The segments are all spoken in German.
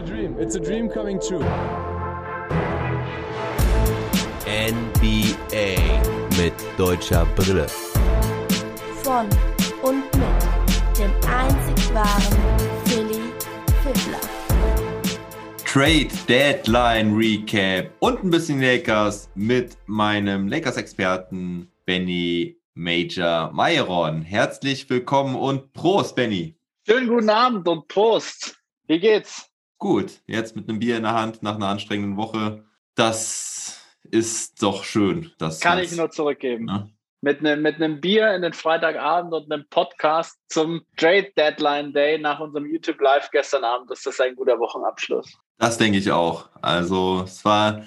a dream. It's a dream coming true. NBA mit deutscher Brille. Von und mit dem einzig wahren Philly Fiddler. Trade Deadline Recap und ein bisschen Lakers mit meinem Lakers-Experten Benny Major Mayeron. Herzlich willkommen und Prost, Benny. Schönen guten Abend und Prost. Wie geht's? Gut, jetzt mit einem Bier in der Hand nach einer anstrengenden Woche. Das ist doch schön. Das Kann ich nur zurückgeben. Ja. Mit einem mit nem Bier in den Freitagabend und einem Podcast zum Trade Deadline Day nach unserem YouTube Live gestern Abend ist das ein guter Wochenabschluss. Das denke ich auch. Also es war,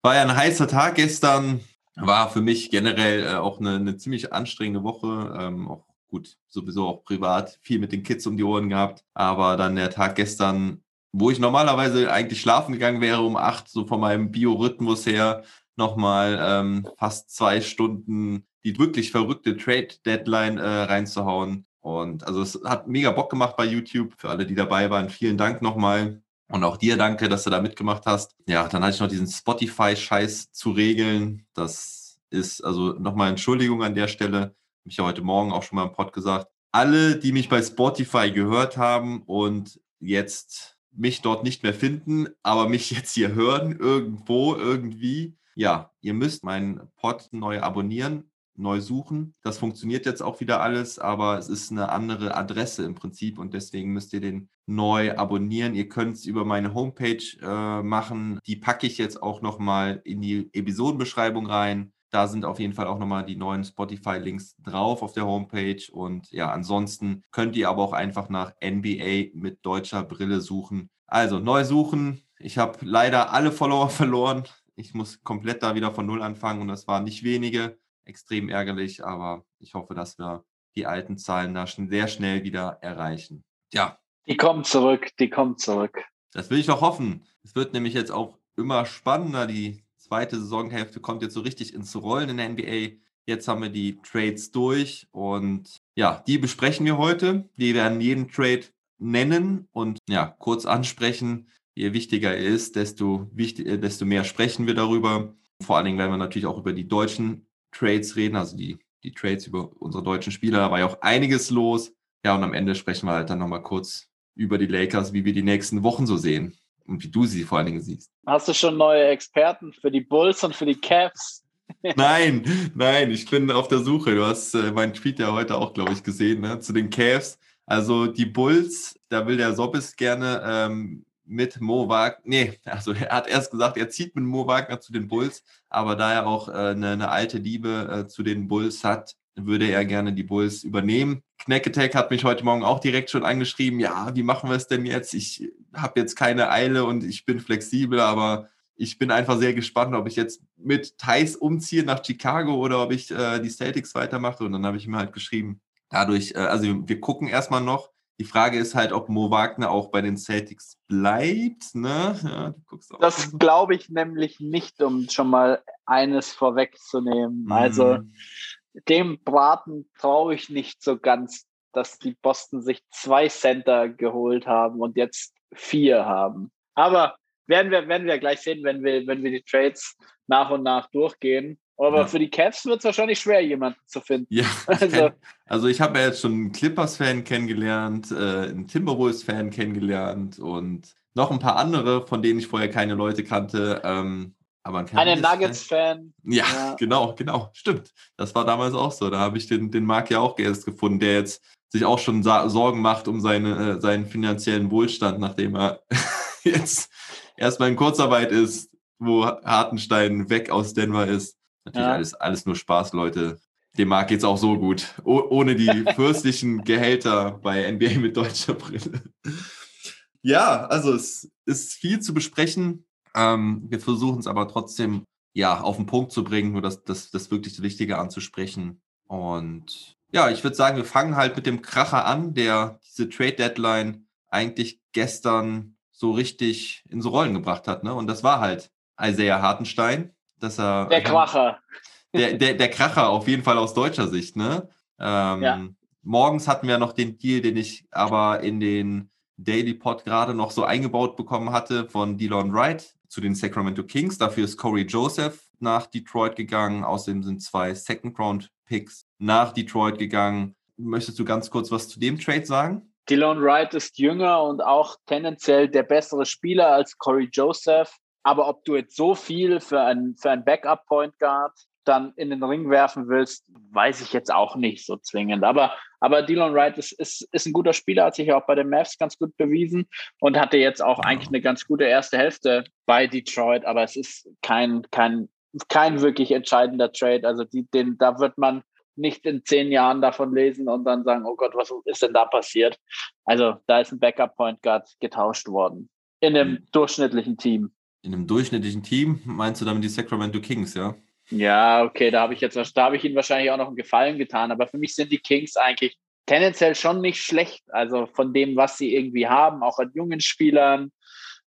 war ja ein heißer Tag gestern. War für mich generell äh, auch eine, eine ziemlich anstrengende Woche. Ähm, auch gut, sowieso auch privat viel mit den Kids um die Ohren gehabt. Aber dann der Tag gestern, wo ich normalerweise eigentlich schlafen gegangen wäre um acht, so von meinem Biorhythmus her, nochmal ähm, fast zwei Stunden die wirklich verrückte Trade-Deadline äh, reinzuhauen. Und also es hat mega Bock gemacht bei YouTube. Für alle, die dabei waren, vielen Dank nochmal. Und auch dir danke, dass du da mitgemacht hast. Ja, dann hatte ich noch diesen Spotify-Scheiß zu regeln. Das ist also nochmal Entschuldigung an der Stelle. Habe ich ja heute Morgen auch schon mal im Pod gesagt. Alle, die mich bei Spotify gehört haben und jetzt mich dort nicht mehr finden, aber mich jetzt hier hören, irgendwo, irgendwie, ja, ihr müsst meinen Pod neu abonnieren, neu suchen. Das funktioniert jetzt auch wieder alles, aber es ist eine andere Adresse im Prinzip und deswegen müsst ihr den neu abonnieren. Ihr könnt es über meine Homepage äh, machen. Die packe ich jetzt auch nochmal in die Episodenbeschreibung rein. Da sind auf jeden Fall auch nochmal die neuen Spotify-Links drauf auf der Homepage. Und ja, ansonsten könnt ihr aber auch einfach nach NBA mit deutscher Brille suchen. Also neu suchen. Ich habe leider alle Follower verloren. Ich muss komplett da wieder von Null anfangen und das waren nicht wenige. Extrem ärgerlich, aber ich hoffe, dass wir die alten Zahlen da schon sehr schnell wieder erreichen. Ja, Die kommt zurück, die kommt zurück. das will ich doch hoffen. Es wird nämlich jetzt auch immer spannender. Die zweite Saisonhälfte kommt jetzt so richtig ins Rollen in der NBA. Jetzt haben wir die Trades durch und ja, die besprechen wir heute. Wir werden jeden Trade nennen und ja, kurz ansprechen. Je wichtiger er ist, desto, wichtig, äh, desto mehr sprechen wir darüber. Vor allen Dingen werden wir natürlich auch über die deutschen Trades reden, also die, die Trades über unsere deutschen Spieler. Da war ja auch einiges los. Ja, und am Ende sprechen wir halt dann nochmal kurz über die Lakers, wie wir die nächsten Wochen so sehen und wie du sie vor allen Dingen siehst. Hast du schon neue Experten für die Bulls und für die Cavs? Nein, nein, ich bin auf der Suche. Du hast äh, meinen Tweet ja heute auch, glaube ich, gesehen, ne? zu den Cavs. Also die Bulls, da will der Sobbis gerne ähm, mit Mo Wagner, nee, also er hat erst gesagt, er zieht mit Mo Wagner zu den Bulls, aber da er auch äh, eine, eine alte Liebe äh, zu den Bulls hat, würde er gerne die Bulls übernehmen. Knacketech hat mich heute Morgen auch direkt schon angeschrieben, ja, wie machen wir es denn jetzt? Ich habe jetzt keine Eile und ich bin flexibel, aber ich bin einfach sehr gespannt, ob ich jetzt mit Thais umziehe nach Chicago oder ob ich äh, die Celtics weitermache. Und dann habe ich ihm halt geschrieben, dadurch, äh, also wir gucken erstmal noch. Die Frage ist halt, ob Mo Wagner auch bei den Celtics bleibt. Ne? Ja, du guckst auch Das glaube ich nämlich nicht, um schon mal eines vorwegzunehmen. Also Mhm. Dem Braten traue ich nicht so ganz, dass die Boston sich zwei Center geholt haben und jetzt vier haben. Aber werden wir, werden wir gleich sehen, wenn wir, wenn wir die Trades nach und nach durchgehen. Aber Ja. für die Cavs wird es wahrscheinlich schwer, jemanden zu finden. Ja, Also- also, also ich habe ja jetzt schon einen Clippers-Fan kennengelernt, äh, einen Timberwolves-Fan kennengelernt und noch ein paar andere, von denen ich vorher keine Leute kannte. Ähm, aber ein Eine Nuggets-Fan. Ja, Ja. genau, genau, stimmt. Das war damals auch so. Da habe ich den, den Marc ja auch erst gefunden, der jetzt sich auch schon Sorgen macht um seine, äh, seinen finanziellen Wohlstand, nachdem er jetzt erstmal in Kurzarbeit ist, wo Hartenstein weg aus Denver ist. Natürlich Ja. alles, alles nur Spaß, Leute. Dem Marc geht's auch so gut. Oh, ohne die fürstlichen Gehälter bei NBA mit deutscher Brille. Ja, also es ist viel zu besprechen. Ähm, wir versuchen es aber trotzdem ja auf den Punkt zu bringen, nur das, das, das wirklich das Wichtige anzusprechen. Und ja, ich würde sagen, wir fangen halt mit dem Kracher an, der diese Trade Deadline eigentlich gestern so richtig ins Rollen gebracht hat. Ne? Und das war halt Isaiah Hartenstein, dass er Der Kracher. der, der, der Kracher auf jeden Fall aus deutscher Sicht, ne? Ähm, Ja. Morgens hatten wir noch den Deal, den ich aber in den Daily Pod gerade noch so eingebaut bekommen hatte von Delon Wright zu den Sacramento Kings. Dafür ist Corey Joseph nach Detroit gegangen. Außerdem sind zwei Second-Round-Picks nach Detroit gegangen. Möchtest du ganz kurz was zu dem Trade sagen? Dylan Wright ist jünger und auch tendenziell der bessere Spieler als Corey Joseph. Aber ob du jetzt so viel für einen, für einen Backup-Point Guard dann in den Ring werfen willst, weiß ich jetzt auch nicht so zwingend. Aber, aber Dylan Wright ist, ist, ist ein guter Spieler, hat sich auch bei den Mavs ganz gut bewiesen und hatte jetzt auch eigentlich eine ganz gute erste Hälfte bei Detroit. Aber es ist kein, kein, kein wirklich entscheidender Trade. Also die, den, da wird man nicht in zehn Jahren davon lesen und dann sagen, oh Gott, was ist denn da passiert? Also da ist ein Backup Point Guard getauscht worden. In einem mhm. durchschnittlichen Team. In einem durchschnittlichen Team meinst du damit die Sacramento Kings, ja? Ja, okay, da habe ich jetzt, da habe ich ihnen wahrscheinlich auch noch einen Gefallen getan, aber für mich sind die Kings eigentlich tendenziell schon nicht schlecht. Also von dem, was sie irgendwie haben, auch an jungen Spielern.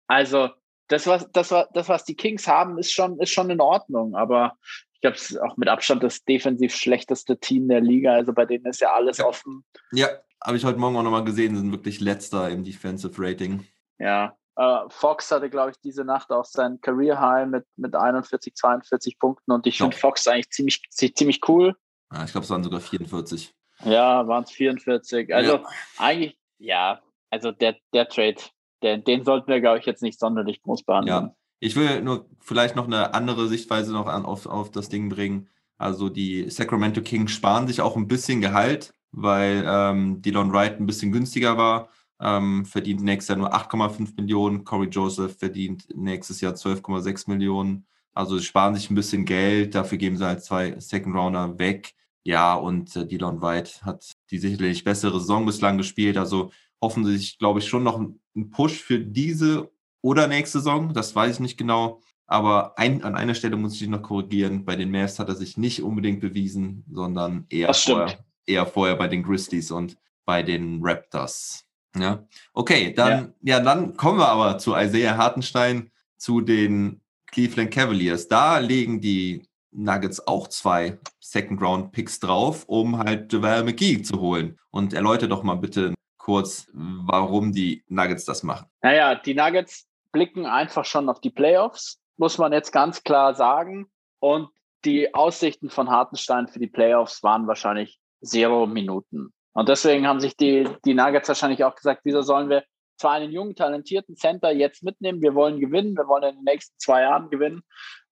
Also das, was, das, das, was die Kings haben, ist schon, ist schon in Ordnung. Aber ich glaube, es ist auch mit Abstand das defensiv schlechteste Team der Liga. Also bei denen ist ja alles ja. offen. Ja, habe ich heute Morgen auch nochmal gesehen, sind wirklich letzter im Defensive Rating. Ja. Äh, Fox hatte, glaube ich, diese Nacht auch sein Career High mit, mit 41, 42 Punkten und ich finde Fox eigentlich ziemlich, ziemlich cool. Ja, ich glaube, es waren sogar 44. Ja, waren es 44. Also ja. eigentlich, ja, also der, der Trade, der, den sollten wir, glaube ich, jetzt nicht sonderlich groß behandeln. Ja, ich will nur vielleicht noch eine andere Sichtweise noch an, auf, auf das Ding bringen. Also die Sacramento Kings sparen sich auch ein bisschen Gehalt, weil ähm, Dylan Wright ein bisschen günstiger war. Ähm, verdient nächstes Jahr nur 8,5 Millionen. Corey Joseph verdient nächstes Jahr 12,6 Millionen. Also sie sparen sich ein bisschen Geld, dafür geben sie halt zwei Second Rounder weg. Ja, und äh, Dylan White hat die sicherlich bessere Saison bislang gespielt. Also hoffen sie sich, glaube ich, schon noch einen Push für diese oder nächste Saison, das weiß ich nicht genau. Aber ein, an einer Stelle muss ich dich noch korrigieren. Bei den Mavs hat er sich nicht unbedingt bewiesen, sondern eher, vorher, eher vorher bei den Grizzlies und bei den Raptors. Ja, okay, dann, ja. ja, dann kommen wir aber zu Isaiah Hartenstein, zu den Cleveland Cavaliers. Da legen die Nuggets auch zwei Second-Round-Picks drauf, um halt JaVale McGee zu holen. Und erläutere doch mal bitte kurz, warum die Nuggets das machen. Naja, die Nuggets blicken einfach schon auf die Playoffs, muss man jetzt ganz klar sagen. Und die Aussichten von Hartenstein für die Playoffs waren wahrscheinlich zero Minuten. Und deswegen haben sich die, die Nuggets wahrscheinlich auch gesagt, wieso sollen wir zwar einen jungen, talentierten Center jetzt mitnehmen, wir wollen gewinnen, wir wollen in den nächsten zwei Jahren gewinnen.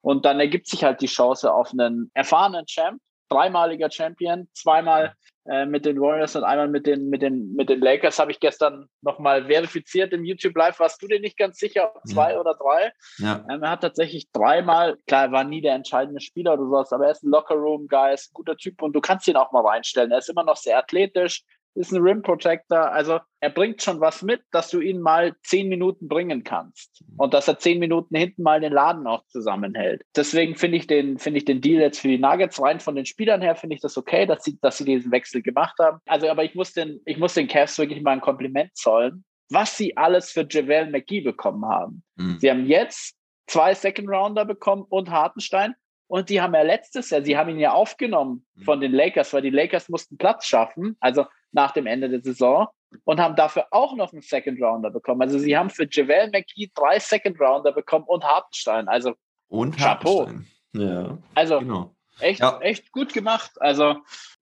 Und dann ergibt sich halt die Chance auf einen erfahrenen Champ, dreimaliger Champion, zweimal äh, mit den Warriors und einmal mit den, mit den, mit den Lakers habe ich gestern nochmal verifiziert im YouTube Live. Warst du dir nicht ganz sicher, ob zwei ja. oder drei? Ja. Ähm, er hat tatsächlich dreimal, klar, er war nie der entscheidende Spieler oder sowas, aber er ist ein Lockerroom-Guy, ist ein guter Typ und du kannst ihn auch mal reinstellen. Er ist immer noch sehr athletisch, ist ein Rim Protector. Also er bringt schon was mit, dass du ihn mal zehn Minuten bringen kannst und dass er zehn Minuten hinten mal den Laden auch zusammenhält. Deswegen finde ich den, finde ich den Deal jetzt für die Nuggets rein von den Spielern her finde ich das okay, dass sie, dass sie diesen Wechsel gemacht haben. Also, aber ich muss den, ich muss den Cavs wirklich mal ein Kompliment zollen, was sie alles für JaVale McGee bekommen haben. Mhm. Sie haben jetzt zwei Second Rounder bekommen und Hartenstein und die haben ja letztes Jahr, sie haben ihn ja aufgenommen mhm. von den Lakers, weil die Lakers mussten Platz schaffen, also nach dem Ende der Saison, und haben dafür auch noch einen Second Rounder bekommen. Also sie haben für Javel McGee drei Second Rounder bekommen und Hartenstein. Also und Chapeau. Ja. Also genau. echt, ja. echt gut gemacht. Also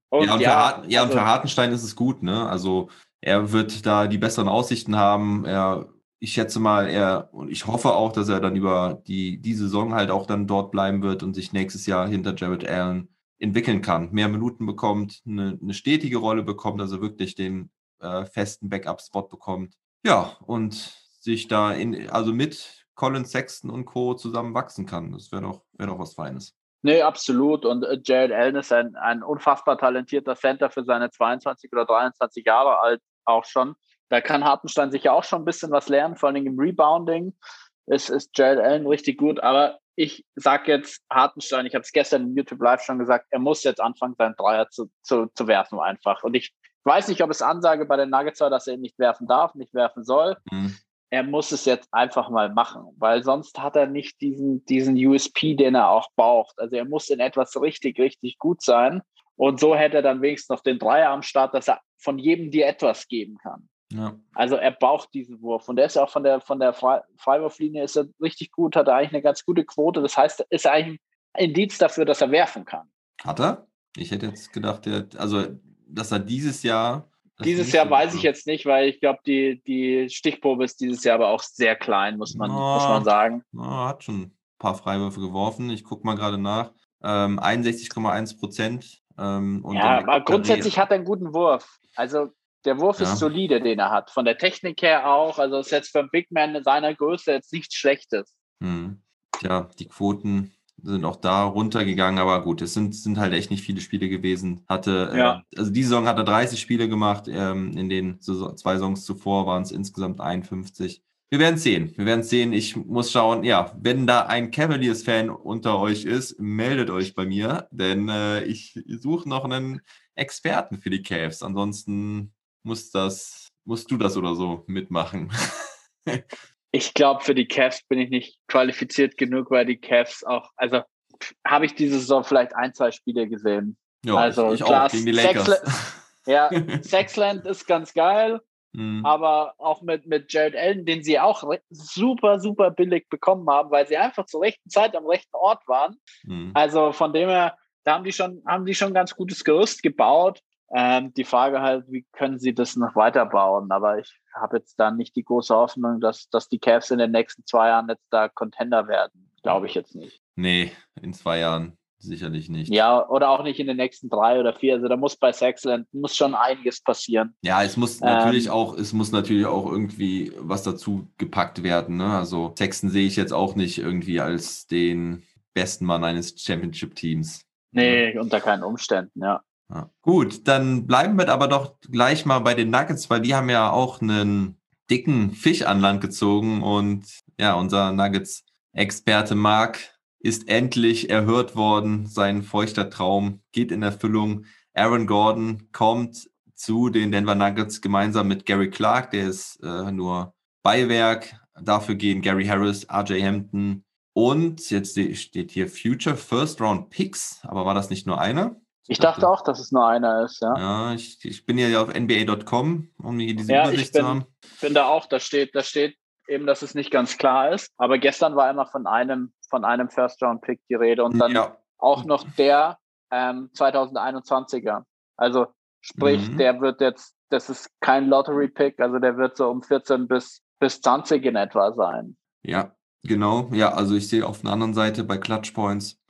und ja, und, ja, für, ja, also, und für Hartenstein ist es gut, ne? Also er wird da die besseren Aussichten haben. Er ich schätze mal, er und ich hoffe auch, dass er dann über die, die Saison halt auch dann dort bleiben wird und sich nächstes Jahr hinter Jared Allen entwickeln kann, mehr Minuten bekommt, eine, eine stetige Rolle bekommt, also wirklich den äh, festen Backup-Spot bekommt. Ja, und sich da in, also mit Colin Sexton und Co. zusammen wachsen kann. Das wäre doch, wär doch was Feines. Nee, absolut. Und äh, Jared Allen ist ein, ein unfassbar talentierter Center für seine 22 oder 23 Jahre alt auch schon. Da kann Hartenstein sicher auch schon ein bisschen was lernen, vor allem im Rebounding. Es ist Jared Allen richtig gut, aber ich sage jetzt Hartenstein, ich habe es gestern im YouTube Live schon gesagt, er muss jetzt anfangen, seinen Dreier zu, zu, zu werfen einfach. Und ich weiß nicht, ob es Ansage bei den Nuggets war, dass er ihn nicht werfen darf, nicht werfen soll. Mhm. Er muss es jetzt einfach mal machen, weil sonst hat er nicht diesen, diesen USP, den er auch braucht. Also er muss in etwas richtig, richtig gut sein. Und so hätte er dann wenigstens noch den Dreier am Start, dass er von jedem dir etwas geben kann. Ja. Also er braucht diesen Wurf. Und der ist ja auch von der, von der Fre Freiwurflinie ist er richtig gut, hat er eigentlich eine ganz gute Quote. Das heißt, ist er eigentlich ein Indiz dafür, dass er werfen kann. Hat er? Ich hätte jetzt gedacht, der, also, dass er dieses Jahr. Dieses Jahr weiß ich jetzt nicht, weil ich glaube, die, die Stichprobe ist dieses Jahr aber auch sehr klein, muss man, Oh. muss man sagen. Na, hat schon ein paar Freiwürfe geworfen. Ich gucke mal gerade nach. Ähm, 61,1 Prozent. Ähm, und Ja, aber grundsätzlich hat er einen guten Wurf. Also der Wurf Ja. ist solide, den er hat. Von der Technik her auch. Also ist jetzt für einen Big Man in seiner Größe jetzt nichts Schlechtes. Hm. Tja, die Quoten sind auch da runtergegangen, aber gut, es sind, sind halt echt nicht viele Spiele gewesen. Hatte, Ja. äh, also die Saison hat er 30 Spiele gemacht, ähm, in den Saison, zwei Saisons zuvor waren es insgesamt 51. Wir werden sehen. Wir werden sehen. Ich muss schauen, ja, wenn da ein Cavaliers-Fan unter euch ist, meldet euch bei mir, denn äh, ich suche noch einen Experten für die Cavs. Ansonsten muss das, musst du das oder so mitmachen. Ich glaube, für die Cavs bin ich nicht qualifiziert genug, weil die Cavs auch, also habe ich diese Saison vielleicht ein, zwei Spiele gesehen. Ja, Also, ich, ich klar, auch gegen die Lakers. Ja, Sexland ist ganz geil, Hm. aber auch mit, mit Jared Allen, den sie auch super, super billig bekommen haben, weil sie einfach zur rechten Zeit am rechten Ort waren. Hm. Also von dem her, da haben die schon, haben die schon ein ganz gutes Gerüst gebaut. Ähm, die Frage halt, wie können sie das noch weiterbauen? Aber ich habe jetzt da nicht die große Hoffnung, dass, dass die Cavs in den nächsten zwei Jahren jetzt da Contender werden. Glaube ich jetzt nicht. Nee, in zwei Jahren sicherlich nicht. Ja, oder auch nicht in den nächsten drei oder vier. Also da muss bei Sexland muss schon einiges passieren. Ja, es muss Ähm, natürlich auch, es muss natürlich auch irgendwie was dazu gepackt werden. Ne? Also Sexton sehe ich jetzt auch nicht irgendwie als den besten Mann eines Championship-Teams. Nee, unter keinen Umständen, ja. Ja. Gut, dann bleiben wir aber doch gleich mal bei den Nuggets, weil die haben ja auch einen dicken Fisch an Land gezogen und ja, unser Nuggets-Experte Marc ist endlich erhört worden. Sein feuchter Traum geht in Erfüllung. Aaron Gordon kommt zu den Denver Nuggets gemeinsam mit Gary Clark, der ist äh, nur Beiwerk. Dafür gehen Gary Harris, RJ Hampton und jetzt ste- steht hier Future First Round Picks, aber war das nicht nur einer? Ich dachte auch, dass es nur einer ist, ja. Ja, ich, ich bin ja auf NBA.com, um hier diese Ja, ich Übersicht bin- zu haben. bin da auch, da steht, da steht eben, dass es nicht ganz klar ist. Aber gestern war immer von einem, von einem First-Round-Pick die Rede und dann ja, auch noch der ähm, 2021er. Also sprich, Mhm. der wird jetzt, das ist kein Lottery-Pick, also der wird so um 14 bis, bis 20 in etwa sein. ja, genau. Ja, also ich sehe auf der anderen Seite bei Clutch Points,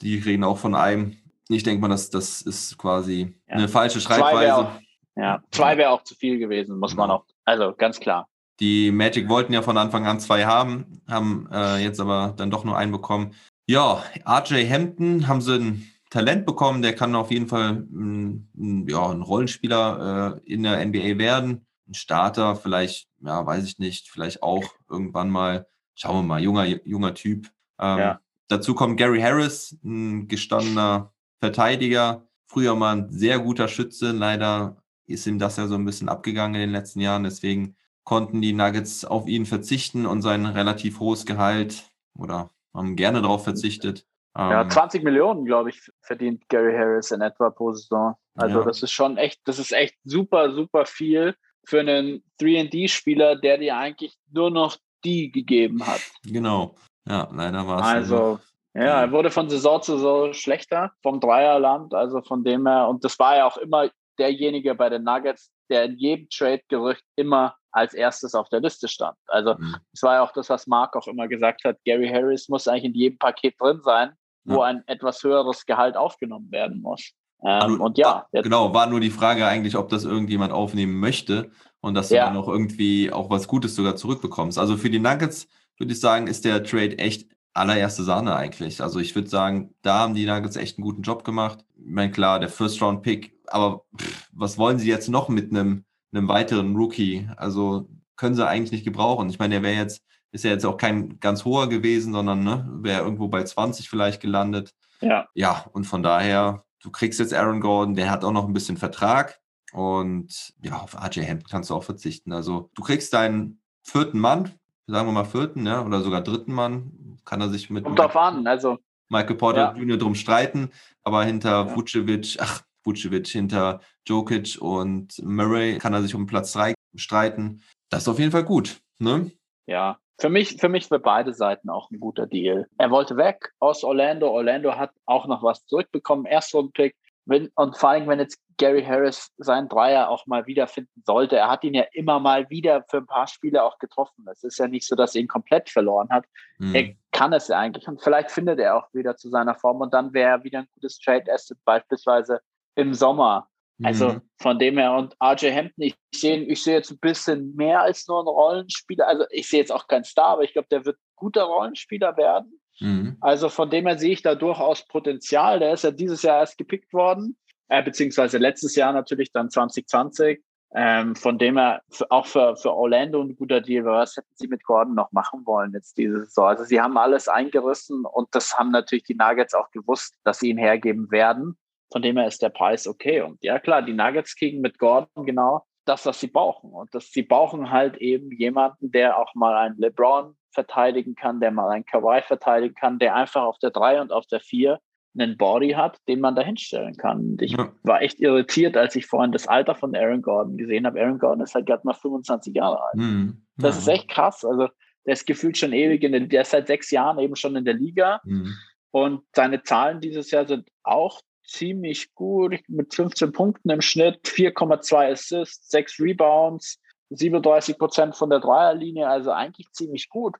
die reden auch von einem. Ich denke mal, das, das ist quasi Ja. eine falsche Zwei Schreibweise. auch, ja, zwei wäre auch zu viel gewesen, muss man Genau. auch, also ganz klar. Die Magic wollten ja von Anfang an zwei haben, haben äh, jetzt aber dann doch nur einen bekommen. Ja, RJ Hampton haben sie ein Talent bekommen, der kann auf jeden Fall ein, ein, ja, ein Rollenspieler äh, in der NBA werden. Ein Starter, vielleicht, ja, weiß ich nicht, vielleicht auch irgendwann mal. Schauen wir mal, junger, junger Typ. Ähm, Ja. Dazu kommt Gary Harris, ein gestandener Verteidiger, früher mal ein sehr guter Schütze. Leider ist ihm das ja so ein bisschen abgegangen in den letzten Jahren. Deswegen konnten die Nuggets auf ihn verzichten und sein relativ hohes Gehalt oder haben gerne darauf verzichtet. Ja, Ähm, 20 Millionen, glaube ich, verdient Gary Harris in etwa pro Saison. Also Ja. das ist schon echt, das ist echt super, super viel für einen 3D-Spieler, der dir eigentlich nur noch die gegeben hat. Genau. Ja, leider war es. Also, ja, er wurde von Saison zu Saison schlechter vom Dreierland. Also von dem her, und das war ja auch immer derjenige bei den Nuggets, der in jedem Trade-Gerücht immer als erstes auf der Liste stand. Also Mhm. das war ja auch das, was Mark auch immer gesagt hat. Gary Harris muss eigentlich in jedem Paket drin sein, wo Ja. ein etwas höheres Gehalt aufgenommen werden muss. Ähm, Also, und ja, war- jetzt, genau, war nur die Frage eigentlich, ob das irgendjemand aufnehmen möchte und dass du Ja. dann auch irgendwie auch was Gutes sogar zurückbekommst. Also für die Nuggets würde ich sagen, ist der Trade echt allererste Sahne eigentlich. Also ich würde sagen, da haben die Nuggets echt einen guten Job gemacht. Ich meine, klar, der First-Round-Pick, aber pff, was wollen sie jetzt noch mit einem, einem weiteren Rookie? Also können sie eigentlich nicht gebrauchen. Ich meine, der wäre jetzt, ist ja jetzt auch kein ganz hoher gewesen, sondern ne, wäre irgendwo bei 20 vielleicht gelandet. ja, Ja, und von daher, du kriegst jetzt Aaron Gordon, der hat auch noch ein bisschen Vertrag. Und ja, auf RJ Hampton kannst du auch verzichten. Also du kriegst deinen vierten Mann, sagen wir mal vierten, ja, oder sogar dritten Mann, kann er sich mit kommt drauf an. Also Michael Porter Ja. Jr. drum streiten, aber hinter Ja. Vucevic, ach, Vucevic, hinter Jokic und Murray kann er sich um Platz drei streiten. Das ist auf jeden Fall gut. Ne? Ja, für mich, für mich für beide Seiten auch ein guter Deal. Er wollte weg aus Orlando. Orlando hat auch noch was zurückbekommen. Erstrundpick. Wenn, und vor allem, wenn jetzt Gary Harris seinen Dreier auch mal wiederfinden sollte, er hat ihn ja immer mal wieder für ein paar Spiele auch getroffen. Es ist ja nicht so, dass er ihn komplett verloren hat. Mhm. Er kann es ja eigentlich und vielleicht findet er auch wieder zu seiner Form und dann wäre er wieder ein gutes Trade Asset beispielsweise im Sommer. Also mhm. von dem her und RJ Hampton, ich sehe ich sehe jetzt ein bisschen mehr als nur ein Rollenspieler. Also ich sehe jetzt auch keinen Star, aber ich glaube, der wird guter Rollenspieler werden. Mhm. Also von dem her sehe ich da durchaus Potenzial. Der ist ja dieses Jahr erst gepickt worden, äh, beziehungsweise letztes Jahr natürlich dann 2020. Ähm, von dem her auch für, für Orlando ein guter Deal. Was hätten sie mit Gordon noch machen wollen jetzt diese Saison? Also sie haben alles eingerissen und das haben natürlich die Nuggets auch gewusst, dass sie ihn hergeben werden. Von dem her ist der Preis okay. Und ja, klar, die Nuggets kriegen mit Gordon genau das, was sie brauchen. Und das, sie brauchen halt eben jemanden, der auch mal einen LeBron verteidigen kann, der mal einen Kawhi verteidigen kann, der einfach auf der 3 und auf der 4 einen Body hat, den man da hinstellen kann. Und ich ja. war echt irritiert, als ich vorhin das Alter von Aaron Gordon gesehen habe. Aaron Gordon ist halt gerade mal 25 Jahre alt. Mhm. Ja. Das ist echt krass. Also der ist gefühlt schon ewig, in der, der ist seit sechs Jahren eben schon in der Liga. Mhm. Und seine Zahlen dieses Jahr sind auch ziemlich gut, mit 15 Punkten im Schnitt, 4,2 Assists, 6 Rebounds, 37 Prozent von der Dreierlinie, also eigentlich ziemlich gut.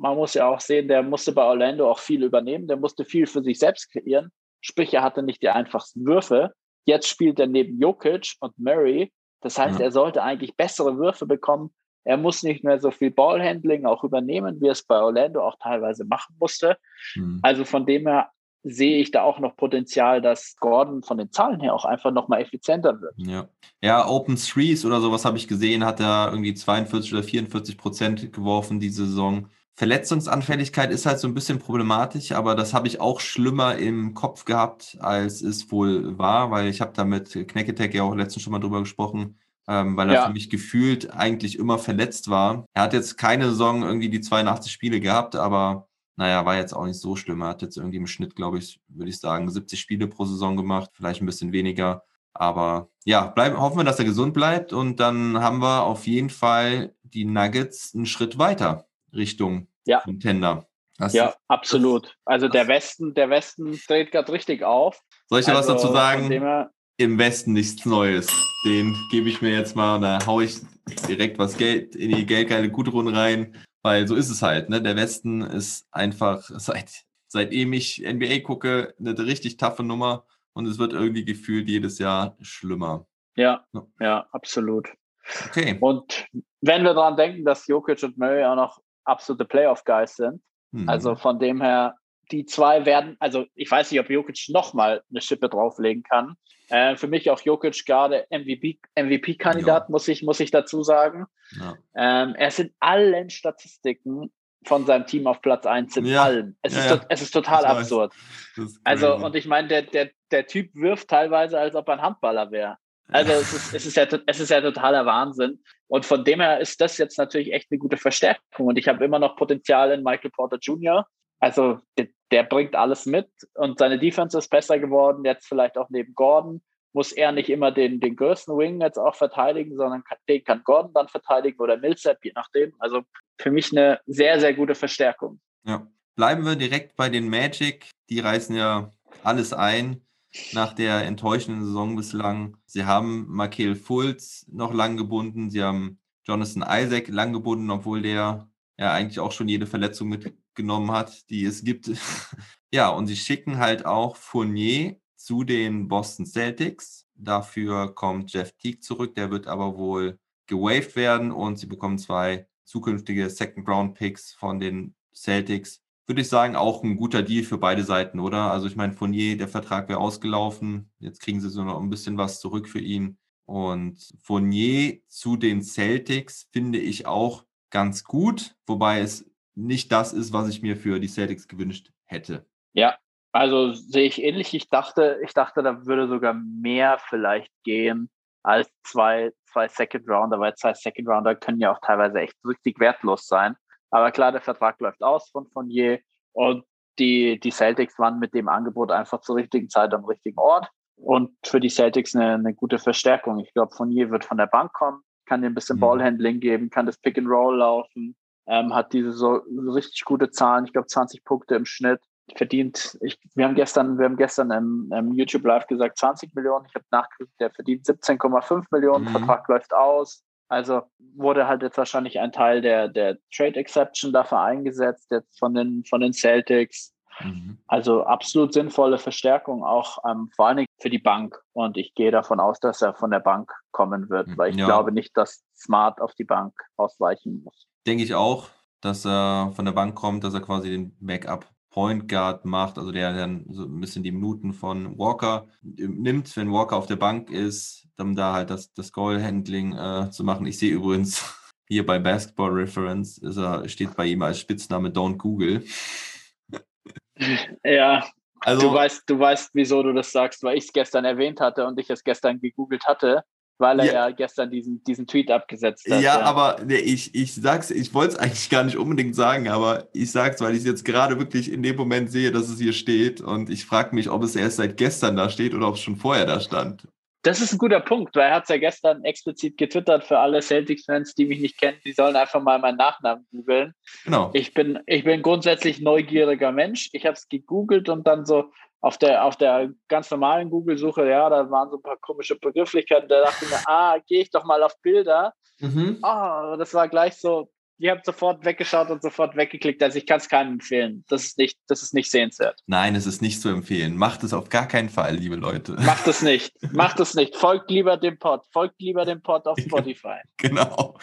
Man muss ja auch sehen, der musste bei Orlando auch viel übernehmen, der musste viel für sich selbst kreieren. Sprich, er hatte nicht die einfachsten Würfe. Jetzt spielt er neben Jokic und Murray. Das heißt, ja. er sollte eigentlich bessere Würfe bekommen. Er muss nicht mehr so viel Ballhandling auch übernehmen, wie er es bei Orlando auch teilweise machen musste. Mhm. Also von dem her sehe ich da auch noch Potenzial, dass Gordon von den Zahlen her auch einfach noch mal effizienter wird. Ja, ja Open Threes oder sowas habe ich gesehen, hat er irgendwie 42 oder 44 Prozent geworfen diese Saison. Verletzungsanfälligkeit ist halt so ein bisschen problematisch, aber das habe ich auch schlimmer im Kopf gehabt, als es wohl war, weil ich habe da mit Knecketech ja auch letztens schon mal drüber gesprochen, ähm, weil er ja. für mich gefühlt eigentlich immer verletzt war. Er hat jetzt keine Saison irgendwie die 82 Spiele gehabt, aber naja, war jetzt auch nicht so schlimm. Er hat jetzt irgendwie im Schnitt, glaube ich, würde ich sagen, 70 Spiele pro Saison gemacht, vielleicht ein bisschen weniger. Aber ja, bleiben, hoffen wir, dass er gesund bleibt und dann haben wir auf jeden Fall die Nuggets einen Schritt weiter Richtung ja. Contender. Das ja, absolut. Also der Westen, der Westen dreht gerade richtig auf. Soll ich dir also, was dazu sagen? Im Westen nichts Neues. Den gebe ich mir jetzt mal und da haue ich direkt was Geld in die geldgeile Gudrun rein. Weil so ist es halt. Ne? Der Westen ist einfach seit, seitdem ich NBA gucke, eine richtig taffe Nummer und es wird irgendwie gefühlt jedes Jahr schlimmer. Ja, ja, ja absolut. Okay. Und wenn wir daran denken, dass Jokic und Murray auch noch absolute Playoff-Guys sind, mhm. also von dem her, die zwei werden, also ich weiß nicht, ob Jokic nochmal eine Schippe drauflegen kann. Äh, für mich auch Jokic gerade MVP-Kandidat, MVP muss, ich, muss ich dazu sagen. Ja. Ähm, er ist in allen Statistiken von seinem Team auf Platz 1 in ja. allen. Es, ja, ist, es ist total absurd. Also, und ich meine, der, der, der Typ wirft teilweise, als ob er ein Handballer wäre. Also es ist, es, ist ja, es ist ja totaler Wahnsinn. Und von dem her ist das jetzt natürlich echt eine gute Verstärkung. Und ich habe immer noch Potenzial in Michael Porter Jr. Also der, der bringt alles mit und seine Defense ist besser geworden. Jetzt vielleicht auch neben Gordon muss er nicht immer den, den größten Wing jetzt auch verteidigen, sondern kann, den kann Gordon dann verteidigen oder Millsap, je nachdem. Also für mich eine sehr, sehr gute Verstärkung. Ja. Bleiben wir direkt bei den Magic. Die reißen ja alles ein nach der enttäuschenden Saison bislang. Sie haben Michael Fultz noch lang gebunden. Sie haben Jonathan Isaac lang gebunden, obwohl der ja eigentlich auch schon jede Verletzung mitgenommen hat, die es gibt. ja, und sie schicken halt auch Fournier zu den Boston Celtics. Dafür kommt Jeff Teague zurück, der wird aber wohl gewaved werden und sie bekommen zwei zukünftige Second-Round-Picks von den Celtics. Würde ich sagen, auch ein guter Deal für beide Seiten, oder? Also ich meine, Fournier, der Vertrag wäre ausgelaufen. Jetzt kriegen sie so noch ein bisschen was zurück für ihn. Und Fournier zu den Celtics finde ich auch ganz gut, wobei es nicht das ist, was ich mir für die Celtics gewünscht hätte. Ja, also sehe ich ähnlich. Ich dachte, ich dachte, da würde sogar mehr vielleicht gehen als zwei, zwei Second Rounder, weil zwei Second Rounder können ja auch teilweise echt richtig wertlos sein. Aber klar, der Vertrag läuft aus von Fournier und die, die Celtics waren mit dem Angebot einfach zur richtigen Zeit am richtigen Ort und für die Celtics eine, eine gute Verstärkung. Ich glaube, Fournier wird von der Bank kommen, kann dir ein bisschen Mhm. Ballhandling geben, kann das Pick and Roll laufen, ähm, hat diese so richtig gute Zahlen, ich glaube 20 Punkte im Schnitt, verdient, ich, wir haben gestern, wir haben gestern im, im YouTube Live gesagt 20 Millionen, ich habe nachgeguckt, der verdient 17,5 Millionen, Mhm. Vertrag läuft aus. Also wurde halt jetzt wahrscheinlich ein Teil der, der Trade Exception dafür eingesetzt, jetzt von den, von den Celtics. Mhm. Also absolut sinnvolle Verstärkung, auch ähm, vor allen Dingen für die Bank. Und ich gehe davon aus, dass er von der Bank kommen wird, weil ich Ja. glaube nicht, dass Smart auf die Bank ausweichen muss. Denke ich auch, dass er von der Bank kommt, dass er quasi den Backup Point Guard macht, also der dann so ein bisschen die Minuten von Walker nimmt, wenn Walker auf der Bank ist, dann da halt das, das Goal-Handling äh, zu machen. Ich sehe übrigens hier bei Basketball Reference ist er, steht bei ihm als Spitzname Don't Google. Ja, Also, du weißt, du weißt, wieso du das sagst, weil ich es gestern erwähnt hatte und ich es gestern gegoogelt hatte, weil er Ja. ja, gestern diesen, diesen Tweet abgesetzt hat. Ja, aber nee, ich, ich sag's, ich wollte es eigentlich gar nicht unbedingt sagen, aber ich sag's, weil ich es jetzt gerade wirklich in dem Moment sehe, dass es hier steht und ich frage mich, ob es erst seit gestern da steht oder ob es schon vorher da stand. Das ist ein guter Punkt, weil er hat es ja gestern explizit getwittert für alle Celtics-Fans, die mich nicht kennen, die sollen einfach mal meinen Nachnamen googeln. Genau. Ich bin, ich bin grundsätzlich neugieriger Mensch. Ich habe es gegoogelt und dann so auf der, auf der ganz normalen Google-Suche, ja, da waren so ein paar komische Begrifflichkeiten. Da dachte ich mir, ah, gehe ich doch mal auf Bilder. Mhm. Ah, das war gleich so, ihr habt sofort weggeschaut und sofort weggeklickt. Also ich kann es keinem empfehlen. Das ist nicht, das ist nicht sehenswert. Nein, es ist nicht zu empfehlen. Macht es auf gar keinen Fall, liebe Leute. Macht es nicht. Macht es nicht. Folgt lieber dem Pod. Folgt lieber dem Pod auf Spotify. genau.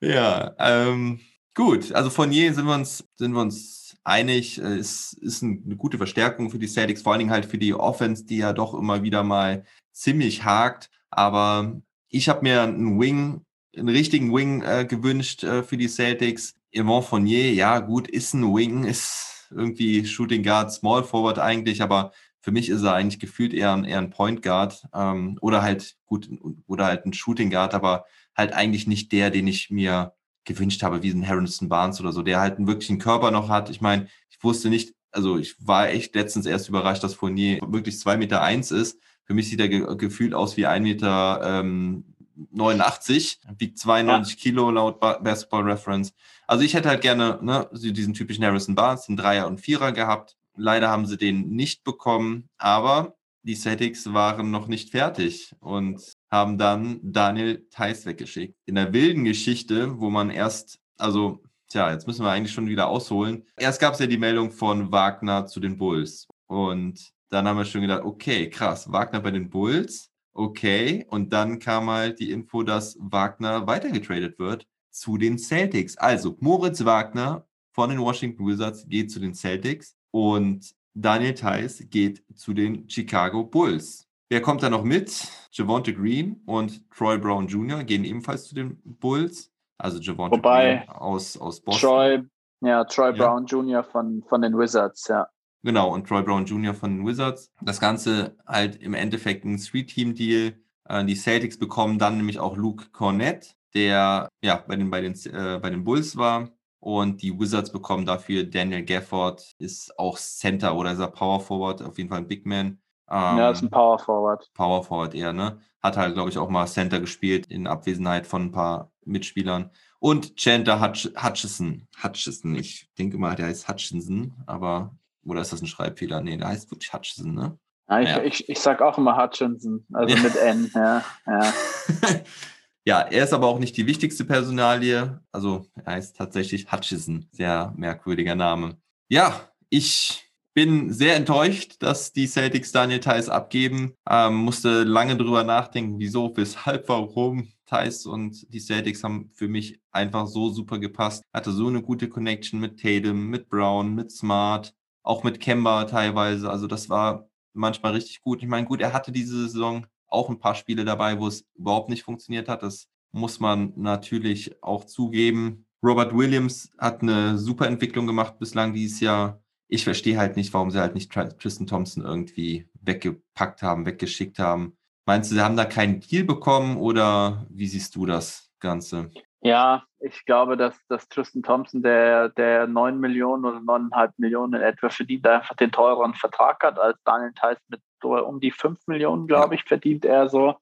Ja, ähm, gut. Also von je sind wir uns, sind wir uns einig. Äh, Es ist ein- eine gute Verstärkung für die Celtics, vor allen Dingen halt für die Offense, die ja doch immer wieder mal ziemlich hakt. Aber ich habe mir einen Wing, einen richtigen Wing äh, gewünscht äh, für die Celtics. Yvon Fournier, ja gut, ist ein Wing, ist irgendwie Shooting Guard, Small Forward eigentlich, aber für mich ist er eigentlich gefühlt eher ein, eher ein Point Guard ähm, oder halt gut oder halt ein Shooting Guard, aber halt eigentlich nicht der, den ich mir gewünscht habe, wie ein Harrison Barnes oder so, der halt einen wirklichen Körper noch hat. Ich meine, ich wusste nicht, also ich war echt letztens erst überrascht, dass Fournier wirklich zwei Meter eins ist. Für mich sieht er ge gefühlt aus wie ein Meter ähm, 89, wiegt 92 Kilo laut ba Basketball Reference. Also ich hätte halt gerne ne, diesen typischen Harrison Barnes, den Dreier und Vierer gehabt. Leider haben sie den nicht bekommen, aber die Celtics waren noch nicht fertig und haben dann Daniel Theiss weggeschickt. In der wilden Geschichte, wo man erst, also, tja, jetzt müssen wir eigentlich schon wieder ausholen. Erst gab es ja die Meldung von Wagner zu den Bulls. Und dann haben wir schon gedacht, okay, krass, Wagner bei den Bulls, okay. Und dann kam halt die Info, dass Wagner weitergetradet wird zu den Celtics. Also Moritz Wagner von den Washington Wizards geht zu den Celtics und Daniel Theiss geht zu den Chicago Bulls. Wer kommt da noch mit? Javonte Green und Troy Brown Jr. gehen ebenfalls zu den Bulls. Also Javonte Green aus, aus Boston. Troy, ja, Troy Ja. Brown Jr. von, von den Wizards, ja. Genau, und Troy Brown Jr. von den Wizards. Das Ganze halt im Endeffekt ein Three-Team-Deal. Äh, die Celtics bekommen dann nämlich auch Luke Cornett, der ja bei den, bei den, äh, bei den Bulls war. Und die Wizards bekommen dafür Daniel Gafford, ist auch Center oder ist er Power Forward, auf jeden Fall ein Big Man. Ähm, ja, ist ein Power Forward. Power Forward eher, ne? Hat halt, glaube ich, auch mal Center gespielt in Abwesenheit von ein paar Mitspielern. Und Chandler Hutch Hutchison. Hutchison, ich denke mal, der heißt Hutchinson, aber, oder ist das ein Schreibfehler? Nee, der heißt wirklich Hutchison, ne? Ja, ich, Ja. ich, ich sag auch immer Hutchinson, also Ja. mit N, ja. ja. ja, er ist aber auch nicht die wichtigste Personalie. Also er heißt tatsächlich Hutchison. Sehr merkwürdiger Name. Ja, ich bin sehr enttäuscht, dass die Celtics Daniel Theiss abgeben. Ähm, musste lange drüber nachdenken, wieso, weshalb, warum. Theiss und die Celtics haben für mich einfach so super gepasst. Hatte so eine gute Connection mit Tatum, mit Brown, mit Smart, auch mit Kemba teilweise. Also das war manchmal richtig gut. Ich meine, gut, er hatte diese Saison auch ein paar Spiele dabei, wo es überhaupt nicht funktioniert hat. Das muss man natürlich auch zugeben. Robert Williams hat eine super Entwicklung gemacht bislang dieses Jahr. Ich verstehe halt nicht, warum sie halt nicht Tr- Tristan Thompson irgendwie weggepackt haben, weggeschickt haben. Meinst du, sie haben da keinen Deal bekommen oder wie siehst du das Ganze? Ja, ich glaube, dass, dass Tristan Thompson, der, der 9 Millionen oder 9,5 Millionen in etwa verdient, einfach den teureren Vertrag hat als Daniel Theiss mit so um die 5 Millionen, glaube ich, verdient er so.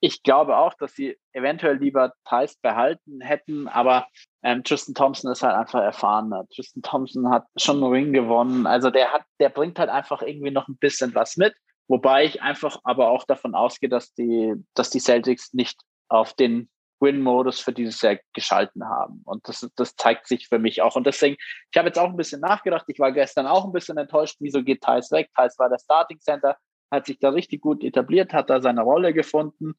ich glaube auch, dass sie eventuell lieber Thais behalten hätten, aber ähm, Tristan Thompson ist halt einfach erfahrener. Tristan Thompson hat schon einen Ring gewonnen. Also der hat, der bringt halt einfach irgendwie noch ein bisschen was mit. Wobei ich einfach aber auch davon ausgehe, dass die, dass die Celtics nicht auf den Win-Modus für dieses Jahr geschalten haben. Und das, das zeigt sich für mich auch. Und deswegen, ich habe jetzt auch ein bisschen nachgedacht. Ich war gestern auch ein bisschen enttäuscht, wieso geht Thais weg? Thais war der Starting Center, hat sich da richtig gut etabliert, hat da seine Rolle gefunden.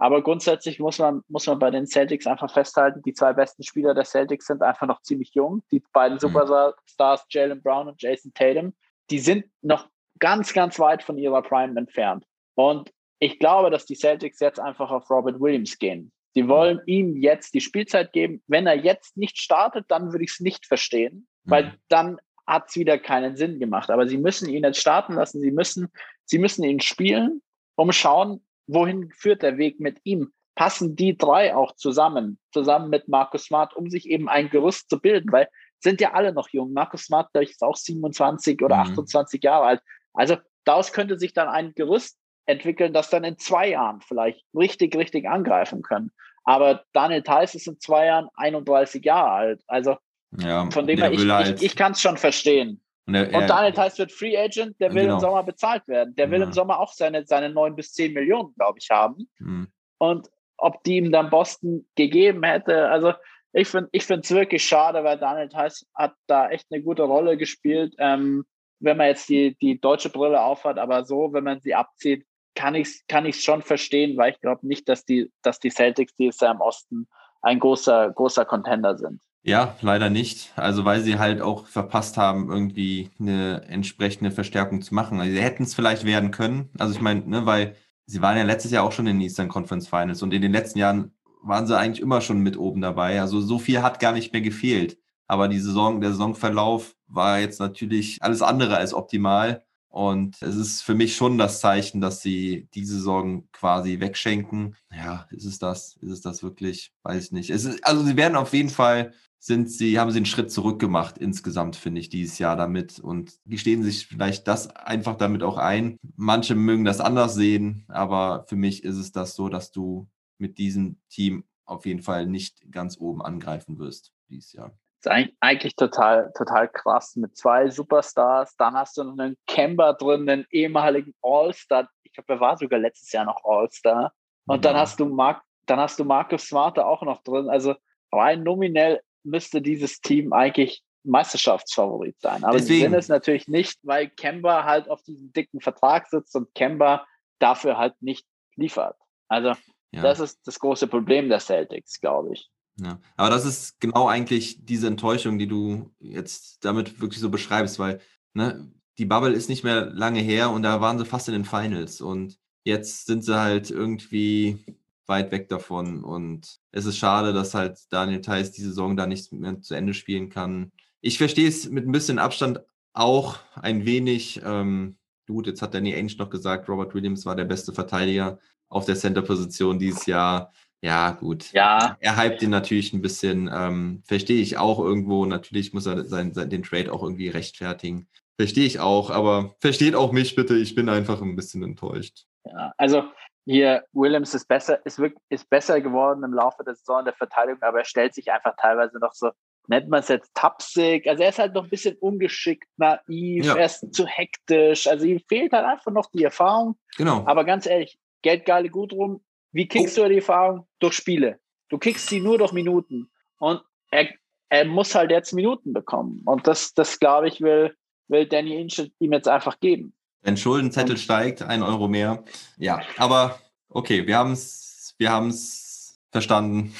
Aber grundsätzlich muss man, muss man bei den Celtics einfach festhalten, die zwei besten Spieler der Celtics sind einfach noch ziemlich jung. Die beiden mhm. Superstars, Jalen Brown und Jason Tatum, die sind noch ganz, ganz weit von ihrer Prime entfernt. Und ich glaube, dass die Celtics jetzt einfach auf Robert Williams gehen. Die wollen ihm jetzt die Spielzeit geben. Wenn er jetzt nicht startet, dann würde ich es nicht verstehen, weil mhm. dann hat es wieder keinen Sinn gemacht. Aber sie müssen ihn jetzt starten lassen. Sie müssen, sie müssen ihn spielen, um schauen, wohin führt der Weg mit ihm. Passen die drei auch zusammen, zusammen mit Markus Smart, um sich eben ein Gerüst zu bilden, weil sind ja alle noch jung. Markus Smart, glaube ich, ist auch 27 oder mhm. 28 Jahre alt. Also daraus könnte sich dann ein Gerüst entwickeln, das dann in zwei Jahren vielleicht richtig, richtig angreifen können. Aber Daniel Theiss ist in zwei Jahren 31 Jahre alt. Also ja, von dem her, ich, halt ich, ich kann es schon verstehen. Und, der, und Daniel Theiss wird Free Agent, der will genau. im Sommer bezahlt werden. Der will ja. im Sommer auch seine, seine 9 bis 10 Millionen, glaube ich, haben. Mhm. Und ob die ihm dann Boston gegeben hätte, also ich finde ich es wirklich schade, weil Daniel Theiss hat da echt eine gute Rolle gespielt. Ähm, wenn man jetzt die, die deutsche Brille aufhat, aber so, wenn man sie abzieht, kann ich es kann ich's schon verstehen, weil ich glaube nicht, dass die, dass die Celtics dieses Jahr im Osten ein großer, großer Contender sind. Ja, leider nicht. Also weil sie halt auch verpasst haben, irgendwie eine entsprechende Verstärkung zu machen. Also sie hätten es vielleicht werden können. Also ich meine, ne, weil sie waren ja letztes Jahr auch schon in den Eastern Conference Finals und in den letzten Jahren waren sie eigentlich immer schon mit oben dabei. Also so viel hat gar nicht mehr gefehlt. Aber die Saison, der Saisonverlauf war jetzt natürlich alles andere als optimal. Und es ist für mich schon das Zeichen, dass sie diese Sorgen quasi wegschenken. Ja, ist es das? Ist es das wirklich? Weiß ich nicht. Ist, also sie werden auf jeden Fall, sind sie, haben sie einen Schritt zurück gemacht insgesamt, finde ich, dieses Jahr damit. Und gestehen sich vielleicht das einfach damit auch ein. Manche mögen das anders sehen, aber für mich ist es das so, dass du mit diesem Team auf jeden Fall nicht ganz oben angreifen wirst dieses Jahr ist eigentlich total, total krass mit zwei Superstars. Dann hast du noch einen Kemba drin, einen ehemaligen All-Star. Ich glaube, er war sogar letztes Jahr noch All-Star. Und ja. dann hast du Mark, dann hast du Marcus Smart auch noch drin. Also rein nominell müsste dieses Team eigentlich Meisterschaftsfavorit sein. Aber Deswegen. sie sind es natürlich nicht, weil Kemba halt auf diesem dicken Vertrag sitzt und Kemba dafür halt nicht liefert. Also ja. das ist das große Problem der Celtics, glaube ich. Ja, aber das ist genau eigentlich diese Enttäuschung, die du jetzt damit wirklich so beschreibst, weil ne, die Bubble ist nicht mehr lange her und da waren sie fast in den Finals und jetzt sind sie halt irgendwie weit weg davon und es ist schade, dass halt Daniel Theiss die Saison da nicht mehr zu Ende spielen kann. Ich verstehe es mit ein bisschen Abstand auch ein wenig. Ähm, gut, jetzt hat Danny Ainge noch gesagt, Robert Williams war der beste Verteidiger auf der Center-Position dieses Jahr. Ja, gut. Ja. Er hypt ihn natürlich ein bisschen, ähm, verstehe ich auch irgendwo. Natürlich muss er sein, sein, den Trade auch irgendwie rechtfertigen. Verstehe ich auch, aber versteht auch mich bitte. Ich bin einfach ein bisschen enttäuscht. Ja, also hier, Williams ist besser, ist, wirklich, ist besser geworden im Laufe der Saison der Verteidigung, aber er stellt sich einfach teilweise noch so, nennt man es jetzt tapsig. Also er ist halt noch ein bisschen ungeschickt, naiv, ja. er ist zu hektisch. Also ihm fehlt halt einfach noch die Erfahrung. Genau. Aber ganz ehrlich, Geldgeile gut rum, wie kickst oh. du die Erfahrung? Durch Spiele. Du kickst sie nur durch Minuten. Und er, er muss halt jetzt Minuten bekommen. Und das, das glaube ich, will, will Danny Inch ihm jetzt einfach geben. Wenn Schuldenzettel steigt, ein Euro mehr. Ja, aber okay, wir haben es wir haben's verstanden.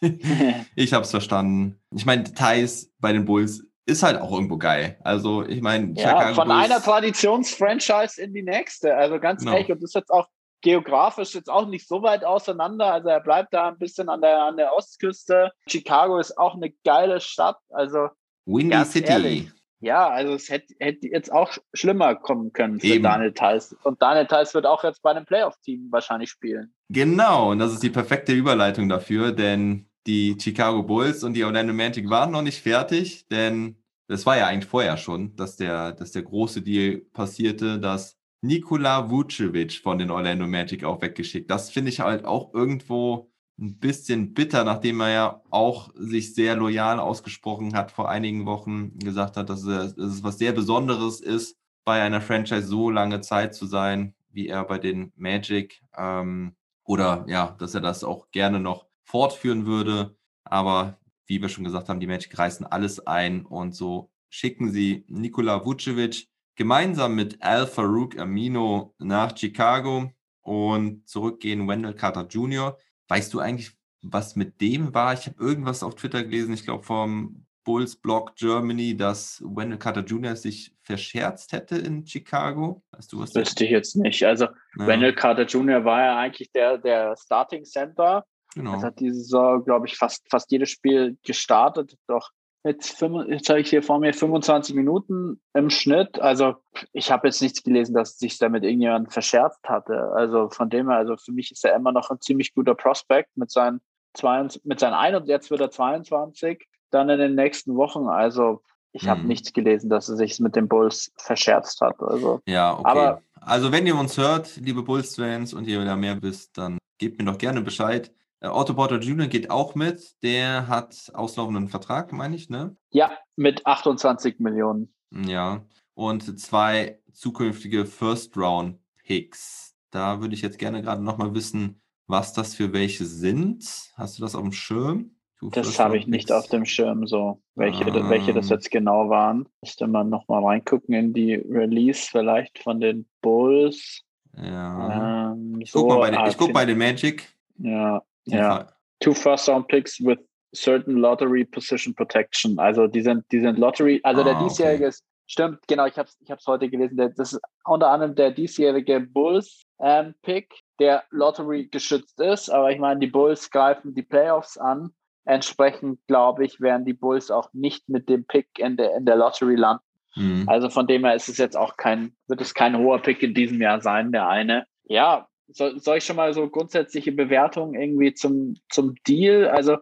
ich habe es verstanden. Ich meine, Thais bei den Bulls ist halt auch irgendwo geil. Also ich meine, ja, von Bulls, einer Traditionsfranchise in die nächste. Also ganz genau. ehrlich, und das ist jetzt auch geografisch jetzt auch nicht so weit auseinander. Also er bleibt da ein bisschen an der, an der Ostküste. Chicago ist auch eine geile Stadt. Also Windy City. Ehrlich, ja, also es hätte, hätte jetzt auch schlimmer kommen können für Eben. Daniel Theiss. Und Daniel Theiss wird auch jetzt bei einem Playoff-Team wahrscheinlich spielen. Genau, und das ist die perfekte Überleitung dafür, denn die Chicago Bulls und die Orlando Magic waren noch nicht fertig, denn das war ja eigentlich vorher schon, dass der, dass der große Deal passierte, dass Nikola Vucevic von den Orlando Magic auch weggeschickt. Das finde ich halt auch irgendwo ein bisschen bitter, nachdem er ja auch sich sehr loyal ausgesprochen hat vor einigen Wochen, gesagt hat, dass es, dass es was sehr Besonderes ist, bei einer Franchise so lange Zeit zu sein, wie er bei den Magic. Ähm, oder ja, dass er das auch gerne noch fortführen würde. Aber wie wir schon gesagt haben, die Magic reißen alles ein und so schicken sie Nikola Vucevic gemeinsam mit Al Farouk Amino nach Chicago und zurückgehen Wendell Carter Jr. Weißt du eigentlich, was mit dem war? Ich habe irgendwas auf Twitter gelesen, ich glaube vom Bulls Blog Germany, dass Wendell Carter Jr. sich verscherzt hätte in Chicago. Weißt du was? Wüsste ich jetzt nicht. Also ja. Wendell Carter Jr. war ja eigentlich der, der Starting Center. Genau. Das hat diese Saison, glaube ich, fast, fast jedes Spiel gestartet. Doch Jetzt, jetzt habe ich hier vor mir 25 Minuten im Schnitt. Also ich habe jetzt nichts gelesen, dass sich damit irgendjemand verscherzt hatte. Also von dem her, also für mich ist er immer noch ein ziemlich guter Prospect mit seinen, zwei, mit seinen ein und jetzt wird er 22. Dann in den nächsten Wochen. Also ich habe hm. nichts gelesen, dass er sich mit den Bulls verscherzt hat. Also, ja, okay. Aber, also wenn ihr uns hört, liebe Bulls-Fans und ihr da mehr wisst, dann gebt mir doch gerne Bescheid. Äh, Otto Porter Jr. geht auch mit. Der hat auslaufenden Vertrag, meine ich, ne? Ja, mit 28 Millionen. Ja. Und zwei zukünftige First-Round-Picks. Da würde ich jetzt gerne gerade nochmal wissen, was das für welche sind. Hast du das auf dem Schirm? Du das habe ich nicht auf dem Schirm, so welche, ähm, welche das jetzt genau waren. Müsste man nochmal reingucken in die Release vielleicht von den Bulls. Ja. Ähm, ich so, gucke bei, den, guck bei den Magic. Ja, ja, two first round picks with certain lottery position protection. Also die sind, die sind Lottery, also ah, der diesjährige okay. stimmt, genau, ich habe es ich hab's heute gelesen, das ist unter anderem der diesjährige Bulls ähm, Pick, der Lottery geschützt ist, aber ich meine, die Bulls greifen die Playoffs an. Entsprechend glaube ich, werden die Bulls auch nicht mit dem Pick in der, in der Lottery landen. Mhm. Also von dem her ist es jetzt auch kein, wird es kein hoher Pick in diesem Jahr sein, der eine. Ja, soll, soll ich schon mal so grundsätzliche Bewertungen irgendwie zum, zum Deal? Also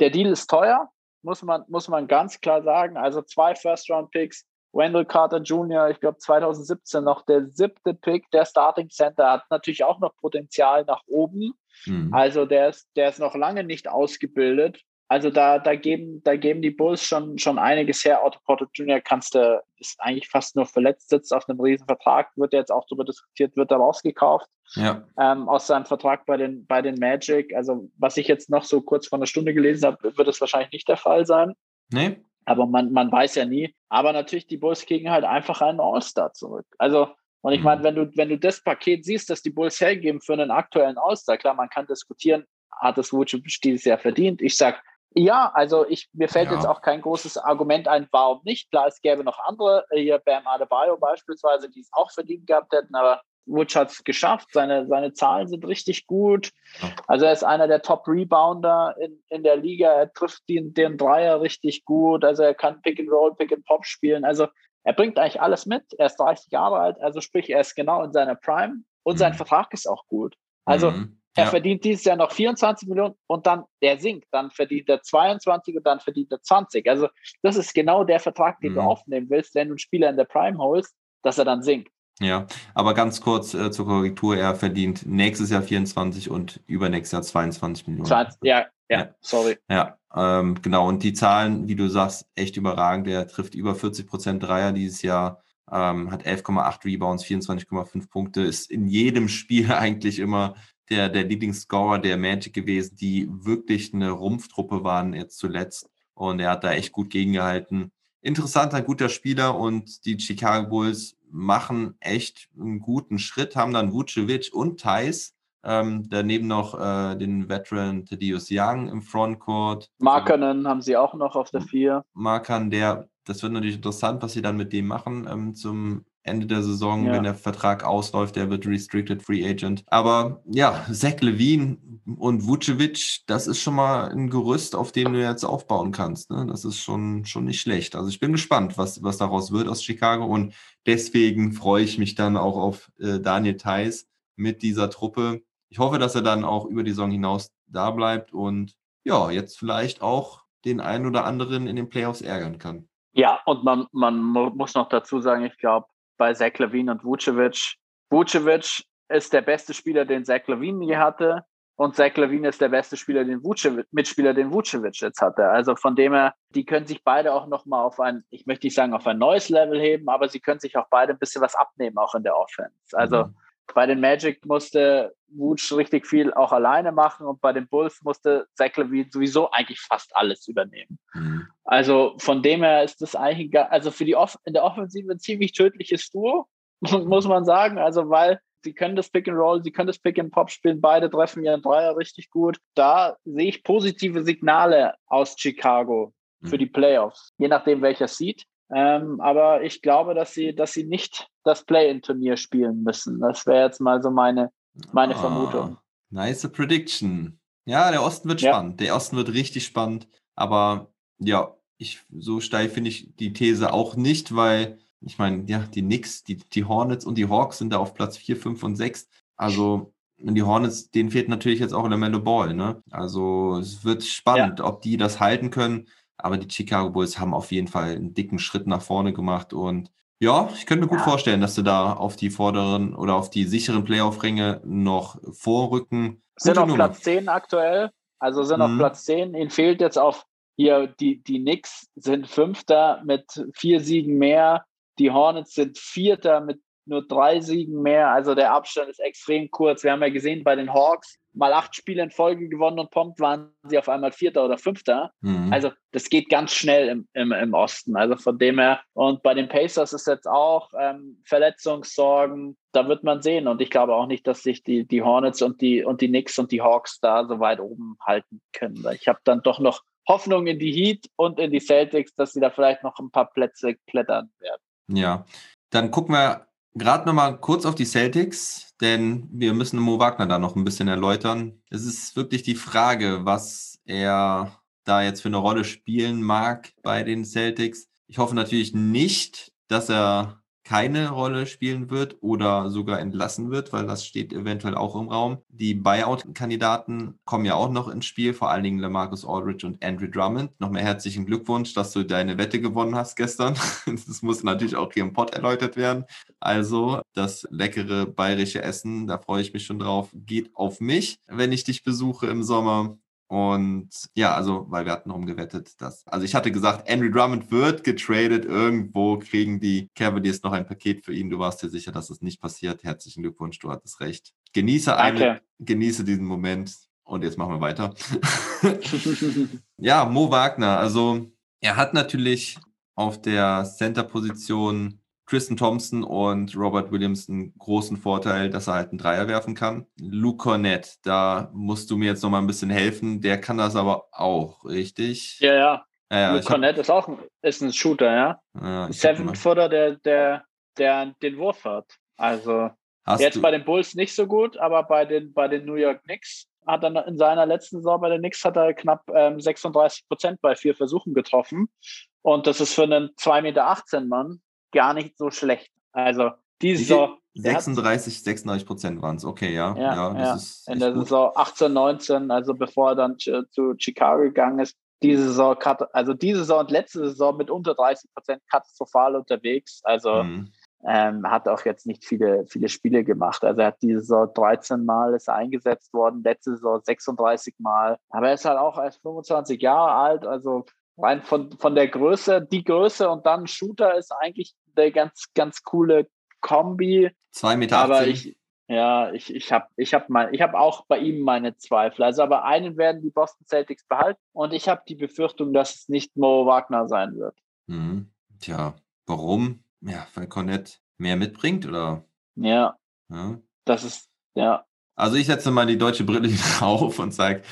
der Deal ist teuer, muss man, muss man ganz klar sagen. Also zwei First-Round-Picks, Wendell Carter Jr., ich glaube 2017 noch der siebte Pick, der Starting Center hat natürlich auch noch Potenzial nach oben. Mhm. Also der ist, der ist noch lange nicht ausgebildet. Also da, da, geben, da geben die Bulls schon, schon einiges her. Otto Porter Jr. kannst du, ist eigentlich fast nur verletzt, sitzt auf einem riesen Vertrag, wird jetzt auch darüber diskutiert, wird er rausgekauft ja. ähm, aus seinem Vertrag bei den, bei den Magic. Also was ich jetzt noch so kurz vor einer Stunde gelesen habe, wird es wahrscheinlich nicht der Fall sein. Nee. Aber man, man weiß ja nie. Aber natürlich, die Bulls kriegen halt einfach einen All-Star zurück. Also, und ich mhm. meine, wenn du, wenn du das Paket siehst, das die Bulls hergeben für einen aktuellen All-Star, klar, man kann diskutieren, hat das Vucevic dieses Jahr verdient. Ich sag, ja, also ich, mir fällt ja. jetzt auch kein großes Argument ein, warum nicht. Klar, es gäbe noch andere, äh, hier Bam Adebayo beispielsweise, die es auch verdient gehabt hätten, aber Wutsch hat es geschafft. Seine, seine Zahlen sind richtig gut. Also er ist einer der Top-Rebounder in, in der Liga. Er trifft den, den Dreier richtig gut. Also er kann Pick and Roll, Pick and Pop spielen. Also er bringt eigentlich alles mit. Er ist 30 Jahre alt, also sprich, er ist genau in seiner Prime und mhm. sein Vertrag ist auch gut. Also mhm. Er ja. verdient dieses Jahr noch 24 Millionen und dann, der sinkt, dann verdient er 22 und dann verdient er 20. Also das ist genau der Vertrag, den mhm. du aufnehmen willst, wenn du einen Spieler in der Prime holst, dass er dann sinkt. Ja, aber ganz kurz äh, zur Korrektur, er verdient nächstes Jahr 24 und übernächstes Jahr 22 Millionen. 20, ja, ja, ja, sorry. Ja, ähm, genau. Und die Zahlen, wie du sagst, echt überragend. Er trifft über 40 Prozent Dreier dieses Jahr, ähm, hat 11,8 Rebounds, 24,5 Punkte, ist in jedem Spiel eigentlich immer der, der Lieblingsscorer der Magic gewesen, die wirklich eine Rumpftruppe waren jetzt zuletzt. Und er hat da echt gut gegengehalten. Interessanter, guter Spieler und die Chicago Bulls machen echt einen guten Schritt, haben dann Vucevic und Thais. Ähm, daneben noch äh, den Veteran Thaddeus Young im Frontcourt. Markanen haben sie auch noch auf der 4. Markan, der, das wird natürlich interessant, was sie dann mit dem machen ähm, zum Ende der Saison, ja. wenn der Vertrag ausläuft, der wird Restricted Free Agent. Aber ja, Zach Levine und Vucevic, das ist schon mal ein Gerüst, auf dem du jetzt aufbauen kannst. Ne? Das ist schon, schon nicht schlecht. Also ich bin gespannt, was, was daraus wird aus Chicago und deswegen freue ich mich dann auch auf äh, Daniel Theiss mit dieser Truppe. Ich hoffe, dass er dann auch über die Saison hinaus da bleibt und ja, jetzt vielleicht auch den einen oder anderen in den Playoffs ärgern kann. Ja, und man, man muss noch dazu sagen, ich glaube, bei Zach Levine und Vucevic, Vucevic ist der beste Spieler, den Zach Levine je hatte. Und Zach Levine ist der beste Spieler, den Vucevic, Mitspieler, den Vucevic jetzt hatte. Also von dem her, die können sich beide auch nochmal auf ein, ich möchte nicht sagen auf ein neues Level heben, aber sie können sich auch beide ein bisschen was abnehmen, auch in der Offense. Also mhm. Bei den Magic musste Vuce richtig viel auch alleine machen und bei den Bulls musste Zach Levine sowieso eigentlich fast alles übernehmen. Mhm. Also von dem her ist das eigentlich, also für die Off in der Offensive ein ziemlich tödliches Duo, muss man sagen. Also weil sie können das Pick and Roll, sie können das Pick and Pop spielen, beide treffen ihren Dreier richtig gut. Da sehe ich positive Signale aus Chicago für mhm. die Playoffs, je nachdem welcher sieht. Ähm, aber ich glaube, dass sie, dass sie nicht das Play-in-Turnier spielen müssen. Das wäre jetzt mal so meine, meine oh, Vermutung. Nice Prediction. Ja, der Osten wird ja. spannend. Der Osten wird richtig spannend. Aber ja, ich, so steil finde ich die These auch nicht, weil ich meine, ja, die Knicks, die, die Hornets und die Hawks sind da auf Platz 4, 5 und 6. Also die Hornets, denen fehlt natürlich jetzt auch Lamello Ball. Ne? Also es wird spannend, ja. ob die das halten können. Aber die Chicago Bulls haben auf jeden Fall einen dicken Schritt nach vorne gemacht. Und ja, ich könnte mir gut ja. vorstellen, dass sie da auf die vorderen oder auf die sicheren Playoff-Ränge noch vorrücken. Sind auf Platz 10 aktuell. Also sind mhm. auf Platz 10. Ihnen fehlt jetzt auf hier, die, die Knicks sind Fünfter mit vier Siegen mehr. Die Hornets sind Vierter mit nur drei Siegen mehr. Also der Abstand ist extrem kurz. Wir haben ja gesehen bei den Hawks, mal acht Spiele in Folge gewonnen und prompt waren sie auf einmal Vierter oder Fünfter. Mhm. Also das geht ganz schnell im, im, im Osten. Also von dem her. Und bei den Pacers ist jetzt auch ähm, Verletzungssorgen. Da wird man sehen. Und ich glaube auch nicht, dass sich die, die Hornets und die, und die Knicks und die Hawks da so weit oben halten können. Ich habe dann doch noch Hoffnung in die Heat und in die Celtics, dass sie da vielleicht noch ein paar Plätze klettern werden. Ja, dann gucken wir gerade noch mal kurz auf die Celtics, denn wir müssen Mo Wagner da noch ein bisschen erläutern. Es ist wirklich die Frage, was er da jetzt für eine Rolle spielen mag bei den Celtics. Ich hoffe natürlich nicht, dass er keine Rolle spielen wird oder sogar entlassen wird, weil das steht eventuell auch im Raum. Die Buyout-Kandidaten kommen ja auch noch ins Spiel, vor allen Dingen Lamarcus Aldridge und Andrew Drummond. Nochmal herzlichen Glückwunsch, dass du deine Wette gewonnen hast gestern. Das muss natürlich auch hier im Pod erläutert werden. Also das leckere bayerische Essen, da freue ich mich schon drauf, geht auf mich, wenn ich dich besuche im Sommer. Und ja, also, weil wir hatten darum gewettet, dass, also ich hatte gesagt, Andrew Drummond wird getradet. Irgendwo kriegen die Cavaliers noch ein Paket für ihn. Du warst dir sicher, dass es das nicht passiert. Herzlichen Glückwunsch, du hattest recht. Genieße eine, genieße diesen Moment. Und jetzt machen wir weiter. ja, Mo Wagner, also er hat natürlich auf der Center-Position Tristan Thompson und Robert Williams einen großen Vorteil, dass er halt einen Dreier werfen kann. Luke Cornett, da musst du mir jetzt noch mal ein bisschen helfen. Der kann das aber auch, richtig? Ja, ja. ja, ja Luke Cornett ist auch ein, ist ein Shooter, ja. ja Seven-Footer, der, der, der den Wurf hat. Also Hast jetzt bei den Bulls nicht so gut, aber bei den, bei den New York Knicks hat er in seiner letzten Saison bei den Knicks hat er knapp ähm, 36 Prozent bei vier Versuchen getroffen. Und das ist für einen 2,18 Meter Mann gar nicht so schlecht. Also die Saison. 36, 36 Prozent waren es, okay, ja. Ja, ja, ja. in der gut. Saison 18, 19, also bevor er dann zu Chicago gegangen ist, diese Saison, also diese Saison und letzte Saison mit unter 30 Prozent katastrophal unterwegs. Also mhm. ähm, hat auch jetzt nicht viele, viele Spiele gemacht. Also er hat diese Saison 13 Mal ist eingesetzt worden, letzte Saison 36 Mal. Aber er ist halt auch erst 25 Jahre alt, also rein von, von der Größe, die Größe und dann Shooter ist eigentlich eine ganz, ganz coole Kombi. Zwei Meter. Aber ich, ja, ich, ich habe ich hab mein, hab auch bei ihm meine Zweifel. Also, aber einen werden die Boston Celtics behalten und ich habe die Befürchtung, dass es nicht Mo Wagner sein wird. Mhm. Tja, warum? Ja, weil Cornett mehr mitbringt, oder? Ja. ja. Das ist, ja. Also ich setze mal die deutsche Brille auf und sage,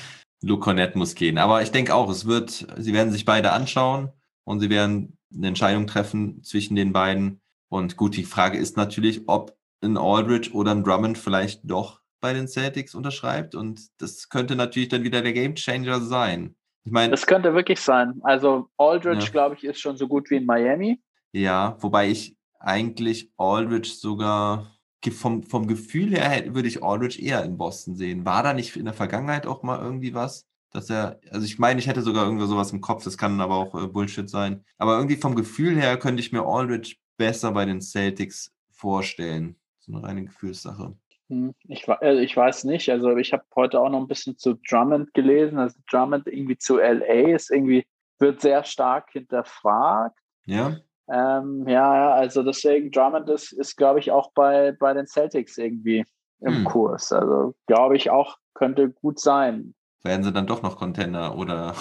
Luke Cornett muss gehen. Aber ich denke auch, es wird, sie werden sich beide anschauen und sie werden eine Entscheidung treffen zwischen den beiden. Und gut, die Frage ist natürlich, ob ein Aldridge oder ein Drummond vielleicht doch bei den Celtics unterschreibt. Und das könnte natürlich dann wieder der Gamechanger sein. Ich meine, das könnte wirklich sein. Also Aldridge, ja. glaube ich, ist schon so gut wie in Miami. Ja, wobei ich eigentlich Aldridge sogar vom, vom Gefühl her würde ich Aldridge eher in Boston sehen. War da nicht in der Vergangenheit auch mal irgendwie was? Dass er, also ich meine, ich hätte sogar irgendwie sowas im Kopf, das kann aber auch äh, Bullshit sein. Aber irgendwie vom Gefühl her könnte ich mir Aldridge besser bei den Celtics vorstellen. so eine reine Gefühlssache. Hm, Ich, äh, ich weiß nicht. Also ich habe heute auch noch ein bisschen zu Drummond gelesen. Also Drummond irgendwie zu LA ist irgendwie, wird sehr stark hinterfragt. Ja? Ähm, ja, ja, also deswegen Drummond ist, ist glaube ich, auch bei, bei den Celtics irgendwie im Hm. Kurs. Also glaube ich auch, könnte gut sein. Werden sie dann doch noch Contender oder?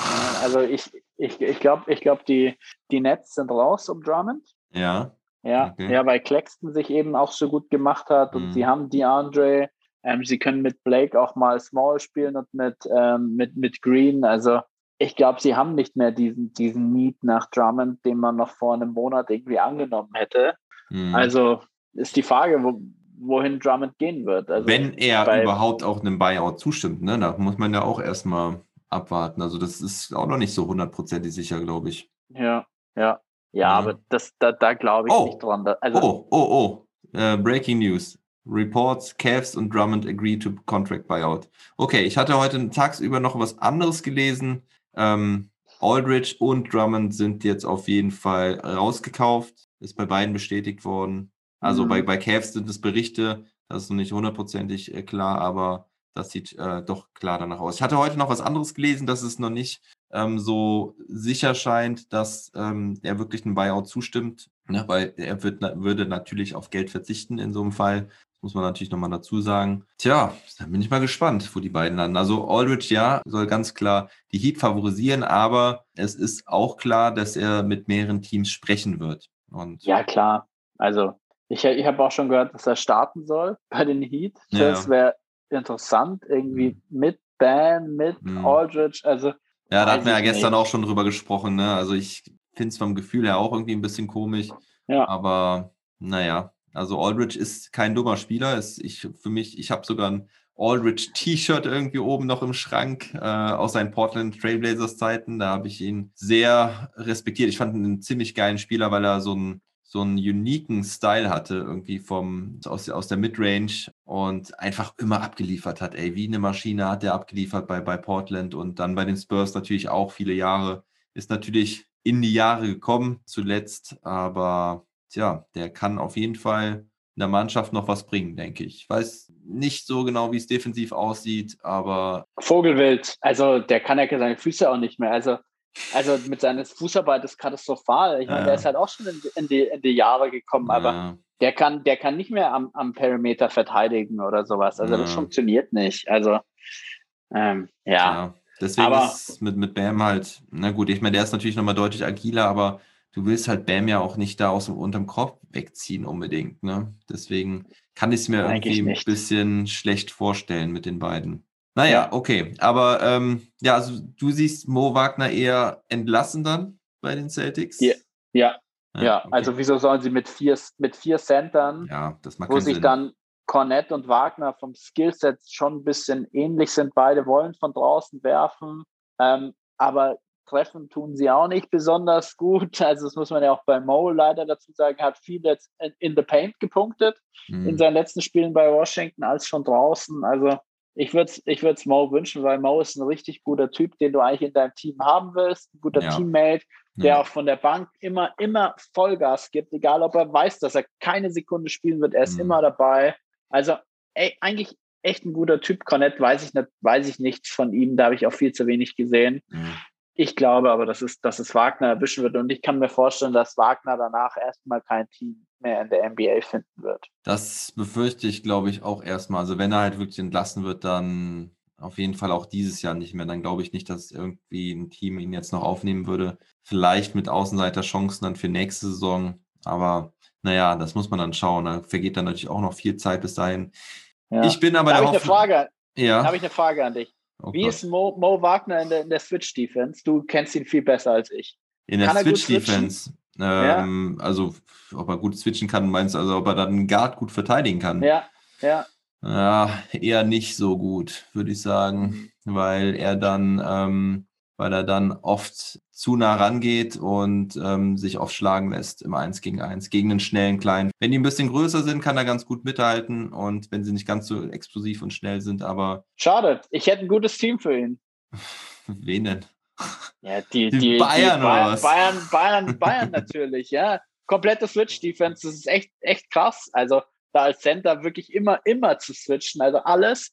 Also ich, ich, ich glaube, ich glaub, die, die Nets sind raus um Drummond. Ja. Ja, Okay. ja, weil Claxton sich eben auch so gut gemacht hat und Mhm. sie haben DeAndre. Ähm, sie können mit Blake auch mal Small spielen und mit, ähm, mit, mit Green. Also ich glaube, sie haben nicht mehr diesen, diesen Need nach Drummond, den man noch vor einem Monat irgendwie angenommen hätte. Hm. Also ist die Frage, wo, wohin Drummond gehen wird. Also Wenn er überhaupt auch einem Buyout zustimmt, ne? Da muss man ja auch erstmal abwarten. Also das ist auch noch nicht so hundertprozentig sicher, glaube ich. Ja, ja. Ja, Ja. aber das, da, da glaube ich Oh. nicht dran. Also, Oh, oh, oh. Äh, Breaking News. Reports, Cavs und Drummond agree to contract buyout. Okay, ich hatte heute tagsüber noch was anderes gelesen. Ähm, Aldridge und Drummond sind jetzt auf jeden Fall rausgekauft. Ist bei beiden bestätigt worden. Also Mhm. bei, bei Cavs sind es Berichte, das ist noch nicht hundertprozentig äh, klar, aber das sieht äh, doch klar danach aus. Ich hatte heute noch was anderes gelesen, dass es noch nicht ähm, so sicher scheint, dass ähm, er wirklich einem Buyout zustimmt, ne? weil er wird, na, würde natürlich auf Geld verzichten in so einem Fall. Das muss man natürlich nochmal dazu sagen. Tja, dann bin ich mal gespannt, wo die beiden landen. Also Aldridge, ja, soll ganz klar die Heat favorisieren, aber es ist auch klar, dass er mit mehreren Teams sprechen wird. Und Ja, klar. Also, ich, ich habe auch schon gehört, dass er starten soll bei den Heat. Ja. Das wäre interessant, irgendwie mit Bam, mit Mhm. Aldridge. Also, Ja, da hatten wir ja gestern nicht. auch schon drüber gesprochen. Ne? Also ich finde es vom Gefühl her auch irgendwie ein bisschen komisch. ja, Aber naja, also Aldridge ist kein dummer Spieler. Ist ich, für mich, ich habe sogar ein Aldridge-T-Shirt irgendwie oben noch im Schrank äh, aus seinen Portland Trailblazers Zeiten. Da habe ich ihn sehr respektiert. Ich fand ihn einen ziemlich geilen Spieler, weil er so einen so einen uniken Style hatte, irgendwie vom, aus, aus der Midrange und einfach immer abgeliefert hat. Ey, wie eine Maschine hat er abgeliefert bei, bei Portland und dann bei den Spurs natürlich auch viele Jahre. Ist natürlich in die Jahre gekommen zuletzt, aber tja, der kann auf jeden Fall in der Mannschaft noch was bringen, denke ich. Ich weiß nicht so genau, wie es defensiv aussieht, aber Vogelwild. Also, der kann ja seine Füße auch nicht mehr. Also, also mit seiner Fußarbeit ist katastrophal. Ich meine, Ja. der ist halt auch schon in, in, die, in die Jahre gekommen, aber äh, der kann, der kann nicht mehr am, am Perimeter verteidigen oder sowas. Also, das Ja. funktioniert nicht. Also, ähm, ja. Ja, deswegen Aber- ist mit, mit Bam halt, na gut, ich meine, der ist natürlich nochmal deutlich agiler, aber du willst halt Bam ja auch nicht da aus dem unterm Kopf wegziehen unbedingt, ne? Deswegen kann ich es mir irgendwie ein bisschen schlecht vorstellen mit den beiden. Naja, Ja. okay. Aber ähm, ja, also du siehst Mo Wagner eher entlassen dann bei den Celtics? Ja. Ja, ja. okay. also wieso sollen sie mit vier, mit vier Centern ja, wo sich Sinn. dann Cornett und Wagner vom Skillset schon ein bisschen ähnlich sind. Beide wollen von draußen werfen, ähm, aber treffen tun sie auch nicht besonders gut. Also das muss man ja auch bei Mo leider dazu sagen, hat viel jetzt in, in the paint gepunktet Hm. in seinen letzten Spielen bei Washington als schon draußen. Also ich würde es ich würd's Mo wünschen, weil Mo ist ein richtig guter Typ, den du eigentlich in deinem Team haben willst, ein guter Ja. Teammate, der ja. auch von der Bank immer, immer Vollgas gibt, egal ob er weiß, dass er keine Sekunde spielen wird, er ist Mhm. immer dabei. Also ey, eigentlich echt ein guter Typ. Cornett weiß ich nicht, weiß ich nichts von ihm, da habe ich auch viel zu wenig gesehen. Hm. Ich glaube aber, dass es, dass es Wagner erwischen wird und ich kann mir vorstellen, dass Wagner danach erstmal kein Team mehr in der NBA finden wird. Das befürchte ich, glaube ich, auch erstmal. Also wenn er halt wirklich entlassen wird, dann auf jeden Fall auch dieses Jahr nicht mehr. Dann glaube ich nicht, dass irgendwie ein Team ihn jetzt noch aufnehmen würde. Vielleicht mit Außenseiterchancen dann für nächste Saison. Aber naja, das muss man dann schauen. Da vergeht dann natürlich auch noch viel Zeit bis dahin. Ja. Ich bin aber da der Hoffnung- Frage- Ja. habe ich eine Frage an dich. Oh Wie ist Mo, Mo Wagner in der, in der Switch-Defense? Du kennst ihn viel besser als ich. In der er Switch-Defense. Ähm, Also, ob er gut switchen kann, meinst du, also ob er dann einen Guard gut verteidigen kann? Ja, ja. Ja, eher nicht so gut, würde ich sagen, weil er dann, ähm, weil er dann oft zu nah rangeht und ähm, sich oft schlagen lässt im Eins gegen Eins, gegen einen schnellen Kleinen. Wenn die ein bisschen größer sind, kann er ganz gut mithalten und wenn sie nicht ganz so explosiv und schnell sind, aber Schade. Ich hätte ein gutes Team für ihn. wen denn? Ja, die, Die die Bayern die Bayern, was? Bayern, Bayern, Bayern natürlich, ja. Komplette Switch-Defense, das ist echt, echt krass. Also da als Center wirklich immer, immer zu switchen, also alles.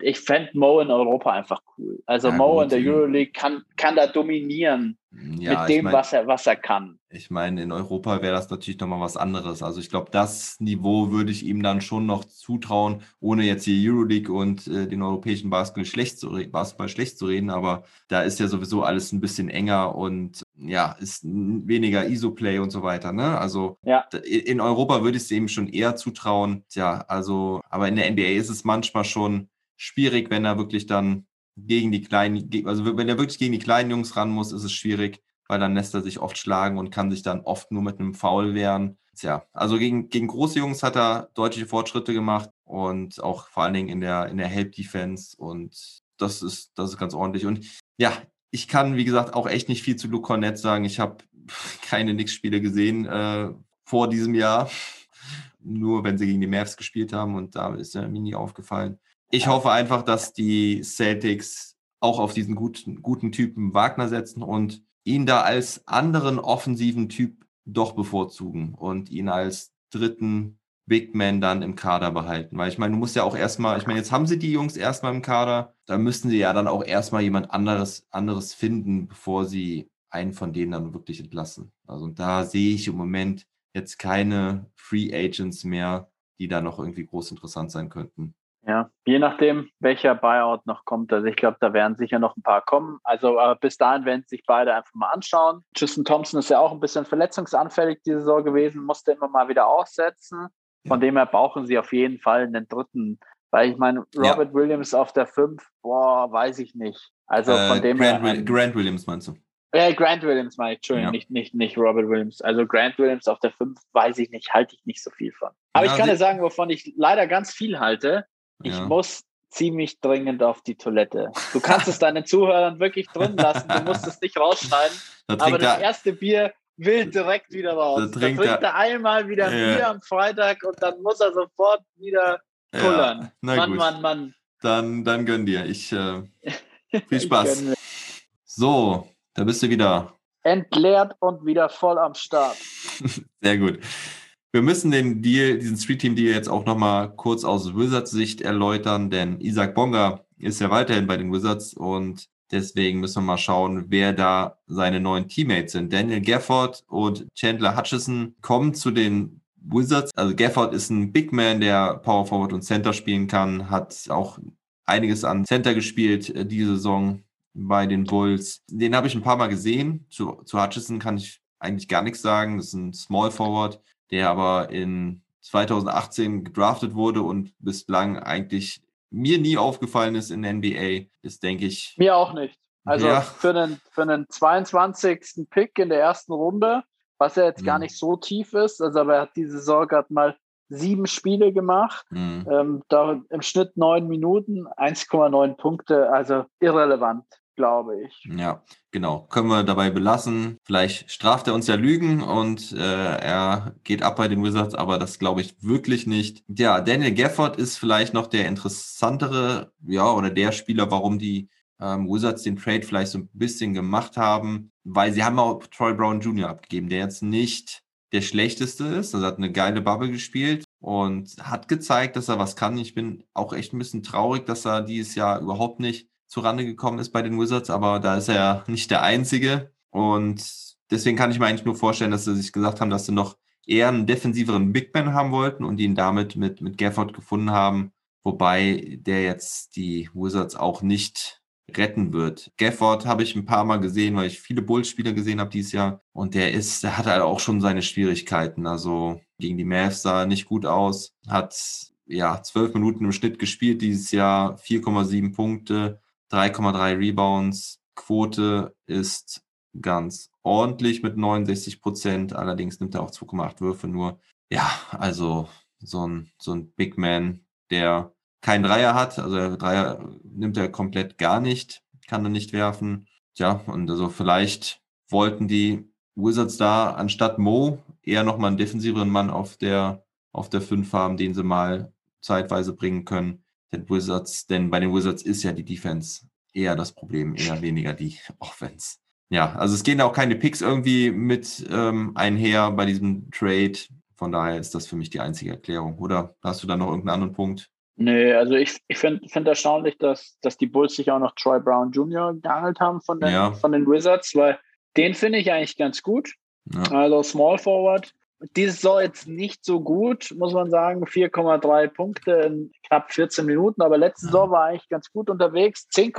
Ich fände Mo in Europa einfach cool. Also Ja, Mo gut, in der. Euroleague kann, kann da dominieren Ja, mit dem, mein, was, er, was er kann. Ich meine, in Europa wäre das natürlich nochmal was anderes. Also ich glaube, das Niveau würde ich ihm dann schon noch zutrauen, ohne jetzt hier Euroleague und äh, den europäischen Basketball schlecht, zu re- Basketball schlecht zu reden. Aber da ist ja sowieso alles ein bisschen enger und ja, ist weniger ISO-Play und so weiter. Ne? Also Ja. in Europa würde ich es ihm schon eher zutrauen. Tja, also, aber in der NBA ist es manchmal schon schwierig, wenn er wirklich dann gegen die kleinen, also wenn er wirklich gegen die kleinen Jungs ran muss, ist es schwierig weil dann lässt er sich oft schlagen und kann sich dann oft nur mit einem Foul wehren. Tja, also gegen, gegen große Jungs hat er deutliche Fortschritte gemacht und auch vor allen Dingen in der, in der Help-Defense und das ist, das ist ganz ordentlich. Und ja, ich kann, wie gesagt, auch echt nicht viel zu Luke Cornett sagen. Ich habe keine Knicks-Spiele gesehen äh, vor diesem Jahr. Nur wenn sie gegen die Mavs gespielt haben und da ist er mir nie aufgefallen. Ich hoffe einfach, dass die Celtics auch auf diesen guten, guten Typen Wagner setzen und ihn da als anderen offensiven Typ doch bevorzugen und ihn als dritten Big Man dann im Kader behalten. Weil ich meine, du musst ja auch erstmal, ich meine, jetzt haben sie die Jungs erstmal im Kader, da müssten sie ja dann auch erstmal jemand anderes, anderes finden, bevor sie einen von denen dann wirklich entlassen. Also da sehe ich im Moment jetzt keine Free Agents mehr, die da noch irgendwie groß interessant sein könnten. Ja, je nachdem, welcher Buyout noch kommt. Also ich glaube, da werden sicher noch ein paar kommen. Also aber bis dahin werden sich beide einfach mal anschauen. Tristan Thompson ist ja auch ein bisschen verletzungsanfällig diese Saison gewesen, musste immer mal wieder aussetzen. Von dem her brauchen sie auf jeden Fall einen dritten. Weil ich meine, Ja. Robert Williams auf der 5, boah, weiß ich nicht. Also von Äh, dem Grant, her. Will- Grant Williams meinst du? äh, Grant Williams meine ich, Entschuldigung, Ja. nicht, nicht, nicht Robert Williams. Also Grant Williams auf der 5, weiß ich nicht, halte ich nicht so viel von. Aber Ja, ich kann dir sagen, wovon ich leider ganz viel halte. Ich Ja. muss ziemlich dringend auf die Toilette. Du kannst es deinen Zuhörern wirklich drin lassen, du musst es nicht rausschneiden. Da Aber trinkt das er, erste Bier will direkt wieder raus. Da Da trinkt trinkt, er- er einmal wieder Ja. Bier am Freitag und dann muss er sofort wieder kullern. ja, Mann, Mann, Mann. Dann, dann gönn dir. Ich, äh, viel Ich Spaß. mir. So, da bist du wieder. Entleert und wieder voll am Start. Sehr gut. Wir müssen den Deal, diesen Street Team Deal jetzt auch nochmal kurz aus Wizards Sicht erläutern, denn Isaac Bonga ist ja weiterhin bei den Wizards und deswegen müssen wir mal schauen, wer da seine neuen Teammates sind. Daniel Gafford und Chandler Hutchison kommen zu den Wizards. Also Gafford ist ein Big Man, der Power Forward und Center spielen kann, hat auch einiges an Center gespielt äh, diese Saison bei den Bulls. Den habe ich ein paar Mal gesehen. Zu, zu Hutchison kann ich eigentlich gar nichts sagen. Das ist ein Small Forward, der aber in 2018 gedraftet wurde und bislang eigentlich mir nie aufgefallen ist in der NBA. Das denke ich. Mir auch nicht. Also Ja. für, einen, für einen 22. Pick in der ersten Runde, was ja jetzt gar Mhm. nicht so tief ist, also aber er hat diese Saison gerade mal sieben Spiele gemacht, Hm, ähm, da im Schnitt neun Minuten, 1,9 Punkte, also irrelevant, glaube ich. ja, genau. Können wir dabei belassen. Vielleicht straft er uns ja Lügen und äh, er geht ab bei den Wizards, aber das glaube ich wirklich nicht. Ja, Daniel Gafford ist vielleicht noch der interessantere, ja, oder der Spieler, warum die ähm, Wizards den Trade vielleicht so ein bisschen gemacht haben, weil sie haben auch Troy Brown Jr. abgegeben, der jetzt nicht der schlechteste ist. Also hat eine geile Bubble gespielt und hat gezeigt, dass er was kann. Ich bin auch echt ein bisschen traurig, dass er dieses Jahr überhaupt nicht zurande gekommen ist bei den Wizards, aber da ist er ja nicht der Einzige. Und deswegen kann ich mir eigentlich nur vorstellen, dass sie sich gesagt haben, dass sie noch eher einen defensiveren Big Man haben wollten und ihn damit mit, mit Gafford gefunden haben, wobei der jetzt die Wizards auch nicht retten wird. Gafford habe ich ein paar Mal gesehen, weil ich viele Bulls-Spieler gesehen habe dieses Jahr. Und der ist, der hat halt auch schon seine Schwierigkeiten. Also gegen die Mavs sah er nicht gut aus. Hat ja zwölf Minuten im Schnitt gespielt dieses Jahr, 4,7 Punkte, 3,3 Rebounds. Quote ist ganz ordentlich mit 69 Prozent. Allerdings nimmt er auch 2,8 Würfe nur. Ja, also so ein, so ein Big Man, der kein Dreier hat, also Dreier nimmt er komplett gar nicht, kann er nicht werfen. Tja, und also vielleicht wollten die Wizards da anstatt Mo eher nochmal einen defensiveren Mann auf der, auf der 5 haben, den sie mal zeitweise bringen können. Den Wizards, denn bei den Wizards ist ja die Defense eher das Problem, eher weniger die Offense. Ja, also es gehen auch keine Picks irgendwie mit ähm, einher bei diesem Trade. Von daher ist das für mich die einzige Erklärung. Oder hast du da noch irgendeinen anderen Punkt? Nee, also ich, ich finde find erstaunlich, dass, dass die Bulls sich auch noch Troy Brown Jr. geangelt haben von den, Ja. von den Wizards, weil den finde ich eigentlich ganz gut. Ja. Also Small Forward. Diese Saison jetzt nicht so gut, muss man sagen. 4,3 Punkte in knapp 14 Minuten, aber letzte Ja. Saison war eigentlich ganz gut unterwegs. 10,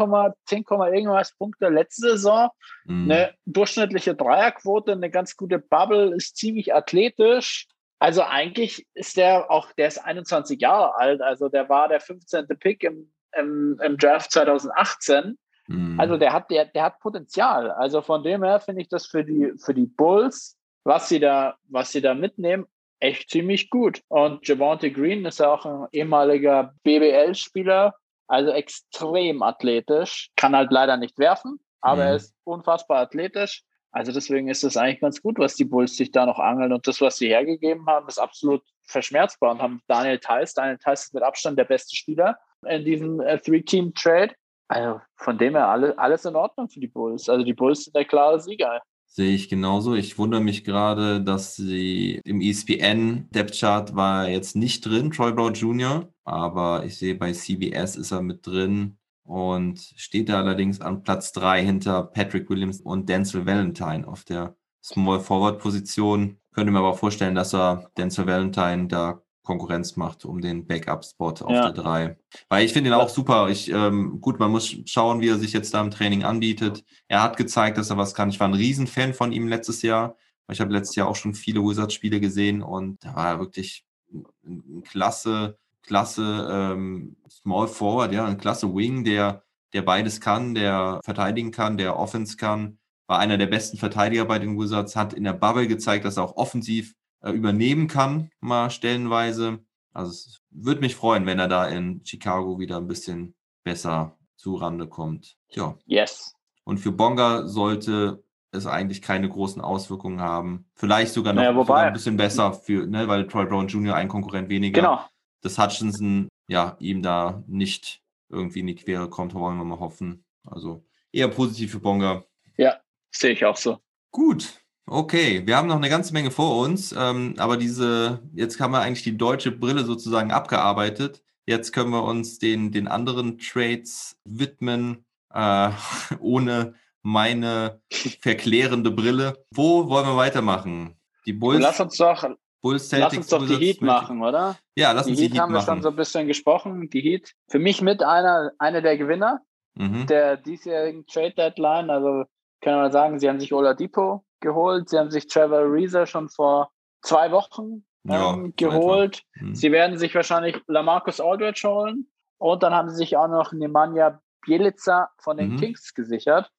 10, irgendwas Punkte letzte Saison. Mhm. Eine durchschnittliche Dreierquote, eine ganz gute Bubble, ist ziemlich athletisch. Also eigentlich ist der auch, der ist 21 Jahre alt, also der war der 15. Pick im, im, im Draft 2018. Mhm. Also der hat, der, der hat Potenzial. Also von dem her finde ich das für die, für die Bulls, was sie da, was sie da mitnehmen, echt ziemlich gut. Und Javante Green ist ja auch ein ehemaliger BBL-Spieler, also extrem athletisch, kann halt leider nicht werfen, aber Mhm. er ist unfassbar athletisch. Also deswegen ist es eigentlich ganz gut, was die Bulls sich da noch angeln. Und das, was sie hergegeben haben, ist absolut verschmerzbar und haben Daniel Theiss. Daniel Theiss ist mit Abstand der beste Spieler in diesem äh, Three-Team-Trade. Also von dem her alle, alles in Ordnung für die Bulls. Also die Bulls sind der klare Sieger. Sehe ich genauso. Ich wundere mich gerade, dass sie im ESPN Depth Chart war jetzt nicht drin, Troy Brown Jr., aber ich sehe bei CBS ist er mit drin und steht da allerdings an Platz drei hinter Patrick Williams und Denzel Valentine auf der Small Forward Position. Könnte mir aber vorstellen, dass er Denzel Valentine da Konkurrenz macht um den Backup-Spot auf Ja. der drei. Weil ich finde ihn auch super. Ich, ähm, gut, man muss schauen, wie er sich jetzt da im Training anbietet. Er hat gezeigt, dass er was kann. Ich war ein Riesenfan von ihm letztes Jahr. Ich habe letztes Jahr auch schon viele Wizards-Spiele gesehen und da war er wirklich ein, klasse, klasse ähm, Small Forward, ja, ein klasse Wing, der, der beides kann, der verteidigen kann, der Offense kann. War einer der besten Verteidiger bei den Wizards, hat in der Bubble gezeigt, dass er auch offensiv übernehmen kann, mal stellenweise. Also es würde mich freuen, wenn er da in Chicago wieder ein bisschen besser zurande kommt. Ja. Yes. Und für Bonga sollte es eigentlich keine großen Auswirkungen haben. Vielleicht sogar noch Naja, sogar ein bisschen besser für, ne, weil Troy Brown Jr. ein Konkurrent weniger. Genau. Dass Hutchinson ja ihm da nicht irgendwie in die Quere kommt, wollen wir mal hoffen. Also eher positiv für Bonga. Ja, sehe ich auch so. Gut, okay. Wir haben noch eine ganze Menge vor uns, ähm, aber diese, jetzt haben wir eigentlich die deutsche Brille sozusagen abgearbeitet. Jetzt können wir uns den, den anderen Trades widmen, äh, ohne meine verklärende Brille. Wo wollen wir weitermachen? Die Bulls, Lass uns doch, Bulls lass uns doch die Heat machen, oder? Ja, lass Die uns die Heat Heat haben wir schon machen. so ein bisschen gesprochen. Die Heat, für mich mit einer, einer der Gewinner Mhm. der diesjährigen Trade Deadline. Also können wir sagen, sie haben sich Oladipo geholt, sie haben sich Trevor Ariza schon vor zwei Wochen Ja, ähm, etwa. geholt. Mhm. Sie werden sich wahrscheinlich Lamarcus Aldridge holen und dann haben sie sich auch noch Nemanja Bielica von den Mhm. Kings gesichert.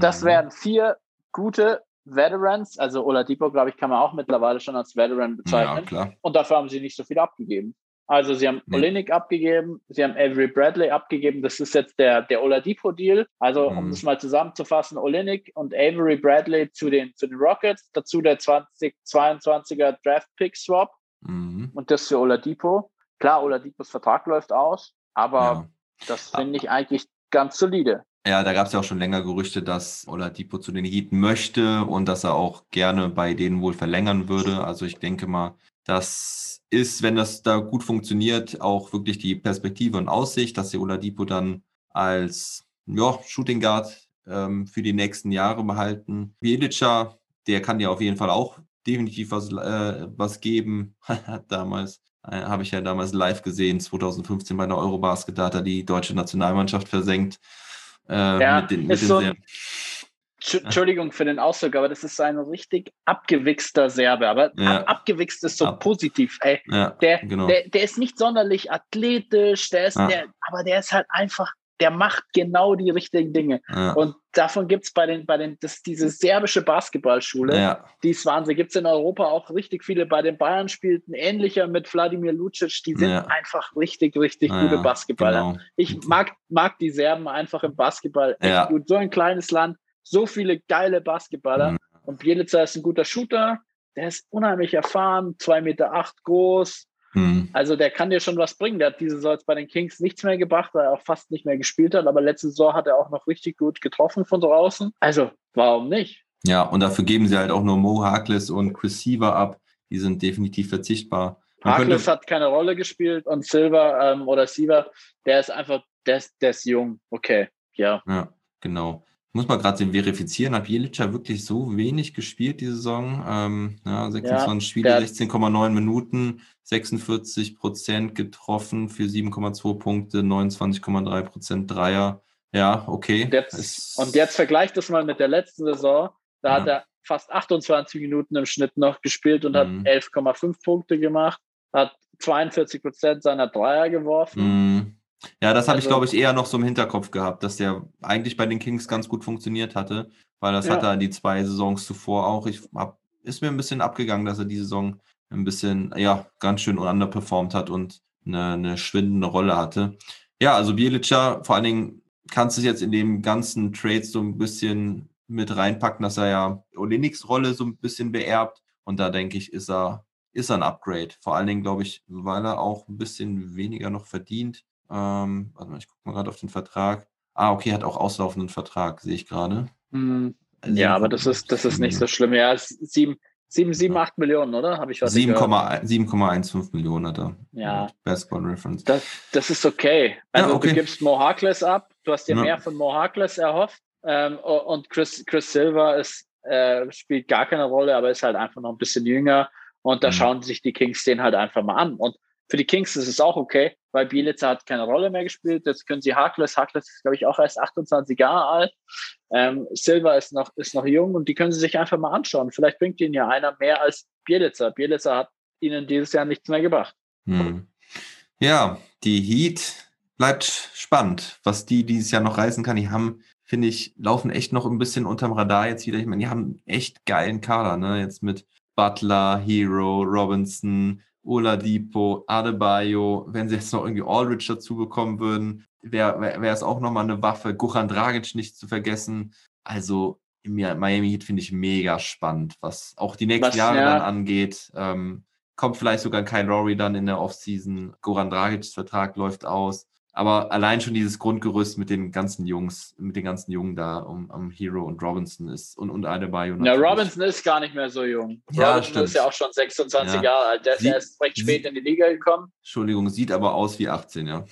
Das Mhm. wären vier gute Veterans. Also Oladipo, glaube ich, kann man auch mittlerweile schon als Veteran Ja, bezeichnen. klar. Und dafür haben sie nicht so viel abgegeben. Also sie haben Nee. Olinik abgegeben, sie haben Avery Bradley abgegeben. Das ist jetzt der, der Oladipo-Deal. Also um Mhm. das mal zusammenzufassen, Olinik und Avery Bradley zu den, zu den Rockets, dazu der 2022er Draft-Pick-Swap Mhm. und das für Oladipo. Klar, Oladipos Vertrag läuft aus, aber Ja. das finde ich eigentlich ganz solide. Ja, da gab es ja auch schon länger Gerüchte, dass Oladipo zu den Heat möchte und dass er auch gerne bei denen wohl verlängern würde. Also ich denke mal, das ist, wenn das da gut funktioniert, auch wirklich die Perspektive und Aussicht, dass sie Oladipo dann als ja, Shooting Guard ähm, für die nächsten Jahre behalten. Bielica, der kann ja auf jeden Fall auch definitiv was, äh, was geben. Hat damals, äh, habe ich ja damals live gesehen, 2015 bei der Eurobasket, da hat er die deutsche Nationalmannschaft versenkt. Äh, Ja, mit den, mit ist den so ein- Entschuldigung für den Ausdruck, aber das ist ein richtig abgewichster Serbe. Aber Ja. ab, abgewichst ist so Ab- positiv. Ey, ja, der, genau. der, der ist nicht sonderlich athletisch, der ist Ja. der, aber der ist halt einfach, der macht genau die richtigen Dinge. Und davon gibt es bei den, bei den, das, diese serbische Basketballschule, ja, die ist Wahnsinn. Gibt es in Europa auch richtig viele. Bei den Bayern spielten ähnlicher mit Wladimir Lucic. Die sind Ja. einfach richtig, richtig ja, gute Basketballer. Genau. Ich mag, mag die Serben einfach im Basketball echt gut. So ein kleines Land, so viele geile Basketballer. Mhm. Und Bielica ist ein guter Shooter. Der ist unheimlich erfahren, 2,8 Meter acht groß. Hm. Also der kann dir schon was bringen. Der hat diese Saison jetzt bei den Kings nichts mehr gebracht, weil er auch fast nicht mehr gespielt hat. Aber letzte Saison hat er auch noch richtig gut getroffen von draußen. Also warum nicht? Ja, und dafür geben sie halt auch nur Mo Harkless und Chris Seaver ab, die sind definitiv verzichtbar. Harkless hat keine Rolle gespielt und Silver ähm, oder Siever, der ist einfach, der ist, der ist jung. Okay, ja. ja, genau. Muss mal gerade den verifizieren. Hat Jelica wirklich so wenig gespielt die Saison? Ähm, ja, 26 Spiele, der- 16,9 Minuten, 46 Prozent getroffen für 7,2 Punkte, 29,3 Prozent Dreier. Ja, okay. Und jetzt, Es- und jetzt vergleicht das mal mit der letzten Saison. Da hat Ja. er fast 28 Minuten im Schnitt noch gespielt und hat Mhm. 11,5 Punkte gemacht, hat 42 Prozent seiner Dreier geworfen. Mm. Ja, das habe ich, Also- glaube ich, eher noch so im Hinterkopf gehabt, dass der eigentlich bei den Kings ganz gut funktioniert hatte, weil das Ja. hat er die zwei Saisons zuvor auch. Ich hab, ist mir ein bisschen abgegangen, dass er die Saison ein bisschen, ja, ganz schön underperformed hat und eine, eine schwindende Rolle hatte. Ja, also Bielica, vor allen Dingen kannst du es jetzt in dem ganzen Trade so ein bisschen mit reinpacken, dass er ja Oliniks Rolle so ein bisschen beerbt und da denke ich, ist er, ist er ein Upgrade. Vor allen Dingen, glaube ich, weil er auch ein bisschen weniger noch verdient. Ähm, warte mal, ich gucke mal gerade auf den Vertrag. Ah, okay, hat auch auslaufenden Vertrag, sehe ich gerade. Mhm. Also Ja, aber das ist, das ist nicht so schlimm. Ja, es ist sieben, sieben, sieben, acht Millionen, oder? Habe ich was 7,1 7,15 Millionen hat er. Ja. Basketball Reference. Das, das ist okay. Also okay. du gibst Mo Harkless ab, du hast dir Ja. mehr von Mo Harkless erhofft ähm, und Chris, Chris Silver ist, äh, spielt gar keine Rolle, aber ist halt einfach noch ein bisschen jünger und da Mhm. schauen sich die Kings den halt einfach mal an. Und für die Kings ist es auch okay, weil Bielitzer hat keine Rolle mehr gespielt. Jetzt können sie Harkless, Harkless ist glaube ich auch erst 28 Jahre alt. Ähm, Silver ist noch, ist noch jung und die können sie sich einfach mal anschauen. Vielleicht bringt ihnen ja einer mehr als Bielitzer. Bielitzer hat ihnen dieses Jahr nichts mehr gebracht. Hm. Ja, die Heat bleibt spannend, was die dieses Jahr noch reißen kann. Die haben, finde ich, laufen echt noch ein bisschen unterm Radar jetzt wieder. Ich meine, die haben echt geilen Kader, ne? Jetzt mit Butler, Hero, Robinson, Oladipo, Adebayo. Wenn sie jetzt noch irgendwie Aldridge dazu bekommen würden, wäre wär, es auch nochmal eine Waffe. Goran Dragic nicht zu vergessen. Also Miami Heat finde ich mega spannend, was auch die nächsten Was, Jahre ja. dann angeht. Ähm, kommt vielleicht sogar ein Kyle Lowry dann in der Offseason. Goran Dragics Vertrag läuft aus. Aber allein schon dieses Grundgerüst mit den ganzen Jungs, mit den ganzen Jungen da um, um Hero und Robinson ist und, und Adebayo. Ja. Robinson ist gar nicht mehr so jung. Ja, Robinson stimmt. ist ja auch schon 26 Ja. Jahre alt. Der ist Sie- erst recht spät sie- in die Liga gekommen. Entschuldigung, sieht aber aus wie 18, ja.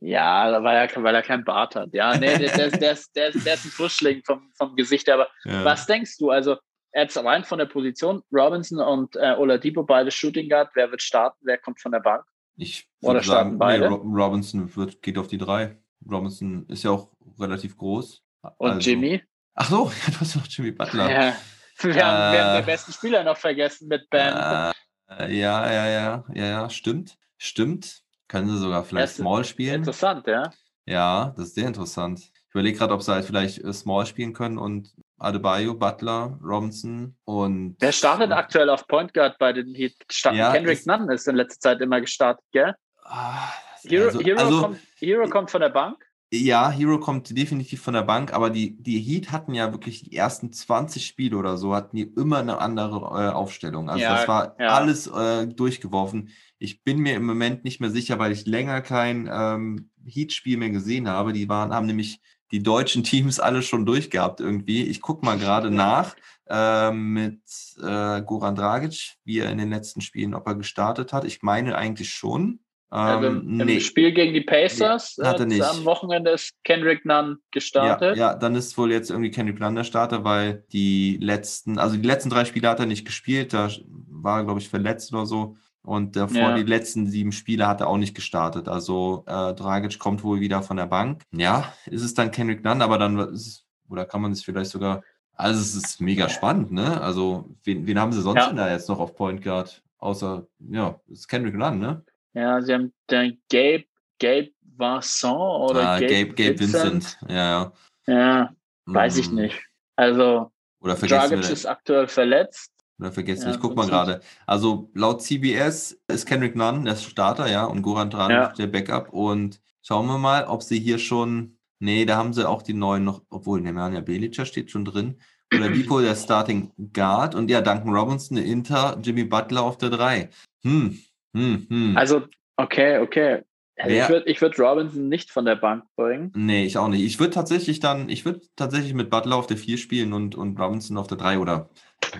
Ja, weil er, weil er kein Bart hat. Ja, nee, der, der, der, ist, der, der ist ein Frischling vom, vom Gesicht. Aber ja. was denkst du? Also, jetzt rein von der Position, Robinson und äh, Oladipo, beide Shooting Guard. Wer wird starten? Wer kommt von der Bank? Ich Oder würde starten sagen, beide? Ro- Robinson wird, geht auf die drei. Robinson ist ja auch relativ groß. Und Also- Jimmy? Ach so, ja, du hast noch Jimmy Butler. Ja. Wir, haben, wir haben Äh. den besten Spieler noch vergessen mit Bam. Äh, ja, ja, ja, ja, ja, stimmt. Stimmt. Können sie sogar vielleicht Small spielen? Interessant, ja. Ja, das ist sehr interessant. Ich überlege gerade, ob sie halt vielleicht äh, Small spielen können und Adebayo, Butler, Robinson und. Wer startet aktuell auf Point Guard bei den Heat? Ja, Kendrick ist- Nunn ist in letzter Zeit immer gestartet, gell? Ah, Hero, also, Hero, also, kommt, Hero kommt von der Bank. Ja, Hero kommt definitiv von der Bank, aber die, die Heat hatten ja wirklich die ersten 20 Spiele oder so, hatten die immer eine andere äh, Aufstellung. Also Ja, das war ja. alles äh, durchgeworfen. Ich bin mir im Moment nicht mehr sicher, weil ich länger kein ähm, Heat-Spiel mehr gesehen habe. Die waren, haben nämlich die deutschen Teams alle schon durchgehabt irgendwie. Ich gucke mal gerade nach ähm, mit äh, Goran Dragic, wie er in den letzten Spielen, ob er gestartet hat. Ich meine eigentlich schon. Also Ähm, im nee. Spiel gegen die Pacers Nee, hat er äh, nicht. am Wochenende ist Kendrick Nunn gestartet. Ja, ja, dann ist wohl jetzt irgendwie Kendrick Nunn der Starter, weil die letzten, also die letzten drei Spiele hat er nicht gespielt, da war er, glaube ich, verletzt oder so. Und davor Ja. die letzten sieben Spiele hat er auch nicht gestartet. Also äh, Dragic kommt wohl wieder von der Bank. Ja, ist es dann Kendrick Nunn, aber dann ist oder kann man es vielleicht sogar, also es ist mega spannend, ne? Also wen, wen haben sie sonst Ja. denn da jetzt noch auf Point Guard? Außer, ja, es ist Kendrick Nunn, ne? Ja, sie haben den Gabe, Gabe Vincent oder ah, Gabe, Gabe, Gabe Vincent. Ja, ja. Ja, weiß ich Mm. nicht. Also, Oder Dragic ist aktuell verletzt. Oder vergessen, Ja, ich guck mal gerade. Also laut CBS ist Kendrick Nunn der Starter, ja, und Goran Dragic Ja. der Backup. Und schauen wir mal, ob sie hier schon. Nee, da haben sie auch die neuen noch, obwohl Nemanja Belica steht schon drin. Oder Depot der Starting Guard und ja, Duncan Robinson, der Inter, Jimmy Butler auf der 3. Hm, hm, hm. Also, okay, okay. Also ich würde ich würd Robinson nicht von der Bank bringen. Nee, ich auch nicht. Ich würde tatsächlich dann, ich würde tatsächlich mit Butler auf der 4 spielen und, und Robinson auf der 3 oder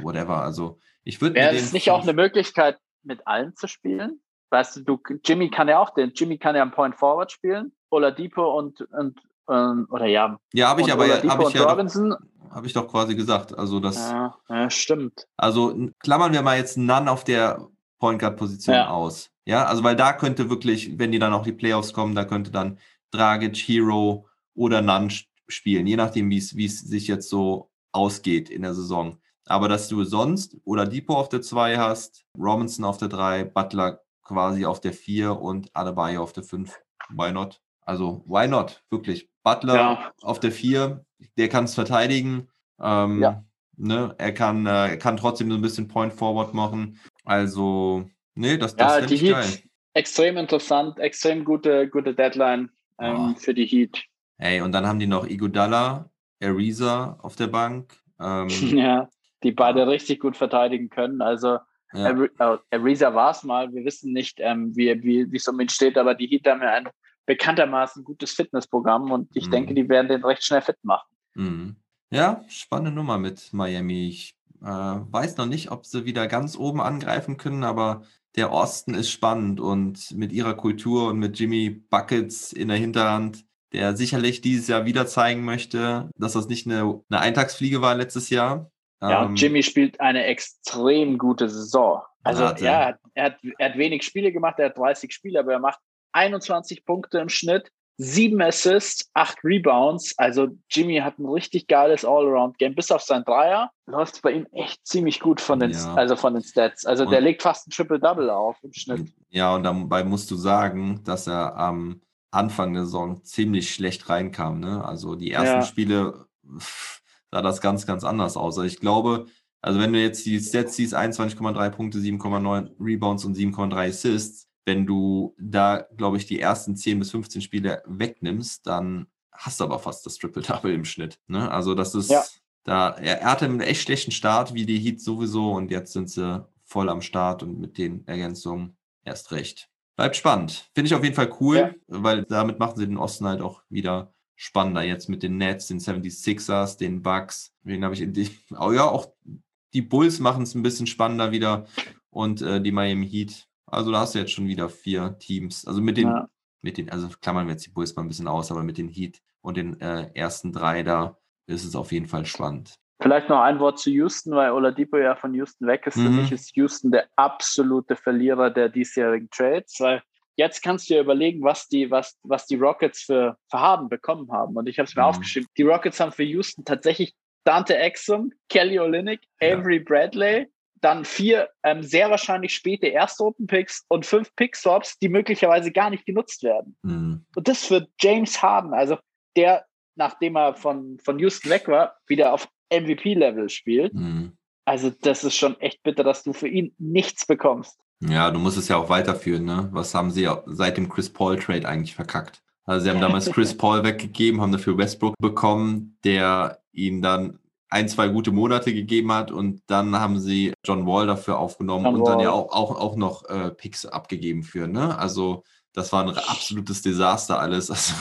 whatever. Also Ich würde Wäre es nicht auch eine Möglichkeit, mit allen zu spielen? Weißt du, du, Jimmy kann ja auch den, Jimmy kann ja am Point Forward spielen, Oladipo und, und ähm, oder ja. Ja, habe ich aber ja, habe ich ja doch, Robinson. hab ich doch quasi gesagt. Also das, Ja, ja, stimmt. also klammern wir mal jetzt None auf der Point Guard Position Ja. aus. Ja, also weil da könnte wirklich, wenn die dann auch die Playoffs kommen, da könnte dann Dragic, Hero oder sch- spielen, je nachdem, wie es sich jetzt so ausgeht in der Saison. Aber dass du sonst oder Depot auf der 2 hast, Robinson auf der 3, Butler quasi auf der 4 und Adebayo auf der 5. Why not? Also, why not? Wirklich. Butler Ja. auf der 4, der kann es verteidigen. Ähm, Ja. ne? er, kann, äh, er kann trotzdem so ein bisschen Point Forward machen. Also, nee, das, das Ja, die ich geil. Heat, extrem interessant, extrem gute, gute Deadline ähm, Oh. für die Heat. Ey, und dann haben die noch Iguodala, Ariza auf der Bank. Ähm, Ja, die beide richtig gut verteidigen können. Also ja. Ari- äh, Ariza war es mal. Wir wissen nicht, ähm, wie, wie, wie es um ihn steht, aber die Heat haben ja ein bekanntermaßen gutes Fitnessprogramm und ich Mhm. denke, die werden den recht schnell fit machen. Mhm. Ja, spannende Nummer mit Miami. Ich äh, weiß noch nicht, ob sie wieder ganz oben angreifen können, aber der Osten ist spannend und mit ihrer Kultur und mit Jimmy Buckets in der Hinterhand, der sicherlich dieses Jahr wieder zeigen möchte, dass das nicht eine, eine Eintagsfliege war letztes Jahr. Ja, Ähm, und Jimmy spielt eine extrem gute Saison. Also Warte. ja, er hat, er, hat, wenig Spiele gemacht, er hat 30 Spiele, aber er macht 21 Punkte im Schnitt, sieben Assists, acht Rebounds. Also Jimmy hat ein richtig geiles Allround-Game. Bis auf sein Dreier läuft bei ihm echt ziemlich gut von den, Ja. also von den Stats. Also der Und- legt fast ein Triple-Double auf im Schnitt. Ja, und dabei musst du sagen, dass er am Anfang der Saison ziemlich schlecht reinkam. Ne? Also die ersten Ja. Spiele pff, sah das ganz, ganz anders aus. Also ich glaube, also wenn du jetzt die Stats siehst, 21,3 Punkte, 7,9 Rebounds und 7,3 Assists, wenn du da, glaube ich, die ersten 10 bis 15 Spiele wegnimmst, dann hast du aber fast das Triple-Double im Schnitt. Ne? Also das ist, Ja. da, er, er hatte einen echt schlechten Start, wie die Heat sowieso, und jetzt sind sie voll am Start und mit den Ergänzungen erst recht. Bleibt spannend. Finde ich auf jeden Fall cool, Ja. weil damit machen sie den Osten halt auch wieder spannender. Jetzt mit den Nets, den 76ers, den Bucks. Wen habe ich in die, oh ja, auch die Bulls machen es ein bisschen spannender wieder und äh, die Miami Heat. Also da hast du jetzt schon wieder vier Teams. Also mit den, Ja. mit den, also klammern wir jetzt die Bulls mal ein bisschen aus, aber mit den Heat und den äh, ersten drei da ist es auf jeden Fall spannend. Vielleicht noch ein Wort zu Houston, weil Oladipo ja von Houston weg ist. Für Mhm. mich ist Houston der absolute Verlierer der diesjährigen Trades, weil jetzt kannst du dir überlegen, was die, was, was die Rockets für Verhaben bekommen haben. Und ich habe es mir Mhm. aufgeschrieben. Die Rockets haben für Houston tatsächlich Dante Exum, Kelly Olynyk, Ja. Avery Bradley, dann vier ähm, sehr wahrscheinlich späte Erstrunden-Picks und fünf Pick-Swaps, die möglicherweise gar nicht genutzt werden. Mhm. Und das für James Harden, also der, nachdem er von, von Houston weg war, wieder auf MVP-Level spielt. Mhm. Also das ist schon echt bitter, dass du für ihn nichts bekommst. Ja, du musst es ja auch weiterführen, ne? Was haben sie seit dem Chris Paul Trade eigentlich verkackt? Also sie haben damals Chris Paul weggegeben, haben dafür Westbrook bekommen, der ihnen dann ein, zwei gute Monate gegeben hat und dann haben sie John Wall dafür aufgenommen John und dann Wall. ja auch, auch, auch noch äh, Picks abgegeben für, ne? Also das war ein absolutes Desaster alles. Also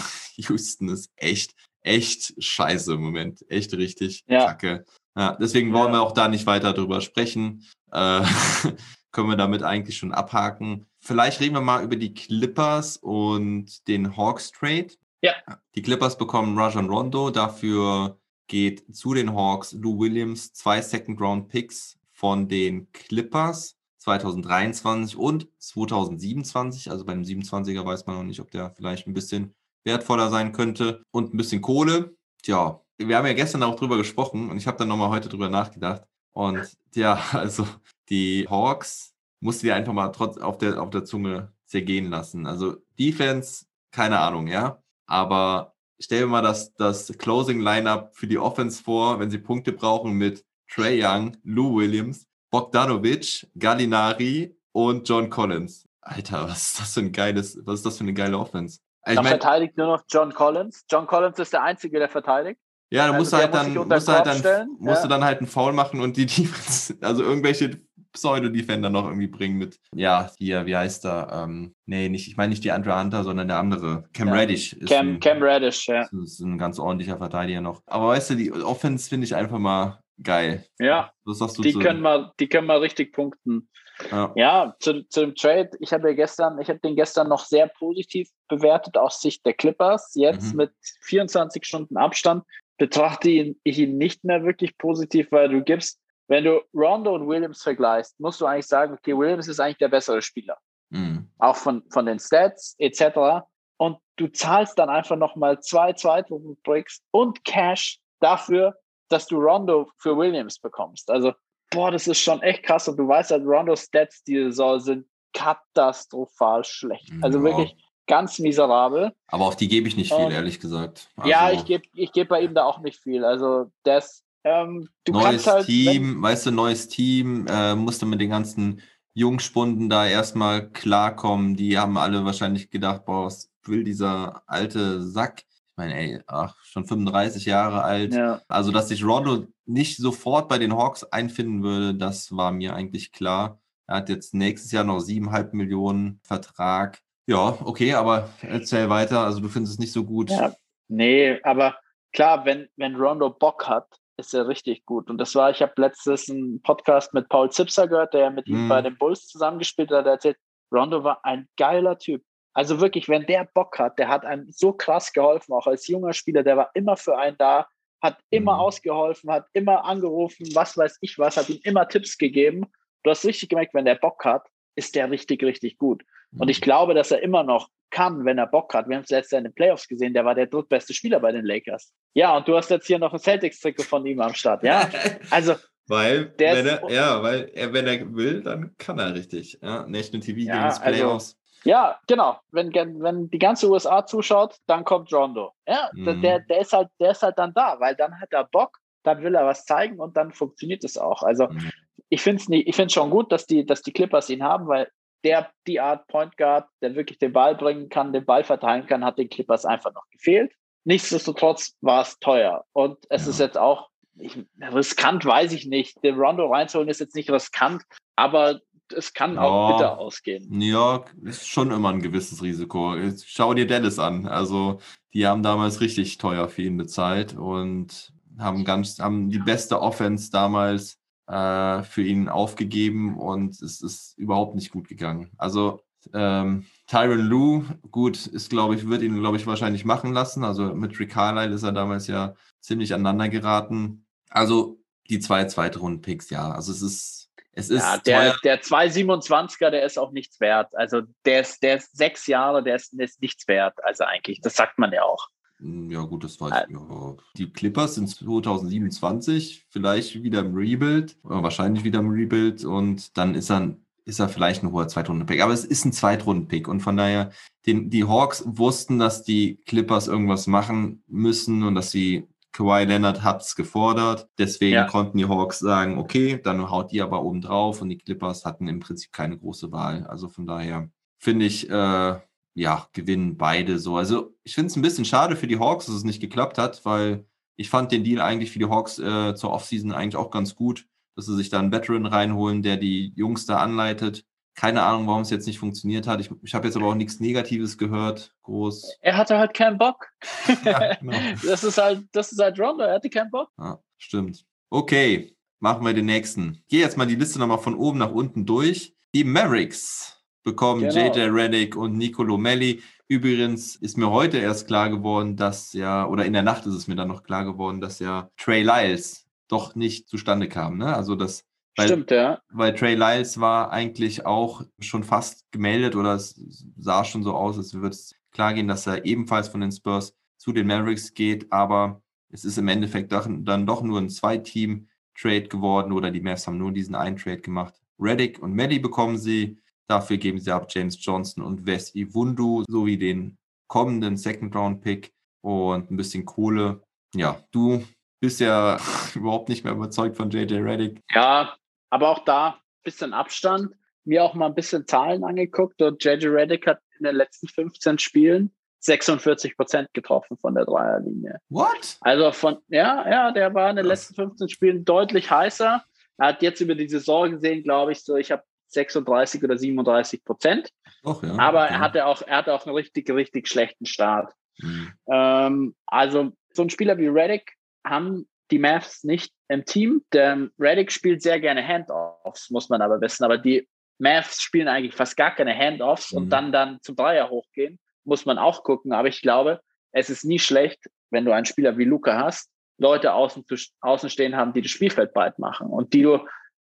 Houston ist echt, echt scheiße im Moment. Echt richtig Ja. kacke. Ja, deswegen wollen Ja. wir auch da nicht weiter drüber sprechen. Äh, können wir damit eigentlich schon abhaken. Vielleicht reden wir mal über die Clippers und den Hawks Trade. Ja. Die Clippers bekommen Rajon Rondo. Dafür geht zu den Hawks Lou Williams zwei Second Round Picks von den Clippers 2023 und 2027. Also bei dem 27er weiß man noch nicht, ob der vielleicht ein bisschen wertvoller sein könnte und ein bisschen Kohle. Tja, wir haben ja gestern auch drüber gesprochen und ich habe dann nochmal heute drüber nachgedacht. Und ja, also die Hawks musst du dir einfach mal trotz auf der, auf der Zunge zergehen lassen. Also Defense, keine Ahnung, ja. Aber stell dir mal das, das Closing Lineup für die Offense vor, wenn sie Punkte brauchen mit Trey Young, Lou Williams, Bogdanovic, Gallinari und John Collins. Alter, was ist das für ein geiles, was ist das für eine geile Offense? Also Da ich mein, verteidigt nur noch John Collins. John Collins ist der Einzige, der verteidigt. ja, also musst du der halt dann, musst du halt dann, stellen, musst ja. du dann halt einen Foul machen und die Defense, also irgendwelche Pseudo-Defender noch irgendwie bringen mit, ja, hier, wie heißt er? Ähm, nee, nicht, ich meine nicht die Andre Hunter, sondern der andere. Cam Ja. Reddish ist, Cam, ein, Cam Reddish, ja. ist ein ganz ordentlicher Verteidiger noch. Aber weißt du, die Offense finde ich einfach mal geil. Ja, Was sagst du die zu? können wir, die können wir richtig punkten. ja. Ja, zu, zu dem Trade, ich habe ja gestern, ich habe den gestern noch sehr positiv bewertet aus Sicht der Clippers. Jetzt Mhm. mit 24 Stunden Abstand betrachte ich ihn nicht mehr wirklich positiv, weil du gibst, wenn du Rondo und Williams vergleichst, musst du eigentlich sagen, okay, Williams ist eigentlich der bessere Spieler. Mhm. Auch von, von den Stats etc. Und du zahlst dann einfach nochmal zwei Zweitrunden-Breaks und Cash dafür, dass du Rondo für Williams bekommst. Also, boah, das ist schon echt krass. Und du weißt halt, Rondos Stats die Saison sind katastrophal schlecht. Also Ja. wirklich ganz miserabel. Aber auf die gebe ich nicht viel, Ähm, ehrlich gesagt. ja, Also, ich gebe ich geb bei ihm da auch nicht viel. Also, das, ähm, du neues halt. Team, weißt du, neues Team, äh, musste mit den ganzen Jungspunden da erstmal klarkommen. Die haben alle wahrscheinlich gedacht, boah, was will dieser alte Sack? Ich meine, ey, ach, schon 35 Jahre alt. Ja, Also, dass sich Rondo nicht sofort bei den Hawks einfinden würde, das war mir eigentlich klar. Er hat jetzt nächstes Jahr noch siebeneinhalb Millionen Vertrag. Ja, okay, aber erzähl weiter. Also, du findest es nicht so gut. Ja, nee, aber klar, wenn, wenn Rondo Bock hat, ist er richtig gut. Und das war, ich habe letztes einen Podcast mit Paul Zipser gehört, der mit ihm Mhm. bei den Bulls zusammengespielt hat, der erzählt, Rondo war ein geiler Typ. Also wirklich, wenn der Bock hat, der hat einem so krass geholfen, auch als junger Spieler, der war immer für einen da, hat immer Mhm. ausgeholfen, hat immer angerufen, was weiß ich was, hat ihm immer Tipps gegeben. Du hast richtig gemerkt, wenn der Bock hat, ist der richtig, richtig gut. Und ich glaube, dass er immer noch kann, wenn er Bock hat. Wir haben es letztes Jahr in den Playoffs gesehen, der war der drittbeste Spieler bei den Lakers. Ja, und du hast jetzt hier noch ein Celtics-Trikot von ihm am Start, ja? Also, Weil, Der wenn ist- er, ja, weil er, wenn er will, dann kann er richtig. Ja, National TV Ja, Games also- Playoffs. ja, genau. Wenn, wenn die ganze USA zuschaut, dann kommt Rondo. Ja, der- Mhm. der, der, ist halt, der ist halt dann da, weil dann hat er Bock, dann will er was zeigen und dann funktioniert es auch. Also, Mhm. ich finde es schon gut, dass die, dass die Clippers ihn haben, weil der, die Art Point Guard, der wirklich den Ball bringen kann, den Ball verteilen kann, hat den Clippers einfach noch gefehlt. Nichtsdestotrotz war es teuer. Und es ist jetzt auch, ich, riskant weiß ich nicht. Den Rondo reinzuholen ist jetzt nicht riskant, aber es kann auch Ja. bitter ausgehen. New York ist schon immer ein gewisses Risiko. Schau dir Dallas an. Also, die haben damals richtig teuer für ihn bezahlt und haben ganz, haben die beste Offense damals äh, für ihn aufgegeben und es ist überhaupt nicht gut gegangen. Also, ähm, Tyron Lue, gut, ist, glaube ich, wird ihn, glaube ich, wahrscheinlich machen lassen. Also mit Rick Carlisle ist er damals ja ziemlich aneinander geraten. Also die zwei Zweitrunden-Picks, ja. Also es ist, es ist Ja, der, teuer. der 227er, der ist auch nichts wert. Also der ist, der ist sechs Jahre, der ist, der ist nichts wert. Also eigentlich, das sagt man ja auch. Hm, Ja, gut, das weiß Äh. ich. Ja. Die Clippers sind 2027 vielleicht wieder im Rebuild, oder wahrscheinlich wieder im Rebuild und dann ist er, ist er vielleicht ein hoher Zweitrunden-Pick. Aber es ist ein Zweitrunden-Pick und von daher, den, die Hawks wussten, dass die Clippers irgendwas machen müssen und dass sie Kawhi Leonard hat es gefordert. Deswegen Ja. konnten die Hawks sagen, okay, dann haut die aber oben drauf und die Clippers hatten im Prinzip keine große Wahl. Also von daher finde ich, äh, ja, gewinnen beide so. Also ich finde es ein bisschen schade für die Hawks, dass es nicht geklappt hat, weil ich fand den Deal eigentlich für die Hawks äh, zur Offseason eigentlich auch ganz gut, dass sie sich da einen Veteran reinholen, der die Jungs da anleitet. Keine Ahnung, warum es jetzt nicht funktioniert hat. Ich, ich habe jetzt aber auch nichts Negatives gehört. Groß. Er hatte halt keinen Bock. Ja, genau. Das ist halt, das ist halt Rondo, er hatte keinen Bock. Ja, stimmt. Okay, machen wir den nächsten. Gehe jetzt mal die Liste nochmal von oben nach unten durch. Die Mavericks bekommen Genau. JJ Redick und Nicolo Melli. Übrigens ist mir heute erst klar geworden, dass ja, oder in der Nacht ist es mir dann noch klar geworden, dass ja Trey Lyles doch nicht zustande kam. Ne? Also das, weil, Stimmt, ja. weil Trey Lyles war eigentlich auch schon fast gemeldet oder es sah schon so aus, als würde es klar gehen, dass er ebenfalls von den Spurs zu den Mavericks geht, aber es ist im Endeffekt dann doch nur ein Zwei-Team-Trade geworden oder die Mavs haben nur diesen einen Trade gemacht. Reddick und Melly bekommen sie, dafür geben sie ab James Johnson und Wes Iwundu sowie den kommenden Second-Round-Pick und ein bisschen Kohle. Ja, du bist ja überhaupt nicht mehr überzeugt von JJ Reddick. Ja, aber auch da ein bisschen Abstand. Mir auch mal ein bisschen Zahlen angeguckt und JJ Reddick hat in den letzten 15 Spielen 46 Prozent getroffen von der Dreierlinie. What? Also von, ja, ja, der war in den letzten 15 Spielen deutlich heißer. Er hat jetzt über die Saison gesehen, glaube ich, so, ich habe 36 oder 37 Prozent. Doch, ja. Aber okay. er hatte auch, er hatte auch einen richtig, richtig schlechten Start. Hm. Ähm, also so ein Spieler wie Reddick haben die Mavs nicht im Team. Der Reddick spielt sehr gerne Handoffs, muss man aber wissen. Aber die Mavs spielen eigentlich fast gar keine Handoffs mhm. und dann dann zum Dreier hochgehen, muss man auch gucken. Aber ich glaube, es ist nie schlecht, wenn du einen Spieler wie Luca hast, Leute außen, zu, außen stehen haben, die das Spielfeld breit machen und die du,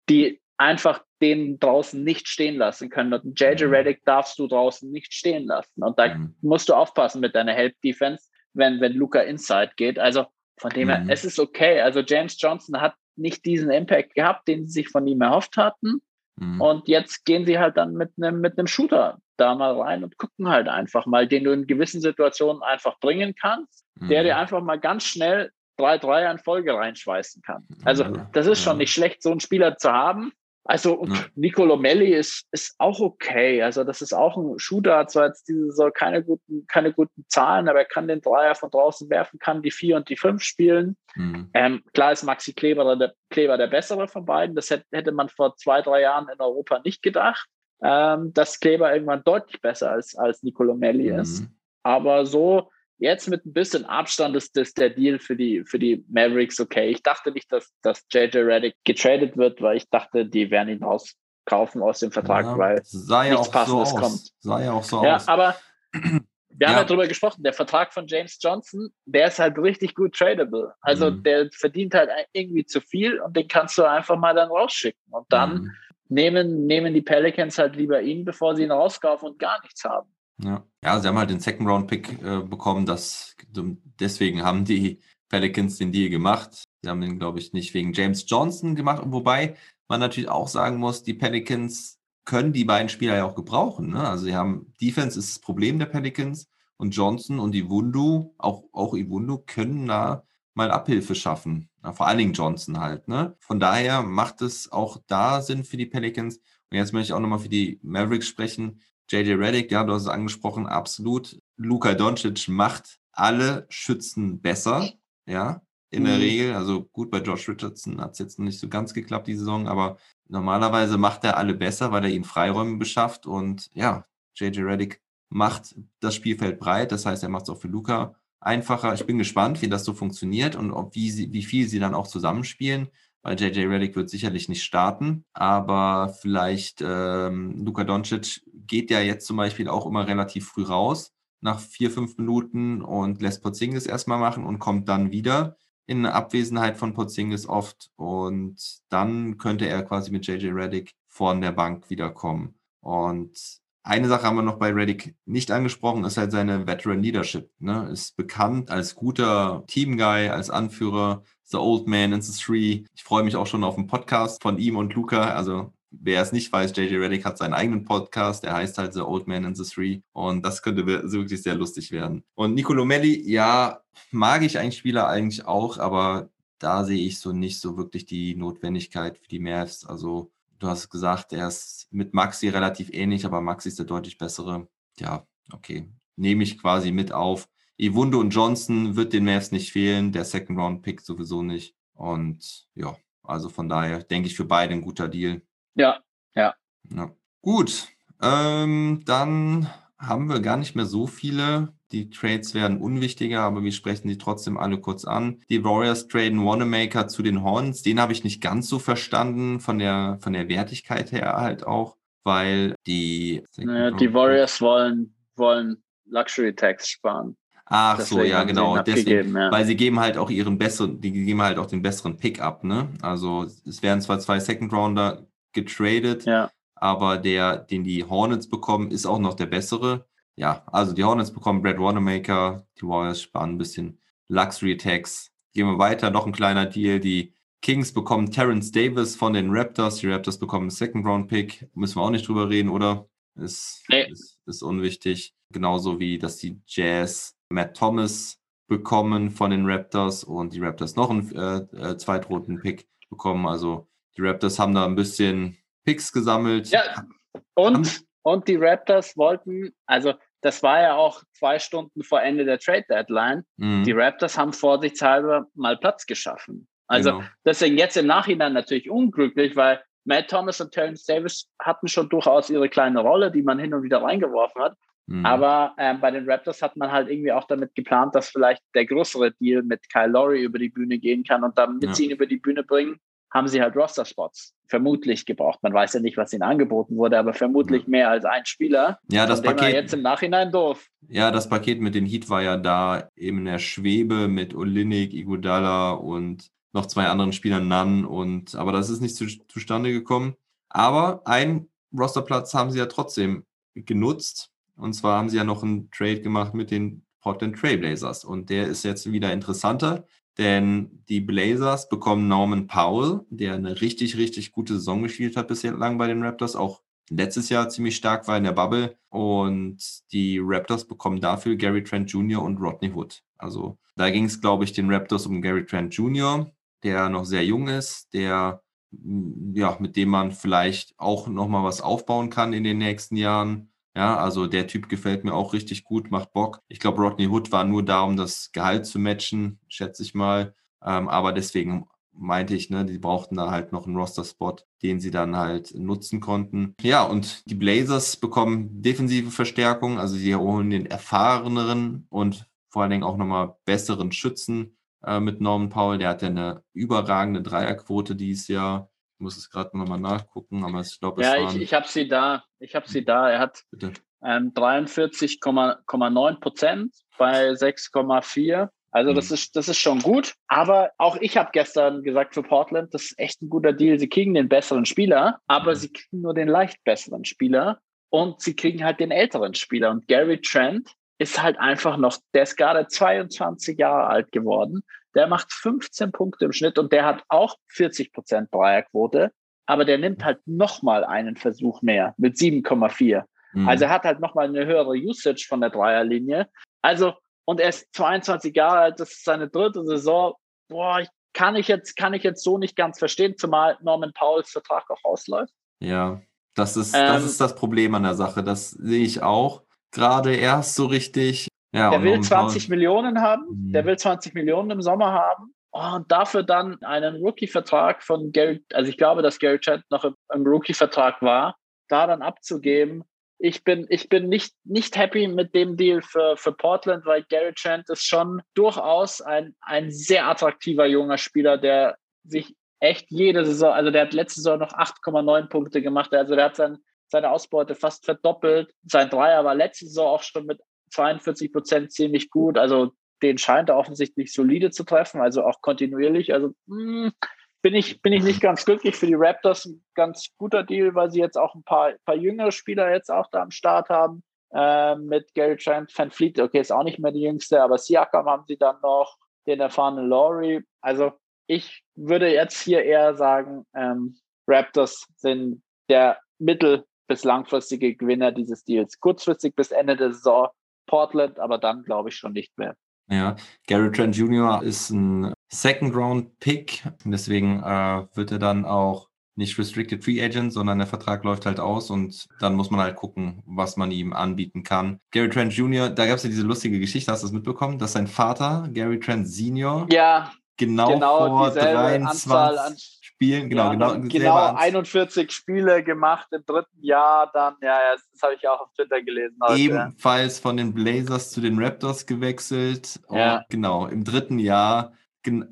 die einfach den draußen nicht stehen lassen können. Und JJ mhm. Reddick darfst du draußen nicht stehen lassen. Und da mhm. musst du aufpassen mit deiner Help Defense, wenn, wenn Luca inside geht. Also von dem her, mhm. es ist okay. Also James Johnson hat nicht diesen Impact gehabt, den sie sich von ihm erhofft hatten. Mhm. Und jetzt gehen sie halt dann mit einem mit einem Shooter da mal rein und gucken halt einfach mal, den du in gewissen Situationen einfach bringen kannst, mhm. der dir einfach mal ganz schnell drei Dreier in Folge reinschweißen kann. Also das ist schon nicht schlecht, so einen Spieler zu haben. Also ja. Nicolo Melli ist, ist auch okay. Also das ist auch ein Shooter, hat zwar jetzt diese Saison keine guten, keine guten Zahlen, aber er kann den Dreier von draußen werfen, kann die vier und die fünf spielen. Mhm. Ähm, klar ist Maxi Kleber der, Kleber der bessere von beiden. Das hätte, hätte man vor zwei, drei Jahren in Europa nicht gedacht, ähm, dass Kleber irgendwann deutlich besser als, als Nicolo Melli mhm. ist. Aber so Jetzt mit ein bisschen Abstand ist das der Deal für die, für die Mavericks okay. Ich dachte nicht, dass, dass JJ Reddick getradet wird, weil ich dachte, die werden ihn rauskaufen aus dem Vertrag, ja, weil sah ja nichts auch Passendes so kommt. Sah ja auch so ja, aus. Aber wir haben ja darüber gesprochen, der Vertrag von James Johnson, der ist halt richtig gut tradable. Also mhm. der verdient halt irgendwie zu viel und den kannst du einfach mal dann rausschicken. Und dann mhm. nehmen, nehmen die Pelicans halt lieber ihn, bevor sie ihn rauskaufen und gar nichts haben. Ja. ja, sie haben halt den Second Round Pick äh, bekommen. Das, deswegen haben die Pelicans den Deal gemacht. Sie haben den, glaube ich, nicht wegen James Johnson gemacht. Wobei man natürlich auch sagen muss, die Pelicans können die beiden Spieler ja auch gebrauchen. Ne? Also sie haben Defense ist das Problem der Pelicans und Johnson und Iwundu, auch, auch Iwundu können da mal Abhilfe schaffen. Ja, vor allen Dingen Johnson halt. Ne? Von daher macht es auch da Sinn für die Pelicans. Und jetzt möchte ich auch nochmal für die Mavericks sprechen. JJ Reddick, ja, du hast es angesprochen, absolut. Luka Doncic macht alle Schützen besser, ja, in mhm. der Regel. Also gut, bei Josh Richardson hat es jetzt noch nicht so ganz geklappt, die Saison, aber normalerweise macht er alle besser, weil er ihnen Freiräume beschafft und ja, JJ Reddick macht das Spielfeld breit, das heißt, er macht es auch für Luca einfacher. Ich bin gespannt, wie das so funktioniert und ob, wie, sie, wie viel sie dann auch zusammenspielen weil JJ Reddick wird sicherlich nicht starten, aber vielleicht ähm, Luka Doncic geht ja jetzt zum Beispiel auch immer relativ früh raus, nach vier, fünf Minuten und lässt Porzingis erstmal machen und kommt dann wieder in Abwesenheit von Porzingis oft und dann könnte er quasi mit JJ Reddick von der Bank wiederkommen. Und eine Sache haben wir noch bei Reddick nicht angesprochen, ist halt seine Veteran Leadership. Ne? Ist bekannt als guter Teamguy, als Anführer, The Old Man in the Three. Ich freue mich auch schon auf einen Podcast von ihm und Luca. Also wer es nicht weiß, JJ Reddick hat seinen eigenen Podcast, der heißt halt The Old Man in the Three und das könnte wirklich sehr lustig werden. Und Nicolo Melli, ja, mag ich einen Spieler eigentlich auch, aber da sehe ich so nicht so wirklich die Notwendigkeit für die Mavs. Also du hast gesagt, er ist mit Maxi relativ ähnlich, aber Maxi ist der deutlich bessere. Ja, okay, nehme ich quasi mit auf. Iwundo und Johnson wird den Mavs nicht fehlen, der Second Round Pick sowieso nicht. Und ja, also von daher denke ich für beide ein guter Deal. Ja, ja. ja. Gut, ähm, dann haben wir gar nicht mehr so viele. Die Trades werden unwichtiger, aber wir sprechen die trotzdem alle kurz an. Die Warriors traden Wanamaker zu den Horns. Den habe ich nicht ganz so verstanden, von der, von der Wertigkeit her halt auch, weil die. Naja, die Warriors wollen, wollen Luxury Tax sparen. Ach Deswegen so, ja, genau. Deswegen, ja. Weil sie geben halt auch ihren besseren, die geben halt auch den besseren Pickup, ne? Also es werden zwar zwei Second Rounder getradet, ja. aber der, den die Hornets bekommen, ist auch noch der bessere. Ja, also die Hornets bekommen Brad Wanamaker, die Warriors sparen ein bisschen Luxury Tax. Gehen wir weiter, noch ein kleiner Deal. Die Kings bekommen Terrence Davis von den Raptors. Die Raptors bekommen einen Second Round Pick. Müssen wir auch nicht drüber reden, oder? Ist, nee. ist, ist unwichtig. Genauso wie, dass die Jazz Matt Thomas bekommen von den Raptors und die Raptors noch einen äh, äh, Zweitrunden-Pick bekommen. Also die Raptors haben da ein bisschen Picks gesammelt. Ja, und, und die Raptors wollten, also das war ja auch zwei Stunden vor Ende der Trade Deadline. Mhm. Die Raptors haben vorsichtshalber mal Platz geschaffen. Also genau. deswegen jetzt im Nachhinein natürlich unglücklich, weil Matt Thomas und Terrence Davis hatten schon durchaus ihre kleine Rolle, die man hin und wieder reingeworfen hat. Mhm. Aber ähm, bei den Raptors hat man halt irgendwie auch damit geplant, dass vielleicht der größere Deal mit Kyle Lowry über die Bühne gehen kann und damit ja. sie ihn über die Bühne bringen, haben sie halt Roster-Spots vermutlich gebraucht. Man weiß ja nicht, was ihnen angeboten wurde, aber vermutlich mehr als ein Spieler. Ja, das Paket. jetzt im Nachhinein doof. Ja, das Paket mit den Heat war ja da eben in der Schwebe mit Olinik, Iguodala und noch zwei anderen Spielern Nan und aber das ist nicht zu, zustande gekommen. Aber ein Rosterplatz haben sie ja trotzdem genutzt. Und zwar haben sie ja noch einen Trade gemacht mit den Portland Trailblazers. Und der ist jetzt wieder interessanter, denn die Blazers bekommen Norman Powell, der eine richtig, richtig gute Saison gespielt hat bislang bei den Raptors, auch letztes Jahr ziemlich stark war in der Bubble. Und die Raptors bekommen dafür Gary Trent Jr. und Rodney Hood. Also da ging es, glaube ich, den Raptors um Gary Trent Jr., der noch sehr jung ist, der ja, mit dem man vielleicht auch nochmal was aufbauen kann in den nächsten Jahren. Ja, also der Typ gefällt mir auch richtig gut, macht Bock. Ich glaube, Rodney Hood war nur da, um das Gehalt zu matchen, schätze ich mal. Ähm, aber deswegen meinte ich, ne, die brauchten da halt noch einen Roster-Spot, den sie dann halt nutzen konnten. Ja, und die Blazers bekommen defensive Verstärkung, also sie holen den erfahreneren und vor allen Dingen auch nochmal besseren Schützen äh, mit Norman Powell. Der hat ja eine überragende Dreierquote dieses Jahr. Ich muss es gerade nochmal nachgucken, aber ich glaube, es Ja, ich, ich habe sie da. Ich habe sie da. Er hat ähm, 43,9 Prozent bei 6,4. Also das mhm. ist, das ist schon gut. Aber auch ich habe gestern gesagt für Portland, das ist echt ein guter Deal. Sie kriegen den besseren Spieler, aber mhm. sie kriegen nur den leicht besseren Spieler und sie kriegen halt den älteren Spieler. Und Gary Trent ist halt einfach noch, der ist gerade 22 Jahre alt geworden. Der macht 15 Punkte im Schnitt und der hat auch 40 Prozent Dreierquote, aber der nimmt halt nochmal einen Versuch mehr mit 7,4. Mhm. Also er hat halt nochmal eine höhere Usage von der Dreierlinie. Also, und er ist 22 Jahre alt, das ist seine dritte Saison. Boah, ich, kann ich jetzt, kann ich jetzt so nicht ganz verstehen, zumal Norman Pauls Vertrag auch ausläuft. Ja, das ist, ähm, das ist das Problem an der Sache. Das sehe ich auch gerade erst so richtig. Ja, der will 20 Millionen haben, mhm. der will 20 Millionen im Sommer haben und dafür dann einen Rookie-Vertrag von Gary, also ich glaube, dass Gary Trent noch im, im Rookie-Vertrag war, da dann abzugeben. Ich bin, ich bin nicht, nicht happy mit dem Deal für, für Portland, weil Gary Trent ist schon durchaus ein, ein sehr attraktiver junger Spieler, der sich echt jede Saison, also der hat letzte Saison noch 8,9 Punkte gemacht, also der hat sein, seine Ausbeute fast verdoppelt. Sein Dreier war letzte Saison auch schon mit 42 Prozent ziemlich gut. Also den scheint er offensichtlich solide zu treffen, also auch kontinuierlich. Also mh, hm, bin ich, bin ich nicht ganz glücklich für die Raptors. Ein ganz guter Deal, weil sie jetzt auch ein paar, paar jüngere Spieler jetzt auch da am Start haben. Äh, mit Gary Trent, Van Fleet, okay, ist auch nicht mehr die jüngste, aber Siakam haben sie dann noch, den erfahrenen Laurie. Also ich würde jetzt hier eher sagen, ähm, Raptors sind der mittel- bis langfristige Gewinner dieses Deals. Kurzfristig bis Ende der Saison Portland, aber dann glaube ich schon nicht mehr. Ja, Gary Trent Jr. ist ein Second-Round-Pick, deswegen äh, wird er dann auch nicht Restricted Free Agent, sondern der Vertrag läuft halt aus und dann muss man halt gucken, was man ihm anbieten kann. Gary Trent Jr., da gab es ja diese lustige Geschichte, hast du es mitbekommen, dass sein Vater, Gary Trent Senior, ja, genau, genau vor 23, an Spielen, genau, ja, genau, genau 41 Spiele gemacht im dritten Jahr, dann, ja, das habe ich auch auf Twitter gelesen. Heute. Ebenfalls von den Blazers zu den Raptors gewechselt. Ja. genau, im dritten Jahr, im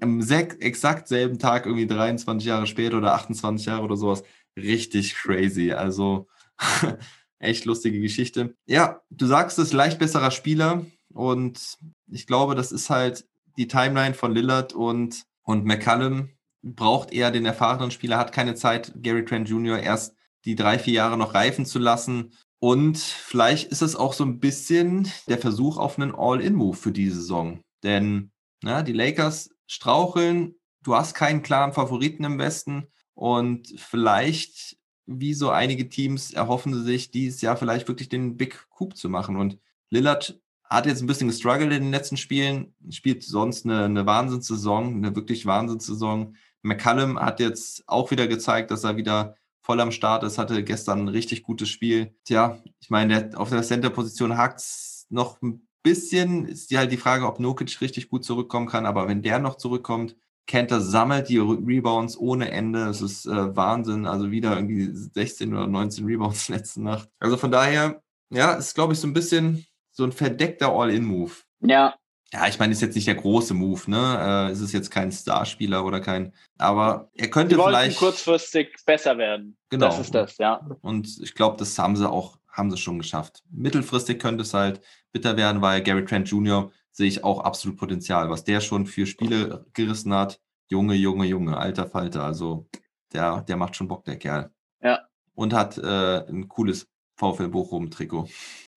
exakt selben Tag, irgendwie 23 Jahre später oder 28 Jahre oder sowas. Richtig crazy. Also echt lustige Geschichte. Ja, du sagst es, leicht besserer Spieler und ich glaube, das ist halt die Timeline von Lillard und, und McCallum braucht eher den erfahrenen Spieler, hat keine Zeit, Gary Trent Jr. erst die drei, vier Jahre noch reifen zu lassen. Und vielleicht ist es auch so ein bisschen der Versuch auf einen All-In-Move für diese Saison. Denn na, die Lakers straucheln, du hast keinen klaren Favoriten im Westen und vielleicht, wie so einige Teams, erhoffen sie sich dieses Jahr vielleicht wirklich den Big Coup zu machen. Und Lillard hat jetzt ein bisschen gestruggelt in den letzten Spielen, spielt sonst eine, eine Wahnsinnssaison, eine wirklich Wahnsinnssaison. McCallum hat jetzt auch wieder gezeigt, dass er wieder voll am Start ist, hatte gestern ein richtig gutes Spiel. Tja, ich meine, auf der Center-Position hakt es noch ein bisschen. Ist die halt die Frage, ob Nokic richtig gut zurückkommen kann. Aber wenn der noch zurückkommt, Kenter sammelt die Rebounds ohne Ende. Das ist äh, Wahnsinn. Also wieder irgendwie 16 oder 19 Rebounds letzte Nacht. Also von daher, ja, ist, glaube ich, so ein bisschen so ein verdeckter All-In-Move. Ja, Ja, ich meine, ist jetzt nicht der große Move, ne? Äh, es ist jetzt kein Starspieler oder kein, aber er könnte vielleicht. kurzfristig besser werden. Genau. Das ist das, ja. Und ich glaube, das haben sie auch, haben sie schon geschafft. Mittelfristig könnte es halt bitter werden, weil Gary Trent Jr. sehe ich auch absolut Potenzial, was der schon für Spiele gerissen hat. Junge, Junge, Junge, alter Falter. Also der, der macht schon Bock, der Kerl. Ja. Und hat äh, ein cooles VfL Bochum-Trikot.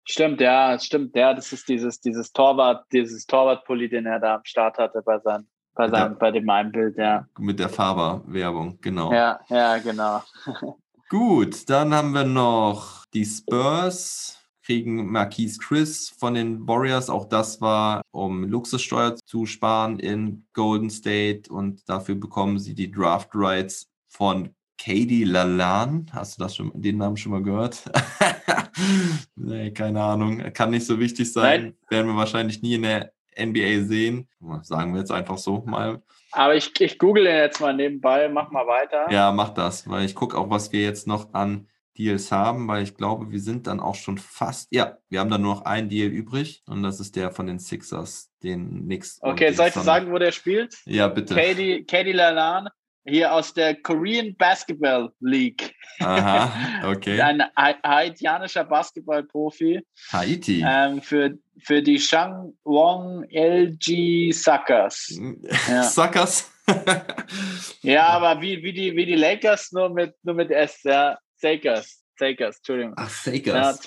Stimmt, ja, stimmt, ja, das ist dieses, dieses Torwart, dieses Torwartpulli, den er da am Start hatte bei seinem, bei seinem, Ja. bei dem einen Bild, ja. Mit der Faber-Werbung, genau. Ja, ja, genau. Gut, dann haben wir noch die Spurs, kriegen Marquise Chris von den Warriors. Auch das war, um Luxussteuer zu sparen in Golden State und dafür bekommen sie die Draft Rights von Katie Lalan. Hast du das schon, den Namen schon mal gehört? nee, keine Ahnung. Kann nicht so wichtig sein. Nein. Werden wir wahrscheinlich nie in der NBA sehen. Sagen wir jetzt einfach so mal. Aber ich, ich google den jetzt mal nebenbei, mach mal weiter. Ja, mach das, weil ich gucke auch, was wir jetzt noch an Deals haben, weil ich glaube, wir sind dann auch schon fast, ja, wir haben dann nur noch einen Deal übrig und das ist der von den Sixers, den Knicks. Okay, soll ich sagen, wo der spielt? Ja, bitte. Katie, Katie Lalan, hier aus der Korean Basketball League. Aha, okay. Ein ha haitianischer Basketballprofi Haiti. ähm, für, für die Shangwon LG Suckers. ja. Suckers. Ja, aber wie, wie, die, wie die Lakers, nur mit, nur mit S, ja. Sakers. Sakers, Entschuldigung. Ach, Ja, Fakers.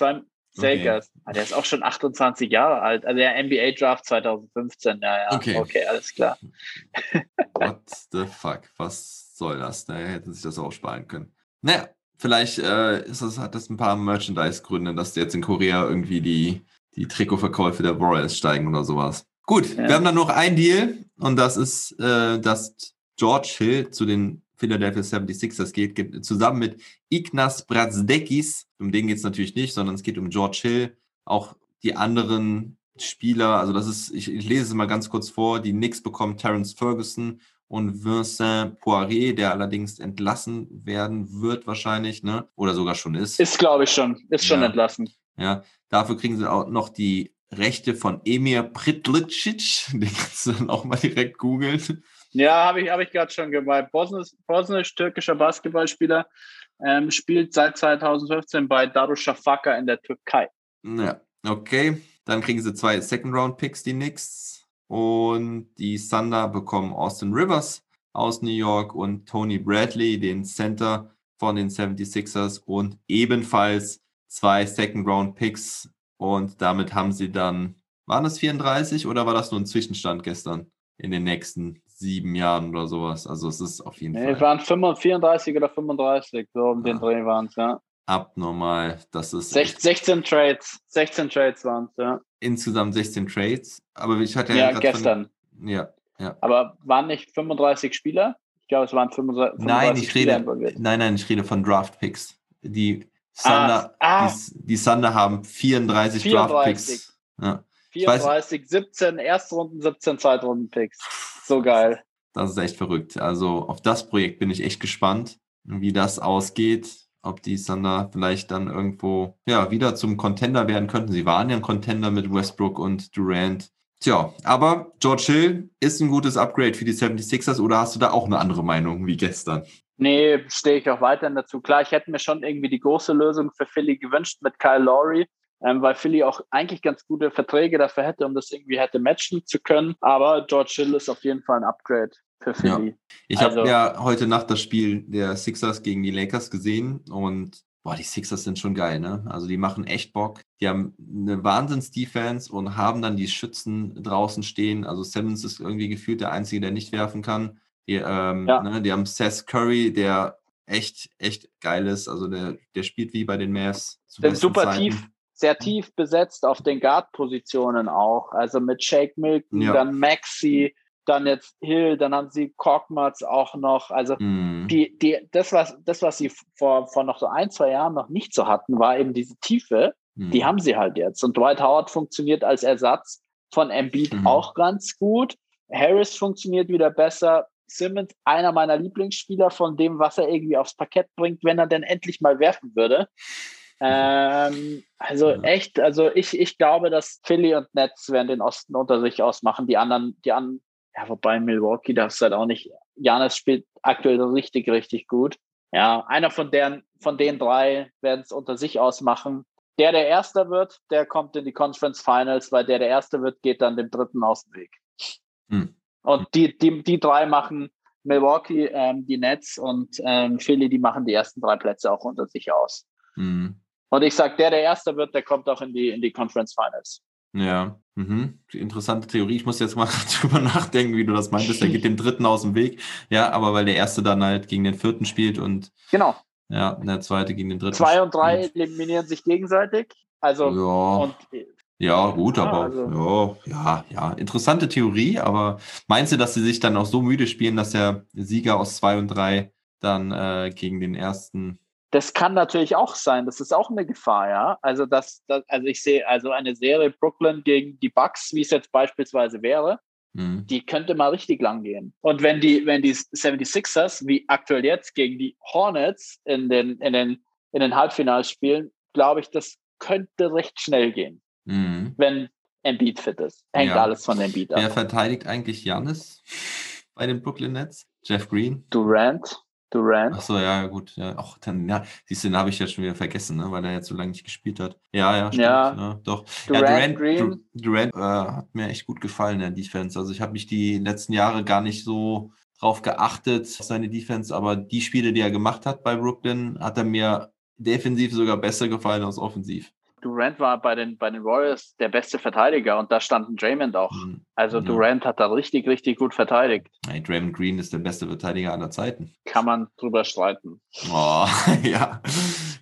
Zwei Sakers. Ah, Der ist auch schon 28 Jahre alt. Also der NBA Draft 2015, ja, ja. Okay. okay alles klar. What the fuck? Was soll das? Da hätten sich das auch sparen können. Naja, vielleicht äh, ist das, hat das ein paar Merchandise-Gründe, dass jetzt in Korea irgendwie die, die Trikotverkäufe der Warriors steigen oder sowas. Gut, Ja. wir haben dann noch ein Deal und das ist, äh, dass George Hill zu den Philadelphia 76ers geht, geht zusammen mit Ignas Brazdekis. Um den geht es natürlich nicht, sondern es geht um George Hill. Auch die anderen Spieler, also das ist, ich, ich lese es mal ganz kurz vor, die Knicks bekommen Terence Ferguson und Vincent Poirier, der allerdings entlassen werden wird wahrscheinlich, ne? Oder sogar schon ist. Ist, glaube ich, schon. Ist schon Ja. entlassen. Ja, dafür kriegen sie auch noch die Rechte von Emir Pritlicic. Den kannst du dann auch mal direkt googeln. Ja, habe ich, hab ich gerade schon gemeint. Bosnisch- Bosnisch-türkischer Basketballspieler ähm, spielt seit 2015 bei Darüşşafaka in der Türkei. Ja, okay. Dann kriegen sie zwei Second-Round-Picks, die Knicks. Und die Thunder bekommen Austin Rivers aus New York und Tony Bradley, den Center von den 76ers und ebenfalls zwei Second-Round-Picks. Und damit haben sie dann, waren das 34 oder war das nur ein Zwischenstand gestern in den nächsten sieben Jahren oder sowas? Also es ist auf jeden Nee, es Fall waren 35, 34 oder 35, so um den Ja. Dreh waren es, ja. abnormal. Das ist Sech- echt 16 Trades, 16 Trades waren es, ja. insgesamt 16 Trades. Aber ich hatte Ja, von- gestern. Ja, ja. Aber waren nicht 35 Spieler? Ich glaube, es waren 35, Nein, 35 ich Spieler rede, involviert. nein, nein, ich rede von Draft Picks. Die Thunder, ah. die, die Thunder haben 34, Draft 34. Picks. Ja, Ich weiß- 34, 17 Erstrunden, 17 Zweitrunden-Picks. So geil. das ist echt verrückt. Also auf das Projekt bin ich echt gespannt, wie das ausgeht. Ob die Thunder vielleicht dann irgendwo ja, wieder zum Contender werden könnten. Sie waren ja ein Contender mit Westbrook und Durant. Tja, aber George Hill ist ein gutes Upgrade für die 76ers oder hast du da auch eine andere Meinung wie gestern? Nee, stehe ich auch weiterhin dazu. Klar, ich hätte mir schon irgendwie die große Lösung für Philly gewünscht mit Kyle Lowry, ähm, weil Philly auch eigentlich ganz gute Verträge dafür hätte, um das irgendwie hätte matchen zu können. Aber George Hill ist auf jeden Fall ein Upgrade für Philly. Ich Also- habe ja heute Nacht das Spiel der Sixers gegen die Lakers gesehen und boah, die Sixers sind schon geil, ne? Also die machen echt Bock. Die haben eine Wahnsinns-Defense und haben dann die Schützen draußen stehen. Also Simmons ist irgendwie gefühlt der Einzige, der nicht werfen kann. Die, ähm, Ja. ne, die haben Seth Curry, der echt, echt geil ist. Also der, der spielt wie bei den Mavs. zu Sind besten super Zeiten. tief, sehr tief besetzt auf den Guard-Positionen auch. Also mit Shake Milton, Ja. dann Maxi, dann jetzt Hill, dann haben sie Korkmaz auch noch. Also Mhm. die, die, das, was, das, was sie vor, vor noch so ein, zwei Jahren noch nicht so hatten, war eben diese Tiefe. Mhm. Die haben sie halt jetzt. Und Dwight Howard funktioniert als Ersatz von Embiid Mhm. auch ganz gut. Harris funktioniert wieder besser. Simmons, einer meiner Lieblingsspieler von dem, was er irgendwie aufs Parkett bringt, wenn er denn endlich mal werfen würde. Ähm, also Ja. echt, also ich, ich glaube, dass Philly und Nets werden den Osten unter sich ausmachen. Die anderen, die anderen, ja, wobei Milwaukee darf es halt auch nicht. Janis spielt aktuell richtig, richtig gut. Ja, einer von deren, von den drei werden es unter sich ausmachen. Der, der Erster wird, der kommt in die Conference Finals, weil der, der Erste wird, geht dann dem Dritten aus dem Weg. Hm. Und die, die, die drei machen Milwaukee, ähm, die Nets und ähm, Philly, die machen die ersten drei Plätze auch unter sich aus. Mhm. Und ich sag, der, der Erster wird, der kommt auch in die, in die Conference Finals. Ja, mhm. interessante Theorie. Ich muss jetzt mal drüber nachdenken, wie du das meintest. Der geht dem dritten aus dem Weg. Ja, aber weil der erste dann halt gegen den vierten spielt und Genau. ja, der zweite gegen den dritten. Zwei und drei spielt. eliminieren sich gegenseitig. Also, Ja, und ja, gut, Ja, aber also- ja, ja, ja. Interessante Theorie, aber meinst du, dass sie sich dann auch so müde spielen, dass der Sieger aus zwei und drei dann äh, gegen den ersten das kann natürlich auch sein. Das ist auch eine Gefahr, ja. Also, das, das, also ich sehe also eine Serie Brooklyn gegen die Bucks, wie es jetzt beispielsweise wäre, Mhm. die könnte mal richtig lang gehen. Und wenn die, wenn die 76ers, wie aktuell jetzt, gegen die Hornets in den, in den, in den Halbfinals spielen, glaube ich, das könnte recht schnell gehen, Mhm. wenn Embiid fit ist. Hängt Ja. alles von Embiid Wer ab. verteidigt eigentlich Janis bei den Brooklyn Nets? Jeff Green? Durant, Durant. Ach so, ja, gut. Ja, auch dann, ja, siehst du, den habe ich jetzt schon wieder vergessen, ne, weil er jetzt so lange nicht gespielt hat. Ja, ja, stimmt. Ja. Ja, doch. Durant, ja, Durant, Green. Dur- Durant äh, hat mir echt gut gefallen der Defense. Also ich habe mich die letzten Jahre gar nicht so drauf geachtet, seine Defense, aber die Spiele, die er gemacht hat bei Brooklyn, hat er mir defensiv sogar besser gefallen als offensiv. Durant war bei den, bei den Warriors der beste Verteidiger und da stand ein Draymond auch. Mhm. Also Ja. Durant hat da richtig, richtig gut verteidigt. Hey, Draymond Green ist der beste Verteidiger aller Zeiten. Kann man drüber streiten. Oh, ja,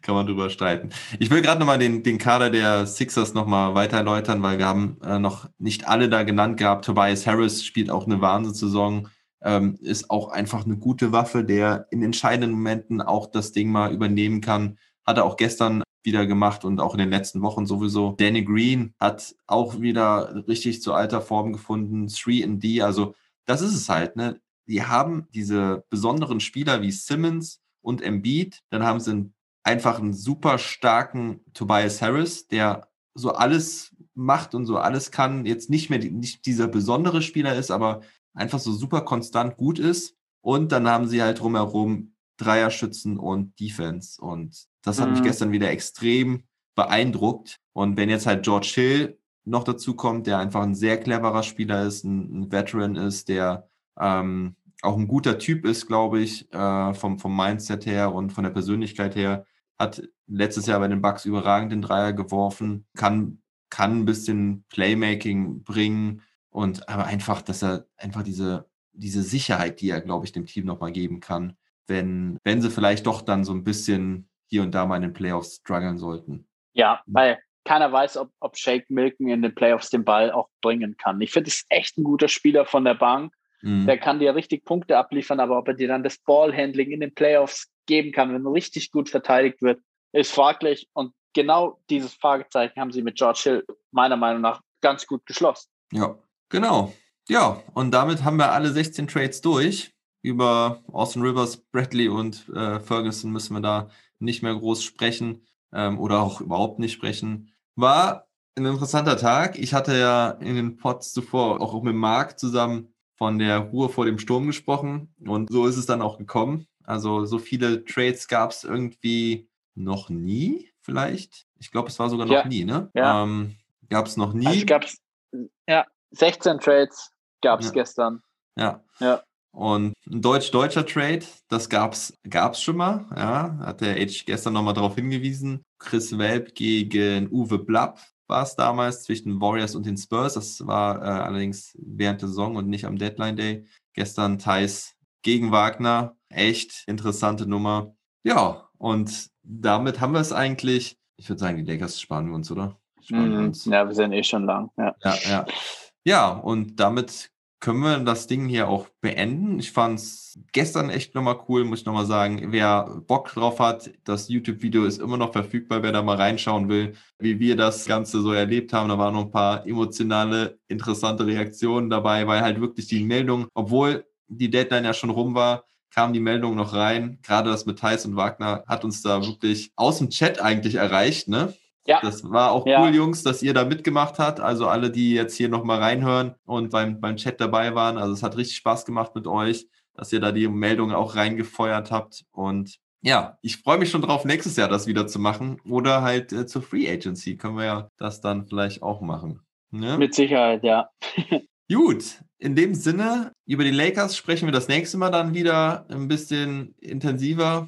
kann man drüber streiten. Ich will gerade nochmal den, den Kader der Sixers nochmal weiter erläutern, weil wir haben äh, noch nicht alle da genannt gehabt. Tobias Harris spielt auch eine Wahnsinnssaison, ähm, ist auch einfach eine gute Waffe, der in entscheidenden Momenten auch das Ding mal übernehmen kann. Hat er auch gestern wieder gemacht und auch in den letzten Wochen sowieso. Danny Green hat auch wieder richtig zu alter Form gefunden. 3D, also das ist es halt, ne? Die haben diese besonderen Spieler wie Simmons und Embiid, dann haben sie einfach einen super starken Tobias Harris, der so alles macht und so alles kann, jetzt nicht mehr die, nicht dieser besondere Spieler ist, aber einfach so super konstant gut ist. Und dann haben sie halt drumherum Dreierschützen und Defense. Und das hat mich Mhm. gestern wieder extrem beeindruckt. Und wenn jetzt halt George Hill noch dazu kommt, der einfach ein sehr cleverer Spieler ist, ein, ein Veteran ist, der ähm, auch ein guter Typ ist, glaube ich, äh, vom, vom Mindset her und von der Persönlichkeit her, hat letztes Jahr bei den Bucks überragend den Dreier geworfen, kann, kann ein bisschen Playmaking bringen und aber einfach, dass er einfach diese, diese Sicherheit, die er, glaube ich, dem Team nochmal geben kann, wenn, wenn sie vielleicht doch dann so ein bisschen hier und da mal in den Playoffs strugglen sollten. Ja, weil keiner weiß, ob, ob Shake Milken in den Playoffs den Ball auch bringen kann. Ich finde, es ist echt ein guter Spieler von der Bank. Mhm. Der kann dir richtig Punkte abliefern, aber ob er dir dann das Ballhandling in den Playoffs geben kann, wenn richtig gut verteidigt wird, ist fraglich. Und genau dieses Fragezeichen haben sie mit George Hill meiner Meinung nach ganz gut geschlossen. Ja, genau. Ja, und damit haben wir alle 16 Trades durch. Über Austin Rivers, Bradley und äh, Ferguson müssen wir da nicht mehr groß sprechen ähm, oder auch überhaupt nicht sprechen. War ein interessanter Tag. Ich hatte ja in den Pods zuvor auch mit Marc zusammen von der Ruhe vor dem Sturm gesprochen und so ist es dann auch gekommen. Also so viele Trades gab es irgendwie noch nie, vielleicht. Ich glaube, es war sogar noch Ja. nie, ne? Ja. Ähm, gab es noch nie. Also es gab ja 16 Trades gab es Ja. gestern. Ja. Ja. Und ein deutsch-deutscher Trade, das gab's, gab's schon mal, ja, hat der H gestern nochmal darauf hingewiesen. Chris Welp gegen Uwe Blapp war es damals zwischen Warriors und den Spurs. Das war äh, allerdings während der Saison und nicht am Deadline Day. Gestern Thais gegen Wagner. Echt interessante Nummer. Ja, und damit haben wir es eigentlich. Ich würde sagen, die Lakers sparen wir uns, oder? Sparen wir Mhm. uns. Ja, wir sind eh schon lang. Ja. Ja, ja. Ja, und damit können wir das Ding hier auch beenden. Ich fand es gestern echt nochmal cool, muss ich nochmal sagen. Wer Bock drauf hat, das YouTube-Video ist immer noch verfügbar, wer da mal reinschauen will, wie wir das Ganze so erlebt haben. Da waren noch ein paar emotionale, interessante Reaktionen dabei, weil halt wirklich die Meldung, obwohl die Deadline ja schon rum war, kam die Meldung noch rein. Gerade das mit Thais und Wagner hat uns da wirklich aus dem Chat eigentlich erreicht, ne? Ja. Das war auch Ja. cool, Jungs, dass ihr da mitgemacht habt. Also alle, die jetzt hier nochmal reinhören und beim, beim Chat dabei waren. Also es hat richtig Spaß gemacht mit euch, dass ihr da die Meldungen auch reingefeuert habt. Und ja, ich freue mich schon drauf, nächstes Jahr das wieder zu machen. Oder halt äh, zur Free Agency können wir ja das dann vielleicht auch machen. Ne? Mit Sicherheit, ja. Gut, in dem Sinne, über die Lakers sprechen wir das nächste Mal dann wieder ein bisschen intensiver.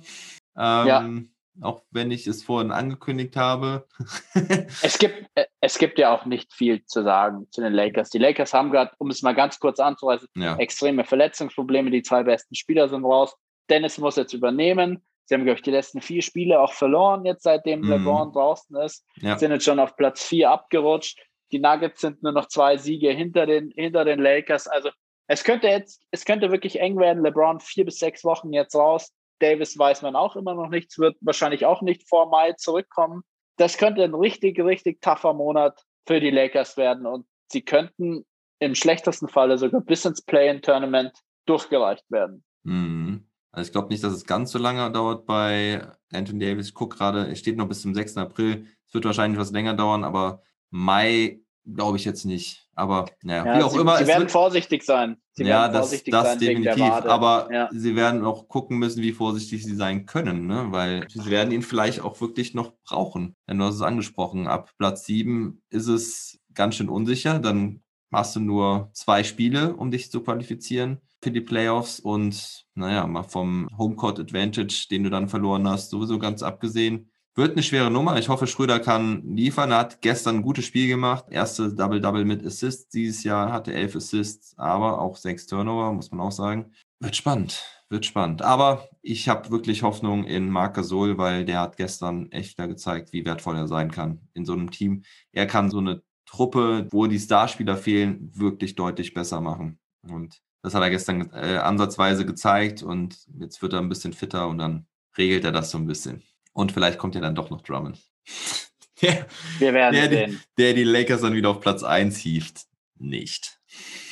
Ähm, Auch wenn ich es vorhin angekündigt habe. Es gibt, äh, es gibt ja auch nicht viel zu sagen zu den Lakers. Die Lakers haben gerade, um es mal ganz kurz anzureißen, ja. extreme Verletzungsprobleme. Die zwei besten Spieler sind raus. Dennis muss jetzt übernehmen. Sie haben, glaube ich, die letzten vier Spiele auch verloren, jetzt seitdem Mhm. LeBron draußen ist. Ja. Sind jetzt schon auf Platz vier abgerutscht. Die Nuggets sind nur noch zwei Siege hinter den, hinter den Lakers. Also es könnte jetzt, es könnte wirklich eng werden. LeBron vier bis sechs Wochen jetzt raus. Davis weiß man auch immer noch nichts, wird wahrscheinlich auch nicht vor Mai zurückkommen. Das könnte ein richtig, richtig tougher Monat für die Lakers werden und sie könnten im schlechtesten Falle sogar bis ins Play-in-Tournament durchgereicht werden. Mhm. Also ich glaube nicht, dass es ganz so lange dauert bei Anthony Davis. Ich gucke gerade, es steht noch bis zum 6. April. Es wird wahrscheinlich was länger dauern, aber Mai glaube ich jetzt nicht. Aber naja, Ja, wie auch sie, immer. sie werden wird, vorsichtig sein. Sie ja, werden das, vorsichtig das sein definitiv. Aber Ja. sie werden auch gucken müssen, wie vorsichtig sie sein können, ne? weil sie werden ihn vielleicht auch wirklich noch brauchen. Denn du hast es angesprochen, ab Platz 7 ist es ganz schön unsicher. Dann hast du nur zwei Spiele, um dich zu qualifizieren für die Playoffs und naja, mal vom Homecourt Advantage, den du dann verloren hast, sowieso ganz abgesehen. Wird eine schwere Nummer. Ich hoffe, Schröder kann liefern. Er hat gestern ein gutes Spiel gemacht. Erste Double-Double mit Assists dieses Jahr, hatte elf Assists, aber auch sechs Turnover, muss man auch sagen. Wird spannend, wird spannend. Aber ich habe wirklich Hoffnung in Marc Gasol, weil der hat gestern echt wieder gezeigt, wie wertvoll er sein kann in so einem Team. Er kann so eine Truppe, wo die Starspieler fehlen, wirklich deutlich besser machen. Und das hat er gestern äh, ansatzweise gezeigt und jetzt wird er ein bisschen fitter und dann regelt er das so ein bisschen. Und vielleicht kommt ja dann doch noch Drummond. Der, Wir werden der, die, sehen. der die Lakers dann wieder auf Platz 1 hieft. Nicht.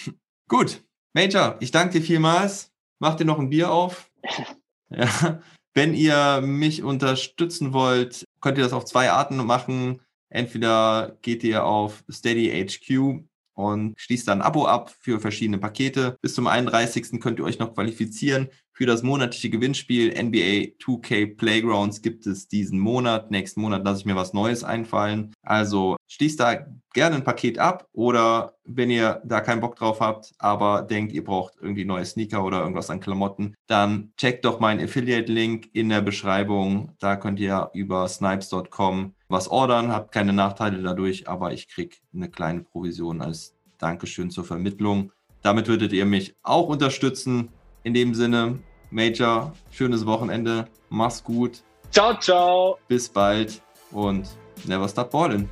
Gut. Major, ich danke dir vielmals. Mach dir noch ein Bier auf. Ja. Wenn ihr mich unterstützen wollt, könnt ihr das auf zwei Arten machen. Entweder geht ihr auf Steady HQ und schließt dann ein Abo ab für verschiedene Pakete. Bis zum 31. könnt ihr euch noch qualifizieren für das monatliche Gewinnspiel NBA 2K Playgrounds gibt es diesen Monat. Nächsten Monat lasse ich mir was Neues einfallen. Also schließt da gerne ein Paket ab oder wenn ihr da keinen Bock drauf habt, aber denkt, ihr braucht irgendwie neue Sneaker oder irgendwas an Klamotten, dann checkt doch meinen Affiliate-Link in der Beschreibung. Da könnt ihr über snipes.com was ordern, habt keine Nachteile dadurch, aber ich kriege eine kleine Provision als Dankeschön zur Vermittlung. Damit würdet ihr mich auch unterstützen. In dem Sinne, Major, schönes Wochenende, mach's gut, Ciao, ciao. bis bald und never stop ballin'.